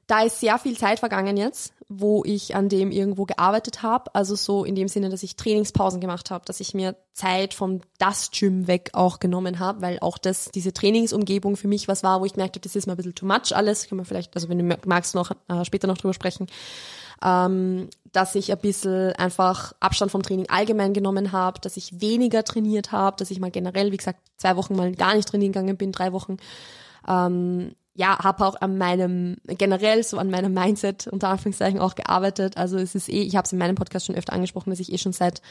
da ist sehr viel Zeit vergangen jetzt, wo ich an dem irgendwo gearbeitet habe. Also so in dem Sinne, dass ich Trainingspausen gemacht habe, dass ich mir Zeit vom das Gym weg auch genommen habe, weil auch das diese Trainingsumgebung für mich was war, wo ich gemerkt habe, das ist mir ein bisschen too much alles. Kann man vielleicht, also wenn du magst, noch äh, später noch drüber sprechen. Ähm, dass ich ein bisschen einfach Abstand vom Training allgemein genommen habe, dass ich weniger trainiert habe, dass ich mal generell, wie gesagt, zwei Wochen mal gar nicht trainieren gegangen bin, drei Wochen. Ähm, ja, habe auch an meinem, generell so an meinem Mindset unter Anführungszeichen auch gearbeitet. Also es ist eh, ich habe es in meinem Podcast schon öfter angesprochen, dass ich eh schon seit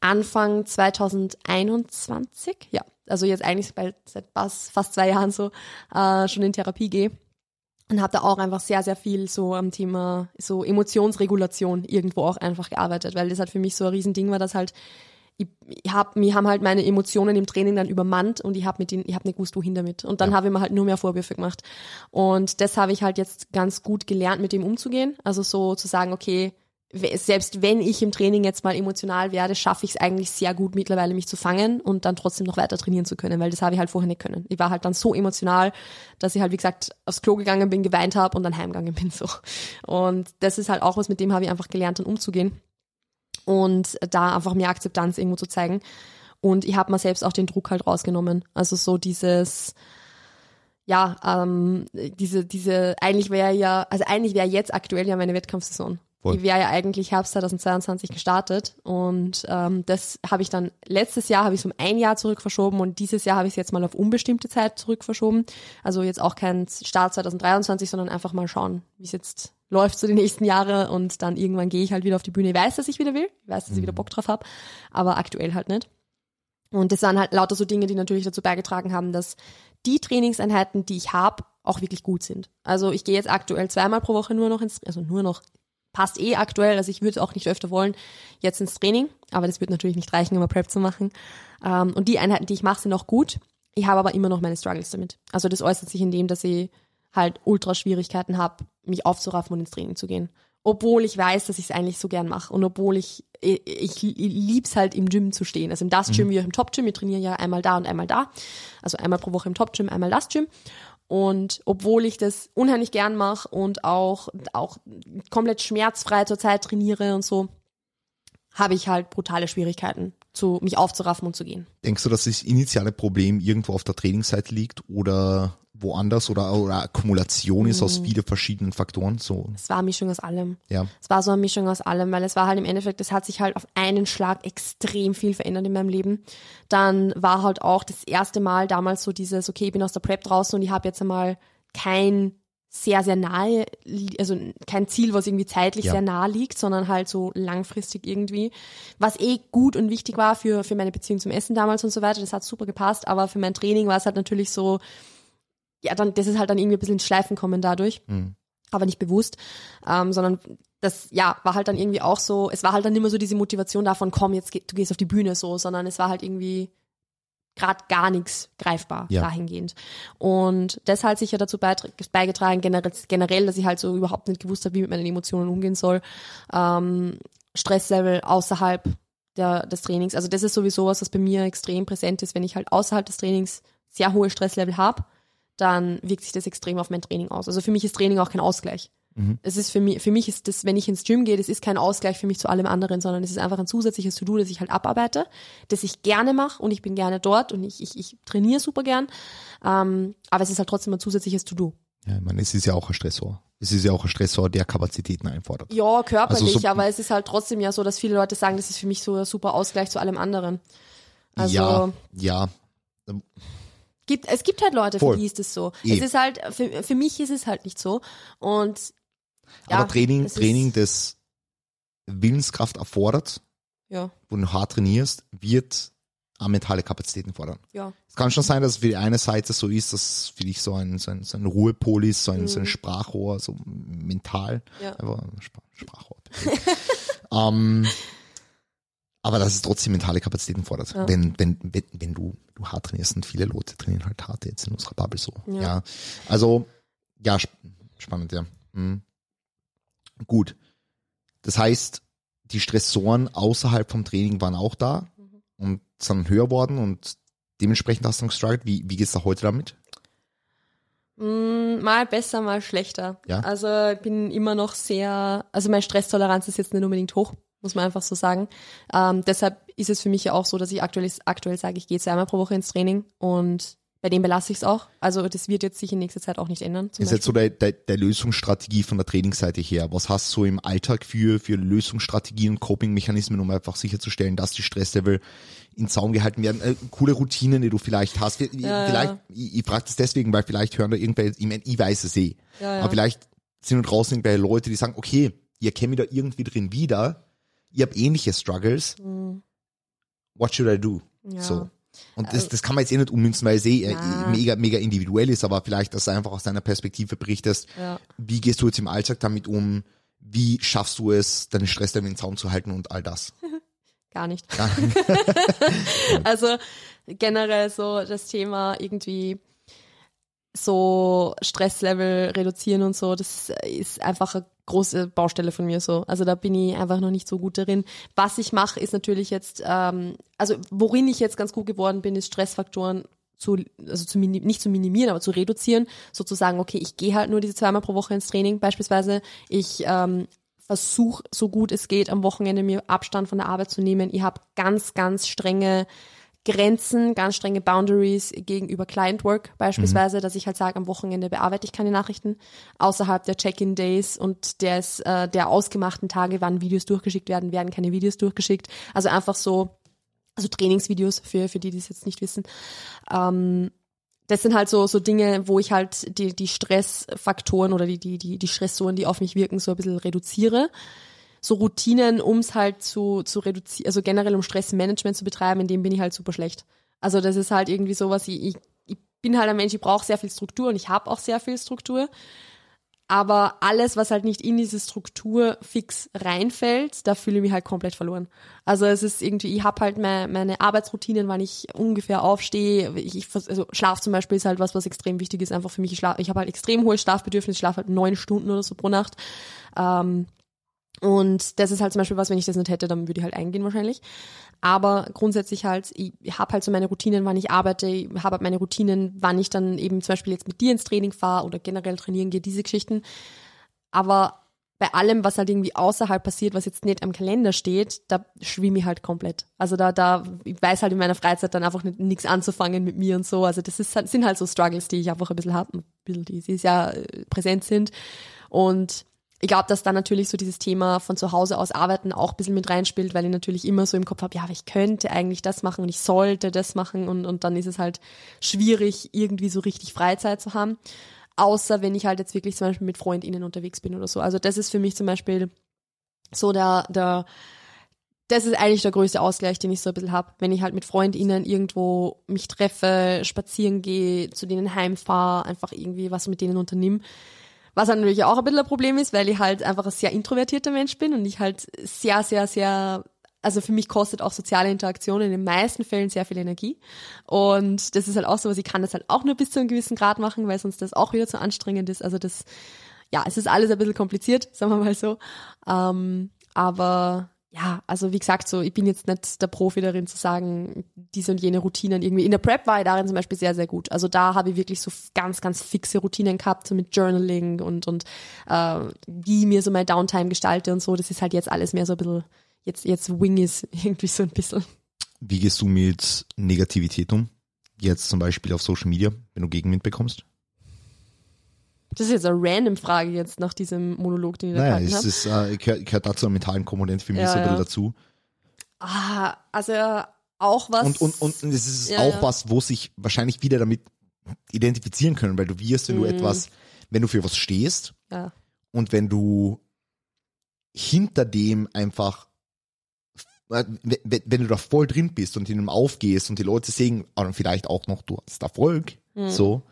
Anfang 2021, ja, also jetzt eigentlich bald, seit fast, zwei Jahren so, äh, schon in Therapie gehe. Und habe da auch einfach sehr, sehr viel so am Thema so Emotionsregulation irgendwo auch einfach gearbeitet, weil das halt für mich so ein Riesending war, dass halt ich, ich hab, mir haben halt meine Emotionen im Training dann übermannt und ich habe mit den, ich habe nicht gewusst, wohin damit. Und dann ja. habe ich mir halt nur mehr Vorwürfe gemacht. Und das habe ich halt jetzt ganz gut gelernt, mit dem umzugehen. Also so zu sagen, okay, selbst wenn ich im Training jetzt mal emotional werde, schaffe ich es eigentlich sehr gut mittlerweile, mich zu fangen und dann trotzdem noch weiter trainieren zu können, weil das habe ich halt vorher nicht können. Ich war halt dann so emotional, dass ich halt, wie gesagt, aufs Klo gegangen bin, geweint habe und dann heimgegangen bin so. Und das ist halt auch was, mit dem habe ich einfach gelernt, dann umzugehen und da einfach mehr Akzeptanz irgendwo zu zeigen. Und ich habe mir selbst auch den Druck halt rausgenommen. Also so dieses, ja, ähm, diese, diese, eigentlich wäre ja, also eigentlich wäre jetzt aktuell ja meine Wettkampfsaison. Voll. Die wäre ja eigentlich Herbst 2022 gestartet und ähm, das habe ich dann letztes Jahr habe ich es um ein Jahr zurück verschoben und dieses Jahr habe ich es jetzt mal auf unbestimmte Zeit zurück verschoben. Also jetzt auch kein Start 2023, sondern einfach mal schauen, wie es jetzt läuft so die nächsten Jahre und dann irgendwann gehe ich halt wieder auf die Bühne. Ich weiß, dass ich wieder will, ich weiß, dass ich wieder mhm. Bock drauf habe, aber aktuell halt nicht. Und das waren halt lauter so Dinge, die natürlich dazu beigetragen haben, dass die Trainingseinheiten, die ich habe, auch wirklich gut sind. Also ich gehe jetzt aktuell zweimal pro Woche nur noch ins, also nur noch passt eh aktuell, also ich würde auch nicht öfter wollen, jetzt ins Training, aber das wird natürlich nicht reichen, immer Prep zu machen. Ähm, und die Einheiten, die ich mache, sind auch gut. Ich habe aber immer noch meine Struggles damit. Also das äußert sich in dem, dass ich halt ultra Schwierigkeiten habe, mich aufzuraffen und ins Training zu gehen. Obwohl ich weiß, dass ich es eigentlich so gern mache und obwohl ich, ich, ich lieb's halt im Gym zu stehen. Also im Das Gym mhm. wie auch im Top Gym. Wir trainieren ja einmal da und einmal da. Also einmal pro Woche im Top Gym, einmal das Gym. Und obwohl ich das unheimlich gern mache und auch, auch komplett schmerzfrei zurzeit trainiere und so, habe ich halt brutale Schwierigkeiten, zu, mich aufzuraffen und zu gehen. Denkst du, dass das initiale Problem irgendwo auf der Trainingsseite liegt oder woanders oder, oder Akkumulation ist aus vielen verschiedenen Faktoren? So, Es war eine Mischung aus allem. ja. Es war so eine Mischung aus allem, weil es war halt im Endeffekt, es hat sich halt auf einen Schlag extrem viel verändert in meinem Leben. Dann war halt auch das erste Mal damals so dieses, okay, ich bin aus der Prep draußen und ich habe jetzt einmal kein sehr, sehr nahe, also kein Ziel, was irgendwie zeitlich Ja. sehr nah liegt, sondern halt so langfristig irgendwie. Was eh gut und wichtig war für, für meine Beziehung zum Essen damals und so weiter, das hat super gepasst, aber für mein Training war es halt natürlich so, ja, dann, das ist halt dann irgendwie ein bisschen ins Schleifen kommen dadurch Mhm. aber nicht bewusst, ähm, sondern das, ja, war halt dann irgendwie auch so, es war halt dann immer so diese Motivation davon, komm, jetzt geh, du gehst auf die Bühne so, sondern es war halt irgendwie gerade gar nichts greifbar Ja. dahingehend. Und das hat sicher dazu beigetragen, generell, generell, dass ich halt so überhaupt nicht gewusst habe, wie mit meinen Emotionen umgehen soll. Ähm, Stresslevel außerhalb der, des Trainings. Also das ist sowieso was, was bei mir extrem präsent ist, wenn ich halt außerhalb des Trainings sehr hohe Stresslevel habe, dann wirkt sich das extrem auf mein Training aus. Also für mich ist Training auch kein Ausgleich. Es ist für mich, für mich ist das, wenn ich ins Gym gehe, das ist kein Ausgleich für mich zu allem anderen, sondern es ist einfach ein zusätzliches To-Do, das ich halt abarbeite, das ich gerne mache und ich bin gerne dort und ich, ich, ich trainiere super gern. Ähm, aber es ist halt trotzdem ein zusätzliches To-Do. Ja, ich meine, es ist ja auch ein Stressor. Es ist ja auch ein Stressor, der Kapazitäten einfordert. Ja, körperlich, Also so- aber es ist halt trotzdem ja so, dass viele Leute sagen, das ist für mich so ein super Ausgleich zu allem anderen. Also ja, ja, gibt, es gibt halt Leute, Voll. für die ist es so. Eh. Es ist halt, für, für mich ist es halt nicht so. Und ja, aber Training, Training, das Willenskraft erfordert, ja, wo du hart trainierst, wird auch mentale Kapazitäten fordern. ja, Es kann schon sein, dass es für die eine Seite so ist, dass für dich so ein, so ein, so ein Ruhepol ist, so ein, so ein Sprachrohr, so mental. Mhm. Ja. Einfach ein Spr Sprachrohr. ähm, aber dass es trotzdem mentale Kapazitäten fordert. Ja. Wenn, wenn, wenn, wenn du, du hart trainierst und viele Leute trainieren halt hart jetzt in unserer Bubble so. Ja. Ja. Also, ja, sp spannend, ja. Mhm. Gut. Das heißt, die Stressoren außerhalb vom Training waren auch da Mhm. und sind höher worden und dementsprechend hast du noch gestruggelt. Wie, wie geht's da heute damit? Mm, mal besser, mal schlechter. Ja. Also ich bin immer noch sehr, also meine Stresstoleranz ist jetzt nicht unbedingt hoch, muss man einfach so sagen. Ähm, deshalb ist es für mich ja auch so, dass ich aktuell, aktuell sage, ich gehe zweimal pro Woche ins Training und bei dem belasse ich es auch. Also das wird jetzt sich in nächster Zeit auch nicht ändern. zum ist jetzt so der, der, der Lösungsstrategie von der Trainingsseite her. Was hast du im Alltag für, für Lösungsstrategien und Coping-Mechanismen, um einfach sicherzustellen, dass die Stresslevel in Zaum gehalten werden? Äh, coole Routinen, die du vielleicht hast. Wir- Ja, vielleicht, ja. ich, ich frage das deswegen, weil vielleicht hören da irgendwelche, ich weiß es eh. Ja. Aber vielleicht sind da draußen irgendwelche Leute, die sagen, okay, ihr kennt mich da irgendwie drin wieder, ihr habt ähnliche Struggles, what should I do? Mhm. Ja. So. Und das, das kann man jetzt eh nicht ummünzen, weil es eh äh, Na. mega, mega individuell ist, aber vielleicht, dass du einfach aus deiner Perspektive berichtest, Ja. wie gehst du jetzt im Alltag damit um, wie schaffst du es, deine Stresslevel in den Zaum zu halten und all das. Gar nicht. Ja. Also generell so das Thema irgendwie so Stresslevel reduzieren und so, das ist einfach eine große Baustelle von mir so. Also da bin ich einfach noch nicht so gut darin. Was ich mache, ist natürlich jetzt, ähm, also worin ich jetzt ganz gut geworden bin, ist Stressfaktoren zu, also zu nicht zu minimieren, aber zu reduzieren, sozusagen, okay, ich gehe halt nur diese zweimal pro Woche ins Training beispielsweise. Ich ähm, versuche, so gut es geht, am Wochenende mir Abstand von der Arbeit zu nehmen. Ihr habt ganz, ganz strenge Grenzen, ganz strenge Boundaries gegenüber Client Work beispielsweise, dass ich halt sage, am Wochenende bearbeite ich keine Nachrichten außerhalb der Check-in-Days und des, äh, der ausgemachten Tage, wann Videos durchgeschickt werden, werden keine Videos durchgeschickt. Also einfach so, also Trainingsvideos für, für die, die es jetzt nicht wissen. Ähm, das sind halt so, so Dinge, wo ich halt die, die Stressfaktoren oder die, die, die, die Stressoren, die auf mich wirken, so ein bisschen reduziere. So Routinen, um es halt zu, zu reduzieren, also generell um Stressmanagement zu betreiben, in dem bin ich halt super schlecht. Also das ist halt irgendwie sowas, ich, ich, ich bin halt ein Mensch, ich brauche sehr viel Struktur und ich habe auch sehr viel Struktur. Aber alles, was halt nicht in diese Struktur fix reinfällt, da fühle ich mich halt komplett verloren. Also es ist irgendwie, ich habe halt meine, meine Arbeitsroutinen, wann ich ungefähr aufstehe. Ich, ich, also Schlaf zum Beispiel ist halt was, was extrem wichtig ist, einfach für mich. Ich, schlaf, ich habe halt extrem hohes Schlafbedürfnis, ich schlafe halt neun Stunden oder so pro Nacht. Ähm, und das ist halt zum Beispiel was, wenn ich das nicht hätte, dann würde ich halt eingehen wahrscheinlich. Aber grundsätzlich halt, ich habe halt so meine Routinen, wann ich arbeite, ich habe halt meine Routinen, wann ich dann eben zum Beispiel jetzt mit dir ins Training fahre oder generell trainieren gehe, diese Geschichten. Aber bei allem, was halt irgendwie außerhalb passiert, was jetzt nicht am Kalender steht, da schwimme ich halt komplett. Also da, da, ich weiß halt in meiner Freizeit dann einfach nichts anzufangen mit mir und so. Also das ist, sind halt so Struggles, die ich einfach ein bisschen habe, ein bisschen, die Jahr äh, präsent sind. Und ich glaube, dass da natürlich so dieses Thema von zu Hause aus arbeiten auch ein bisschen mit reinspielt, weil ich natürlich immer so im Kopf habe, ja, aber ich könnte eigentlich das machen und ich sollte das machen und, und dann ist es halt schwierig, irgendwie so richtig Freizeit zu haben. Außer wenn ich halt jetzt wirklich zum Beispiel mit FreundInnen unterwegs bin oder so. Also das ist für mich zum Beispiel so der, der, das ist eigentlich der größte Ausgleich, den ich so ein bisschen hab, wenn ich halt mit FreundInnen irgendwo mich treffe, spazieren gehe, zu denen heimfahre, einfach irgendwie was mit denen unternimm. Was natürlich auch ein bisschen ein Problem ist, weil ich halt einfach ein sehr introvertierter Mensch bin und ich halt sehr, sehr, sehr also für mich kostet auch soziale Interaktion in den meisten Fällen sehr viel Energie. Und das ist halt auch so was, ich kann das halt auch nur bis zu einem gewissen Grad machen, weil sonst das auch wieder zu anstrengend ist. Also das, ja, es ist alles ein bisschen kompliziert, sagen wir mal so. Ähm, aber ja, also wie gesagt, so ich bin jetzt nicht der Profi darin zu sagen, diese und jene Routinen irgendwie. In der Prep war ich darin zum Beispiel sehr, sehr gut. Also da habe ich wirklich so ganz, ganz fixe Routinen gehabt, so mit Journaling und und äh, wie mir so mein Downtime gestalte und so. Das ist halt jetzt alles mehr so ein bisschen jetzt, jetzt wing ist irgendwie so ein bisschen. Wie gehst du mit Negativität um? Jetzt zum Beispiel auf Social Media, wenn du Gegenwind bekommst? Das ist jetzt eine random Frage jetzt nach diesem Monolog, den ich naja, da es ist, äh, gehört, gehört dazu eine mentalen Komponente für mich ja, so ein bisschen ja. dazu. Ah, also auch was. Und, und, und es ist ja, auch was, wo sich wahrscheinlich wieder damit identifizieren können, weil du wirst, wenn mhm. du etwas, wenn du für was stehst und wenn du hinter dem einfach äh, wenn du da voll drin bist und in einem aufgehst und die Leute sehen, und vielleicht auch noch, du hast Erfolg, mhm. so.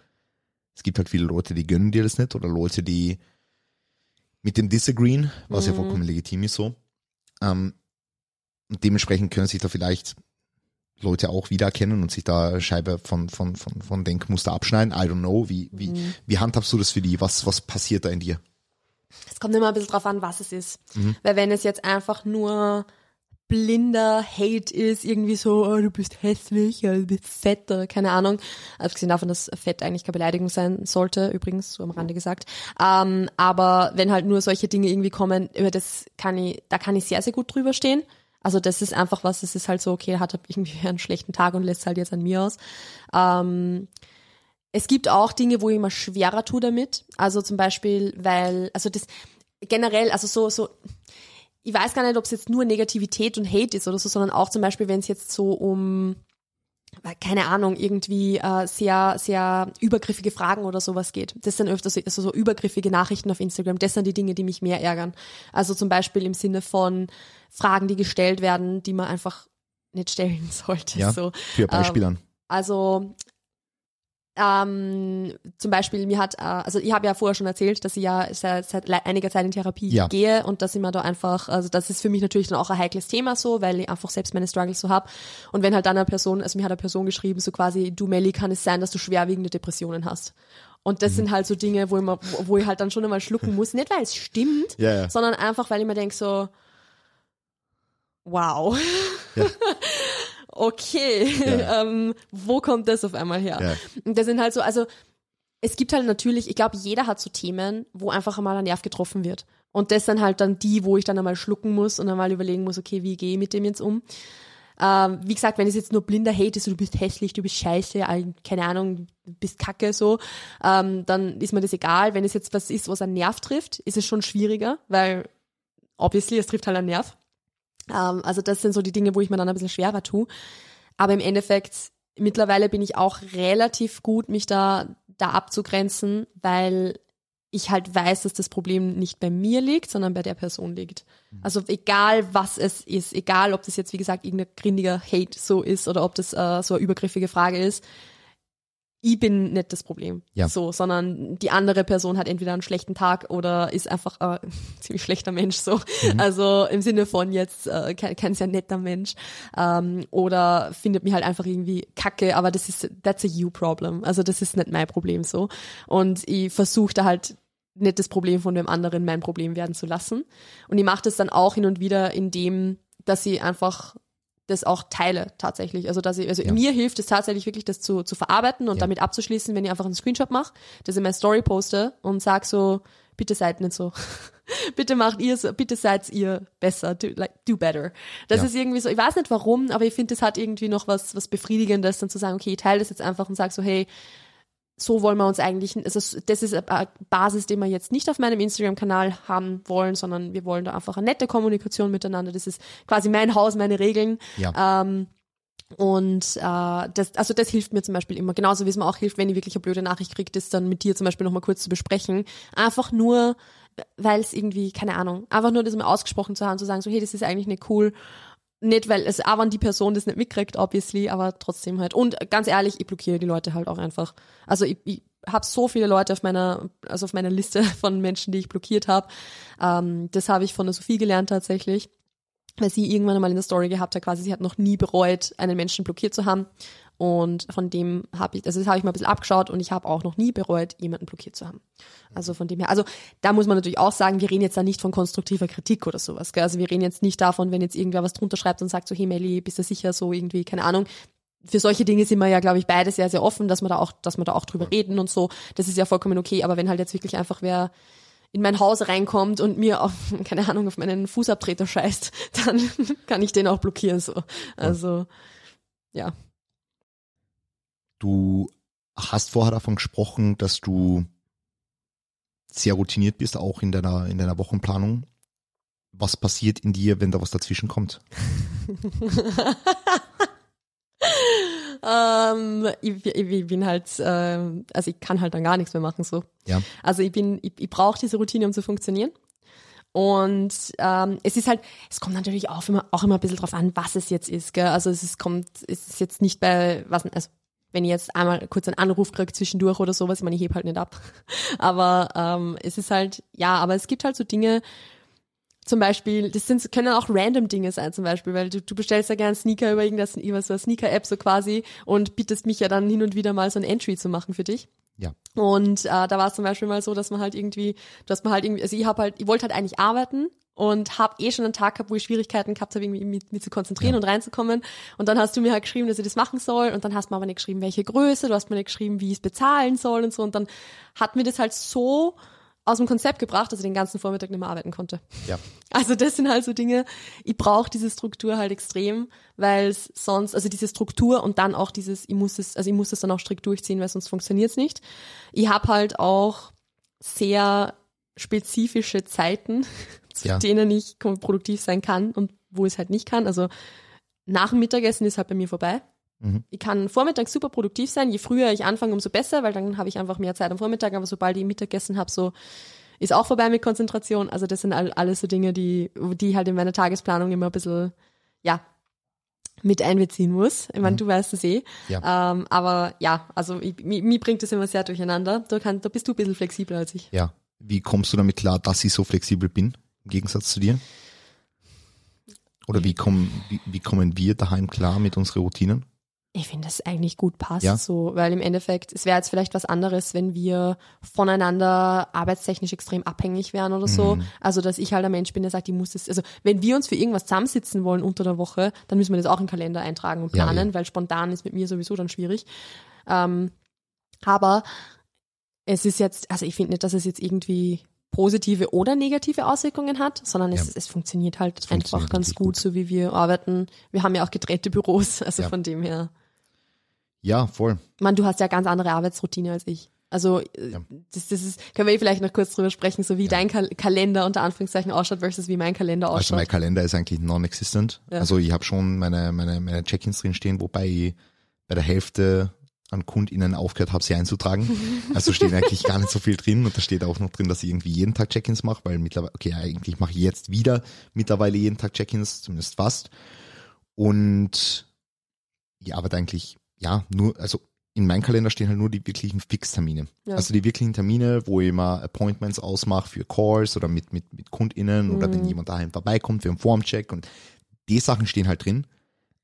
Es gibt halt viele Leute, die gönnen dir das nicht oder Leute, die mit dem disagreeen, was mhm. ja vollkommen legitim ist so. Ähm, und dementsprechend können sich da vielleicht Leute auch wiedererkennen und sich da Scheibe von, von, von, von Denkmuster abschneiden. I don't know. Wie, wie, mhm. wie handhabst du das für die? Was, was passiert da in dir? Es kommt immer ein bisschen drauf an, was es ist. Mhm. Weil wenn es jetzt einfach nur blinder Hate ist, irgendwie so, oh, du bist hässlich, du bist fett oder keine Ahnung. Abgesehen davon, dass Fett eigentlich keine Beleidigung sein sollte, übrigens, so am Rande gesagt. Ähm, aber wenn halt nur solche Dinge irgendwie kommen, über das kann ich, da kann ich sehr, sehr gut drüber stehen. Also das ist einfach was, das ist halt so, okay, hat irgendwie einen schlechten Tag und lässt halt jetzt an mir aus. Ähm, es gibt auch Dinge, wo ich immer schwerer tue damit. Also zum Beispiel, weil, also das generell, also so, so, ich weiß gar nicht, ob es jetzt nur Negativität und Hate ist oder so, sondern auch zum Beispiel, wenn es jetzt so um keine Ahnung, irgendwie äh, sehr, sehr übergriffige Fragen oder sowas geht. Das sind öfters so, also so übergriffige Nachrichten auf Instagram. Das sind die Dinge, die mich mehr ärgern. Also zum Beispiel im Sinne von Fragen, die gestellt werden, die man einfach nicht stellen sollte. Ja, so. für Beispiele. Ähm, also ähm, zum Beispiel, mir hat, äh, also ich habe ja vorher schon erzählt, dass ich ja seit, seit einiger Zeit in Therapie ja. gehe und dass ich mir da einfach, also das ist für mich natürlich dann auch ein heikles Thema so, weil ich einfach selbst meine Struggles so hab. Und wenn halt dann eine Person, also mir hat eine Person geschrieben, so quasi, du Melli, kann es sein, dass du schwerwiegende Depressionen hast. Und das mhm. sind halt so Dinge, wo ich, mal, wo ich halt dann schon einmal schlucken muss. Nicht, weil es stimmt, ja, ja. sondern einfach, weil ich mir denke so, wow. Ja. okay, ja. ähm, wo kommt das auf einmal her? Ja. Und das sind halt so, also es gibt halt natürlich, ich glaube, jeder hat so Themen, wo einfach einmal ein Nerv getroffen wird. Und das sind halt dann die, wo ich dann einmal schlucken muss und einmal überlegen muss, okay, wie gehe ich mit dem jetzt um? Ähm, wie gesagt, wenn es jetzt nur blinder Hate ist, du bist hässlich, du bist scheiße, keine Ahnung, du bist kacke so, ähm, dann ist mir das egal. Wenn es jetzt was ist, was einen Nerv trifft, ist es schon schwieriger, weil obviously, es trifft halt einen Nerv. Ähm, also das sind so die Dinge, wo ich mir dann ein bisschen schwerer tue. Aber im Endeffekt, mittlerweile bin ich auch relativ gut, mich da, da abzugrenzen, weil ich halt weiß, dass das Problem nicht bei mir liegt, sondern bei der Person liegt. Mhm. Also egal was es ist, egal ob das jetzt wie gesagt irgendein grindiger Hate so ist oder ob das äh, so eine übergriffige Frage ist, ich bin nicht das Problem. Ja. So, sondern die andere Person hat entweder einen schlechten Tag oder ist einfach ein ziemlich schlechter Mensch. So. Mhm. Also im Sinne von jetzt äh, kein, kein sehr netter Mensch. Ähm, oder findet mich halt einfach irgendwie kacke, aber das ist that's a you problem. Also das ist nicht mein Problem so. Und ich versuche da halt nicht das Problem von dem anderen mein Problem werden zu lassen. Und ich mache das dann auch hin und wieder, indem dass ich einfach das auch teile tatsächlich. Also dass ich, also ja. mir hilft es tatsächlich wirklich, das zu, zu verarbeiten und ja. damit abzuschließen, wenn ich einfach einen Screenshot mache, dass ich meine Story poste und sag so, bitte seid nicht so. bitte macht ihr so, bitte seid ihr besser, do, like, do better. Das Ja. ist irgendwie so, ich weiß nicht warum, aber ich finde, das hat irgendwie noch was, was Befriedigendes, dann zu sagen, okay, ich teile das jetzt einfach und sag so, hey, so wollen wir uns eigentlich, also das ist eine Basis, die wir jetzt nicht auf meinem Instagram-Kanal haben wollen, sondern wir wollen da einfach eine nette Kommunikation miteinander. Das ist quasi mein Haus, meine Regeln. Ja. Ähm, und äh, das, also das hilft mir zum Beispiel immer. Genauso wie es mir auch hilft, wenn ich wirklich eine blöde Nachricht kriege, das dann mit dir zum Beispiel nochmal kurz zu besprechen. Einfach nur, weil es irgendwie, keine Ahnung, einfach nur das mal ausgesprochen zu haben, zu sagen, so, hey, das ist eigentlich nicht cool. Nicht, weil es auch wenn die Person das nicht mitkriegt, obviously, aber trotzdem halt. Und ganz ehrlich, ich blockiere die Leute halt auch einfach. Also ich, ich habe so viele Leute auf meiner, also auf meiner Liste von Menschen, die ich blockiert habe. Ähm, das habe ich von der Sophie gelernt tatsächlich weil sie irgendwann einmal in der Story gehabt hat, quasi sie hat noch nie bereut, einen Menschen blockiert zu haben. Und von dem habe ich, also das habe ich mal ein bisschen abgeschaut und ich habe auch noch nie bereut, jemanden blockiert zu haben. Also von dem her, also da muss man natürlich auch sagen, wir reden jetzt da nicht von konstruktiver Kritik oder sowas. Gell? Also wir reden jetzt nicht davon, wenn jetzt irgendwer was drunter schreibt und sagt so, hey Melly, bist du sicher so irgendwie, keine Ahnung. Für solche Dinge sind wir ja, glaube ich, beide sehr, sehr offen, dass wir da auch, dass wir da auch drüber reden und so. Das ist ja vollkommen okay. Aber wenn halt jetzt wirklich einfach wer in mein Haus reinkommt und mir auf, keine Ahnung, auf meinen Fußabtreter scheißt, dann kann ich den auch blockieren, so. Also, ja. Du hast vorher davon gesprochen, dass du sehr routiniert bist, auch in deiner, in deiner Wochenplanung. Was passiert in dir, wenn da was dazwischen kommt? ähm, ich, ich, ich bin halt, ähm, also ich kann halt dann gar nichts mehr machen, so. Ja. Also ich bin, ich, ich brauche diese Routine, um zu funktionieren. Und ähm, es ist halt, es kommt natürlich auch immer, auch immer ein bisschen drauf an, was es jetzt ist. Gell? Also es ist, kommt, es ist jetzt nicht bei, was, also wenn ich jetzt einmal kurz einen Anruf kriege zwischendurch oder sowas, ich meine, ich heb halt nicht ab. Aber ähm, es ist halt, ja, aber es gibt halt so Dinge, zum Beispiel, das sind, können auch random Dinge sein, zum Beispiel, weil du, du bestellst ja gerne Sneaker über irgendeine über so eine Sneaker-App so quasi und bittest mich ja dann hin und wieder mal so ein Entry zu machen für dich. Ja. Und äh, da war es zum Beispiel mal so, dass man halt irgendwie, dass man halt irgendwie, also ich habe halt, ich wollte halt eigentlich arbeiten und habe eh schon einen Tag gehabt, wo ich Schwierigkeiten gehabt habe, irgendwie mich, mich zu konzentrieren Ja. und reinzukommen. Und dann hast du mir halt geschrieben, dass ich das machen soll und dann hast du mir aber nicht geschrieben, welche Größe, du hast mir nicht geschrieben, wie ich es bezahlen soll und so. Und dann hat mir das halt so aus dem Konzept gebracht, dass ich den ganzen Vormittag nicht mehr arbeiten konnte. Ja. Also das sind halt so Dinge, ich brauche diese Struktur halt extrem, weil es sonst, also diese Struktur und dann auch dieses, ich muss es, also ich muss es dann auch strikt durchziehen, weil sonst funktioniert's nicht. Ich habe halt auch sehr spezifische Zeiten, zu Ja. denen ich produktiv sein kann und wo ich es halt nicht kann. Also nach dem Mittagessen ist halt bei mir vorbei. Mhm. Ich kann vormittags super produktiv sein. Je früher ich anfange, umso besser, weil dann habe ich einfach mehr Zeit am Vormittag. Aber sobald ich Mittagessen habe, so ist auch vorbei mit Konzentration. Also das sind all, alles so Dinge, die, die ich halt in meiner Tagesplanung immer ein bisschen, ja, mit einbeziehen muss. Ich meine, Mhm. du weißt es eh. Ja. Ähm, aber ja, also ich, mir, mir bringt das immer sehr durcheinander. Da, kann, da bist du ein bisschen flexibler als ich. Ja. Wie kommst du damit klar, dass ich so flexibel bin, im Gegensatz zu dir? Oder wie kommen, wie, wie kommen wir daheim klar mit unseren Routinen? Ich finde, das eigentlich gut passt Ja. so, weil im Endeffekt, es wäre jetzt vielleicht was anderes, wenn wir voneinander arbeitstechnisch extrem abhängig wären oder so. Mhm. Also, dass ich halt ein Mensch bin, der sagt, ich muss das, also wenn wir uns für irgendwas zusammensitzen wollen unter der Woche, dann müssen wir das auch im Kalender eintragen und Ja, planen, ja. weil spontan ist mit mir sowieso dann schwierig. Ähm, aber es ist jetzt, also ich finde nicht, dass es jetzt irgendwie positive oder negative Auswirkungen hat, sondern es, Ja. es funktioniert halt Es einfach funktioniert ganz wirklich gut, gut. so wie wir arbeiten. Wir haben ja auch getrennte Büros, also Ja. von dem her. Ja, voll. Man, du hast ja ganz andere Arbeitsroutine als ich. Also äh, Ja. das, das ist, können wir eh vielleicht noch kurz drüber sprechen, so wie Ja. dein Kal Kalender unter Anführungszeichen ausschaut versus wie mein Kalender Also ausschaut. mein Kalender ist eigentlich non-existent. Ja. Also ich habe schon meine, meine, meine Check-ins drin stehen, wobei ich bei der Hälfte an KundInnen aufgehört habe, sie einzutragen. Also steht eigentlich gar nicht so viel drin und da steht auch noch drin, dass ich irgendwie jeden Tag Check-ins mache, weil mittlerweile, okay, eigentlich mache ich jetzt wieder mittlerweile jeden Tag Check-ins, zumindest fast. Und ich arbeite eigentlich, ja, nur, also in meinem Kalender stehen halt nur die wirklichen Fixtermine. Ja. Also die wirklichen Termine, wo ich mal Appointments ausmache für Calls oder mit, mit, mit KundInnen oder wenn Mhm. jemand daheim vorbeikommt für einen Formcheck und die Sachen stehen halt drin.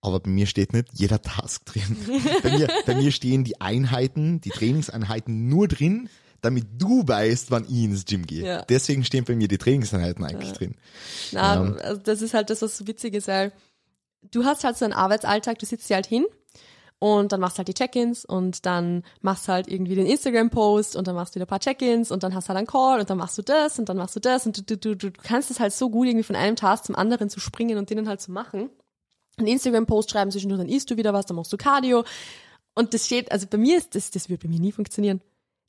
Aber bei mir steht nicht jeder Task drin. bei, mir, bei mir stehen die Einheiten, die Trainingseinheiten nur drin, damit du weißt, wann ich ins Gym gehe. Ja. Deswegen stehen bei mir die Trainingseinheiten eigentlich Ja. drin. Na, Ja. also das ist halt das, was so witzig ist, weil du hast halt so einen Arbeitsalltag, du sitzt dir halt hin und dann machst halt die Check-ins und dann machst halt irgendwie den Instagram-Post und dann machst du wieder ein paar Check-ins und dann hast halt einen Call und dann machst du das und dann machst du das und du, du, du, du kannst es halt so gut irgendwie von einem Task zum anderen zu springen und den dann halt zu machen. Einen Instagram-Post schreiben zwischendurch, dann isst du wieder was, dann machst du Cardio und das steht, also bei mir ist das, das wird bei mir nie funktionieren.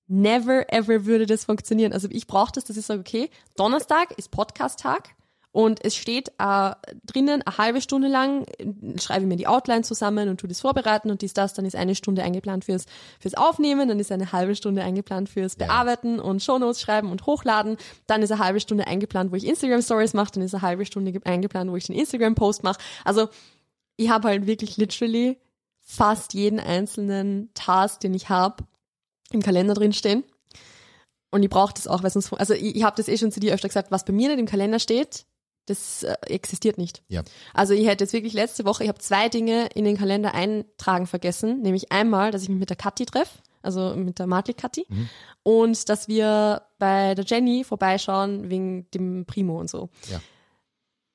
Never ever würde das funktionieren. Also ich brauche das, dass ich sage, okay, Donnerstag ist Podcast-Tag und es steht äh, drinnen eine halbe Stunde lang, schreibe ich mir die Outline zusammen und tu das vorbereiten und dies, das, dann ist eine Stunde eingeplant fürs, fürs Aufnehmen, dann ist eine halbe Stunde eingeplant fürs Bearbeiten und Shownotes schreiben und hochladen, dann ist eine halbe Stunde eingeplant, wo ich Instagram Stories mache, dann ist eine halbe Stunde eingeplant, wo ich den Instagram Post mache. Also ich habe halt wirklich literally fast jeden einzelnen Task, den ich habe, im Kalender drin stehen. Und ich brauche das auch, weil sonst, also ich, ich habe das eh schon zu dir öfter gesagt, was bei mir nicht im Kalender steht, das äh, existiert nicht. Ja. Also ich hätte jetzt wirklich letzte Woche, ich habe zwei Dinge in den Kalender eintragen vergessen, nämlich einmal, dass ich mich mit der Kathi treffe, also mit der Martli Kathi, Mhm. und dass wir bei der Jenny vorbeischauen wegen dem Primo und so. Ja.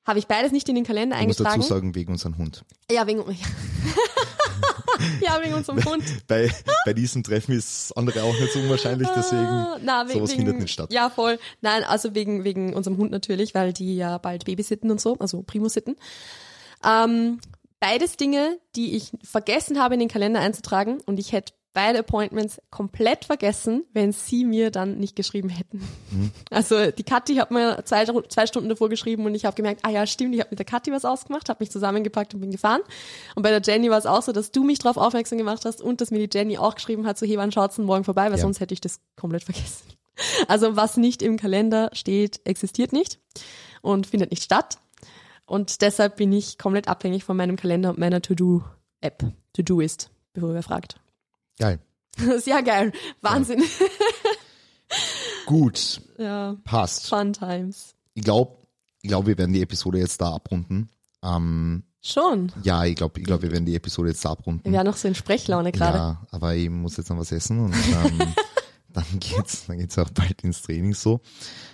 Habe ich beides nicht in den Kalender Ich muss eingetragen? dazu sagen, wegen unserem Hund. Ja, wegen, ja, wegen unserem Hund. Bei, bei diesem Treffen ist das andere auch nicht so unwahrscheinlich, deswegen Ah, na, wegen, sowas findet nicht statt. Ja, voll. Nein, also wegen, wegen unserem Hund natürlich, weil die ja bald Babysitten und so, also Primusitten. Ähm, beides Dinge, die ich vergessen habe in den Kalender einzutragen und ich hätte beide Appointments komplett vergessen, wenn sie mir dann nicht geschrieben hätten. Mhm. Also die Kathi hat mir zwei, zwei Stunden davor geschrieben und ich habe gemerkt, ah ja, stimmt, ich habe mit der Kathi was ausgemacht, habe mich zusammengepackt und bin gefahren. Und bei der Jenny war es auch so, dass du mich darauf aufmerksam gemacht hast und dass mir die Jenny auch geschrieben hat, so hey, wann schaut's denn morgen vorbei, weil Ja. sonst hätte ich das komplett vergessen. Also was nicht im Kalender steht, existiert nicht und findet nicht statt. Und deshalb bin ich komplett abhängig von meinem Kalender und meiner To-Do-App. To-Do ist, bevor wer fragt. Geil. Sehr geil. Wahnsinn. Gut, Ja, passt. fun times. Ich glaube, ich glaub, wir werden die Episode jetzt da abrunden. Ähm, Schon. ja, ich glaube, ich glaub, wir werden die Episode jetzt da abrunden. Wir waren noch so in Sprechlaune gerade. Ja, aber ich muss jetzt noch was essen und ähm, dann geht's, dann geht's auch bald ins Training so.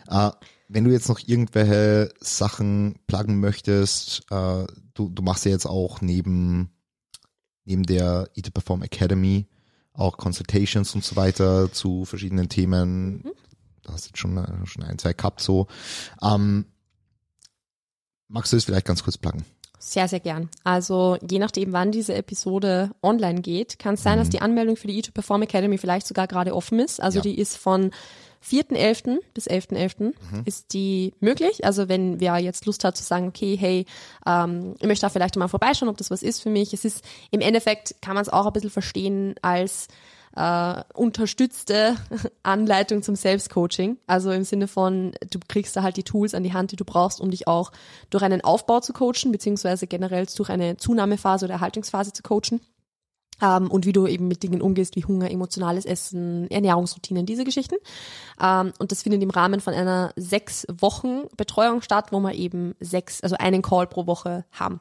Äh, wenn du jetzt noch irgendwelche Sachen pluggen möchtest, äh, du, du machst ja jetzt auch neben, neben der Eat to Perform Academy auch Consultations und so weiter zu verschiedenen Themen. Mhm. Du hast jetzt schon, schon ein, zwei gehabt so. Ähm, magst du es vielleicht ganz kurz pluggen? Sehr, sehr gern. Also je nachdem, wann diese Episode online geht, kann es sein, dass die Anmeldung für die E2 Perform Academy vielleicht sogar gerade offen ist. Also Ja. die ist von 4.11. bis 11.11. ist die möglich. Also wenn wer jetzt Lust hat zu sagen, okay, hey, ähm, ich möchte da vielleicht mal vorbeischauen, ob das was ist für mich. Es ist im Endeffekt, kann man es auch ein bisschen verstehen als äh, unterstützte Anleitung zum Selbstcoaching. Also im Sinne von, du kriegst da halt die Tools an die Hand, die du brauchst, um dich auch durch einen Aufbau zu coachen, beziehungsweise generell durch eine Zunahmephase oder Erhaltungsphase zu coachen. Ähm, und wie du eben mit Dingen umgehst, wie Hunger, emotionales Essen, Ernährungsroutinen, diese Geschichten. Ähm, und das findet im Rahmen von einer sechs Wochen Betreuung statt, wo wir eben sechs, also einen Call pro Woche haben.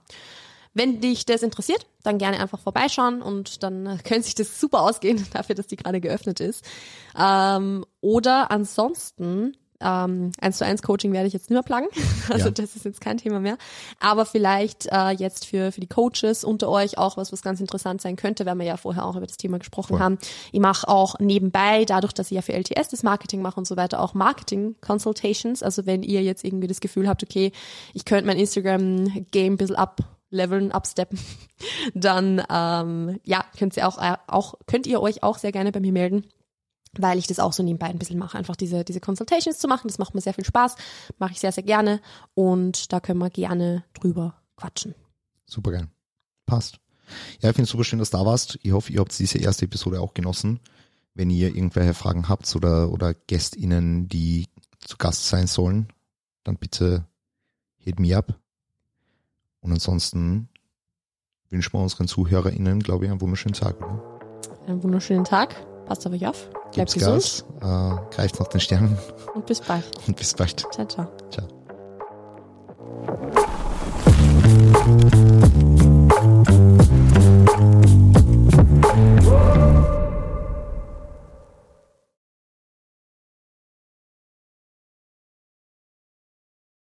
Wenn dich das interessiert, dann gerne einfach vorbeischauen und dann könnte sich das super ausgehen, dafür, dass die gerade geöffnet ist. Ähm, oder ansonsten, ähm, 1 zu 1 Coaching werde ich jetzt nicht mehr plagen. Also Ja. das ist jetzt kein Thema mehr. Aber vielleicht äh, jetzt für, für die Coaches unter euch auch was, was ganz interessant sein könnte, weil wir ja vorher auch über das Thema gesprochen Voll. haben. Ich mache auch nebenbei, dadurch, dass ich ja für LTS das Marketing mache und so weiter, auch Marketing-Consultations. Also wenn ihr jetzt irgendwie das Gefühl habt, okay, ich könnte mein Instagram-Game ein bisschen ableveln, upsteppen, dann ähm, ja, könnt ihr auch, äh, auch, könnt ihr euch auch sehr gerne bei mir melden weil ich das auch so nebenbei ein bisschen mache, einfach diese, diese Consultations zu machen. Das macht mir sehr viel Spaß, mache ich sehr, sehr gerne und da können wir gerne drüber quatschen. Super geil. Passt. Ja, ich finde es super schön, dass du da warst. Ich hoffe, ihr habt diese erste Episode auch genossen. Wenn ihr irgendwelche Fragen habt oder, oder GästInnen, die zu Gast sein sollen, dann bitte hit me up. Und ansonsten wünschen wir unseren ZuhörerInnen, glaube ich, einen wunderschönen Tag. Oder? Einen wunderschönen Tag, Passt auf euch auf. Bleibt Gibt's gesund. Gas, äh, greift nach den Sternen. Und bis bald. Und bis bald. Ciao, ciao. Ciao.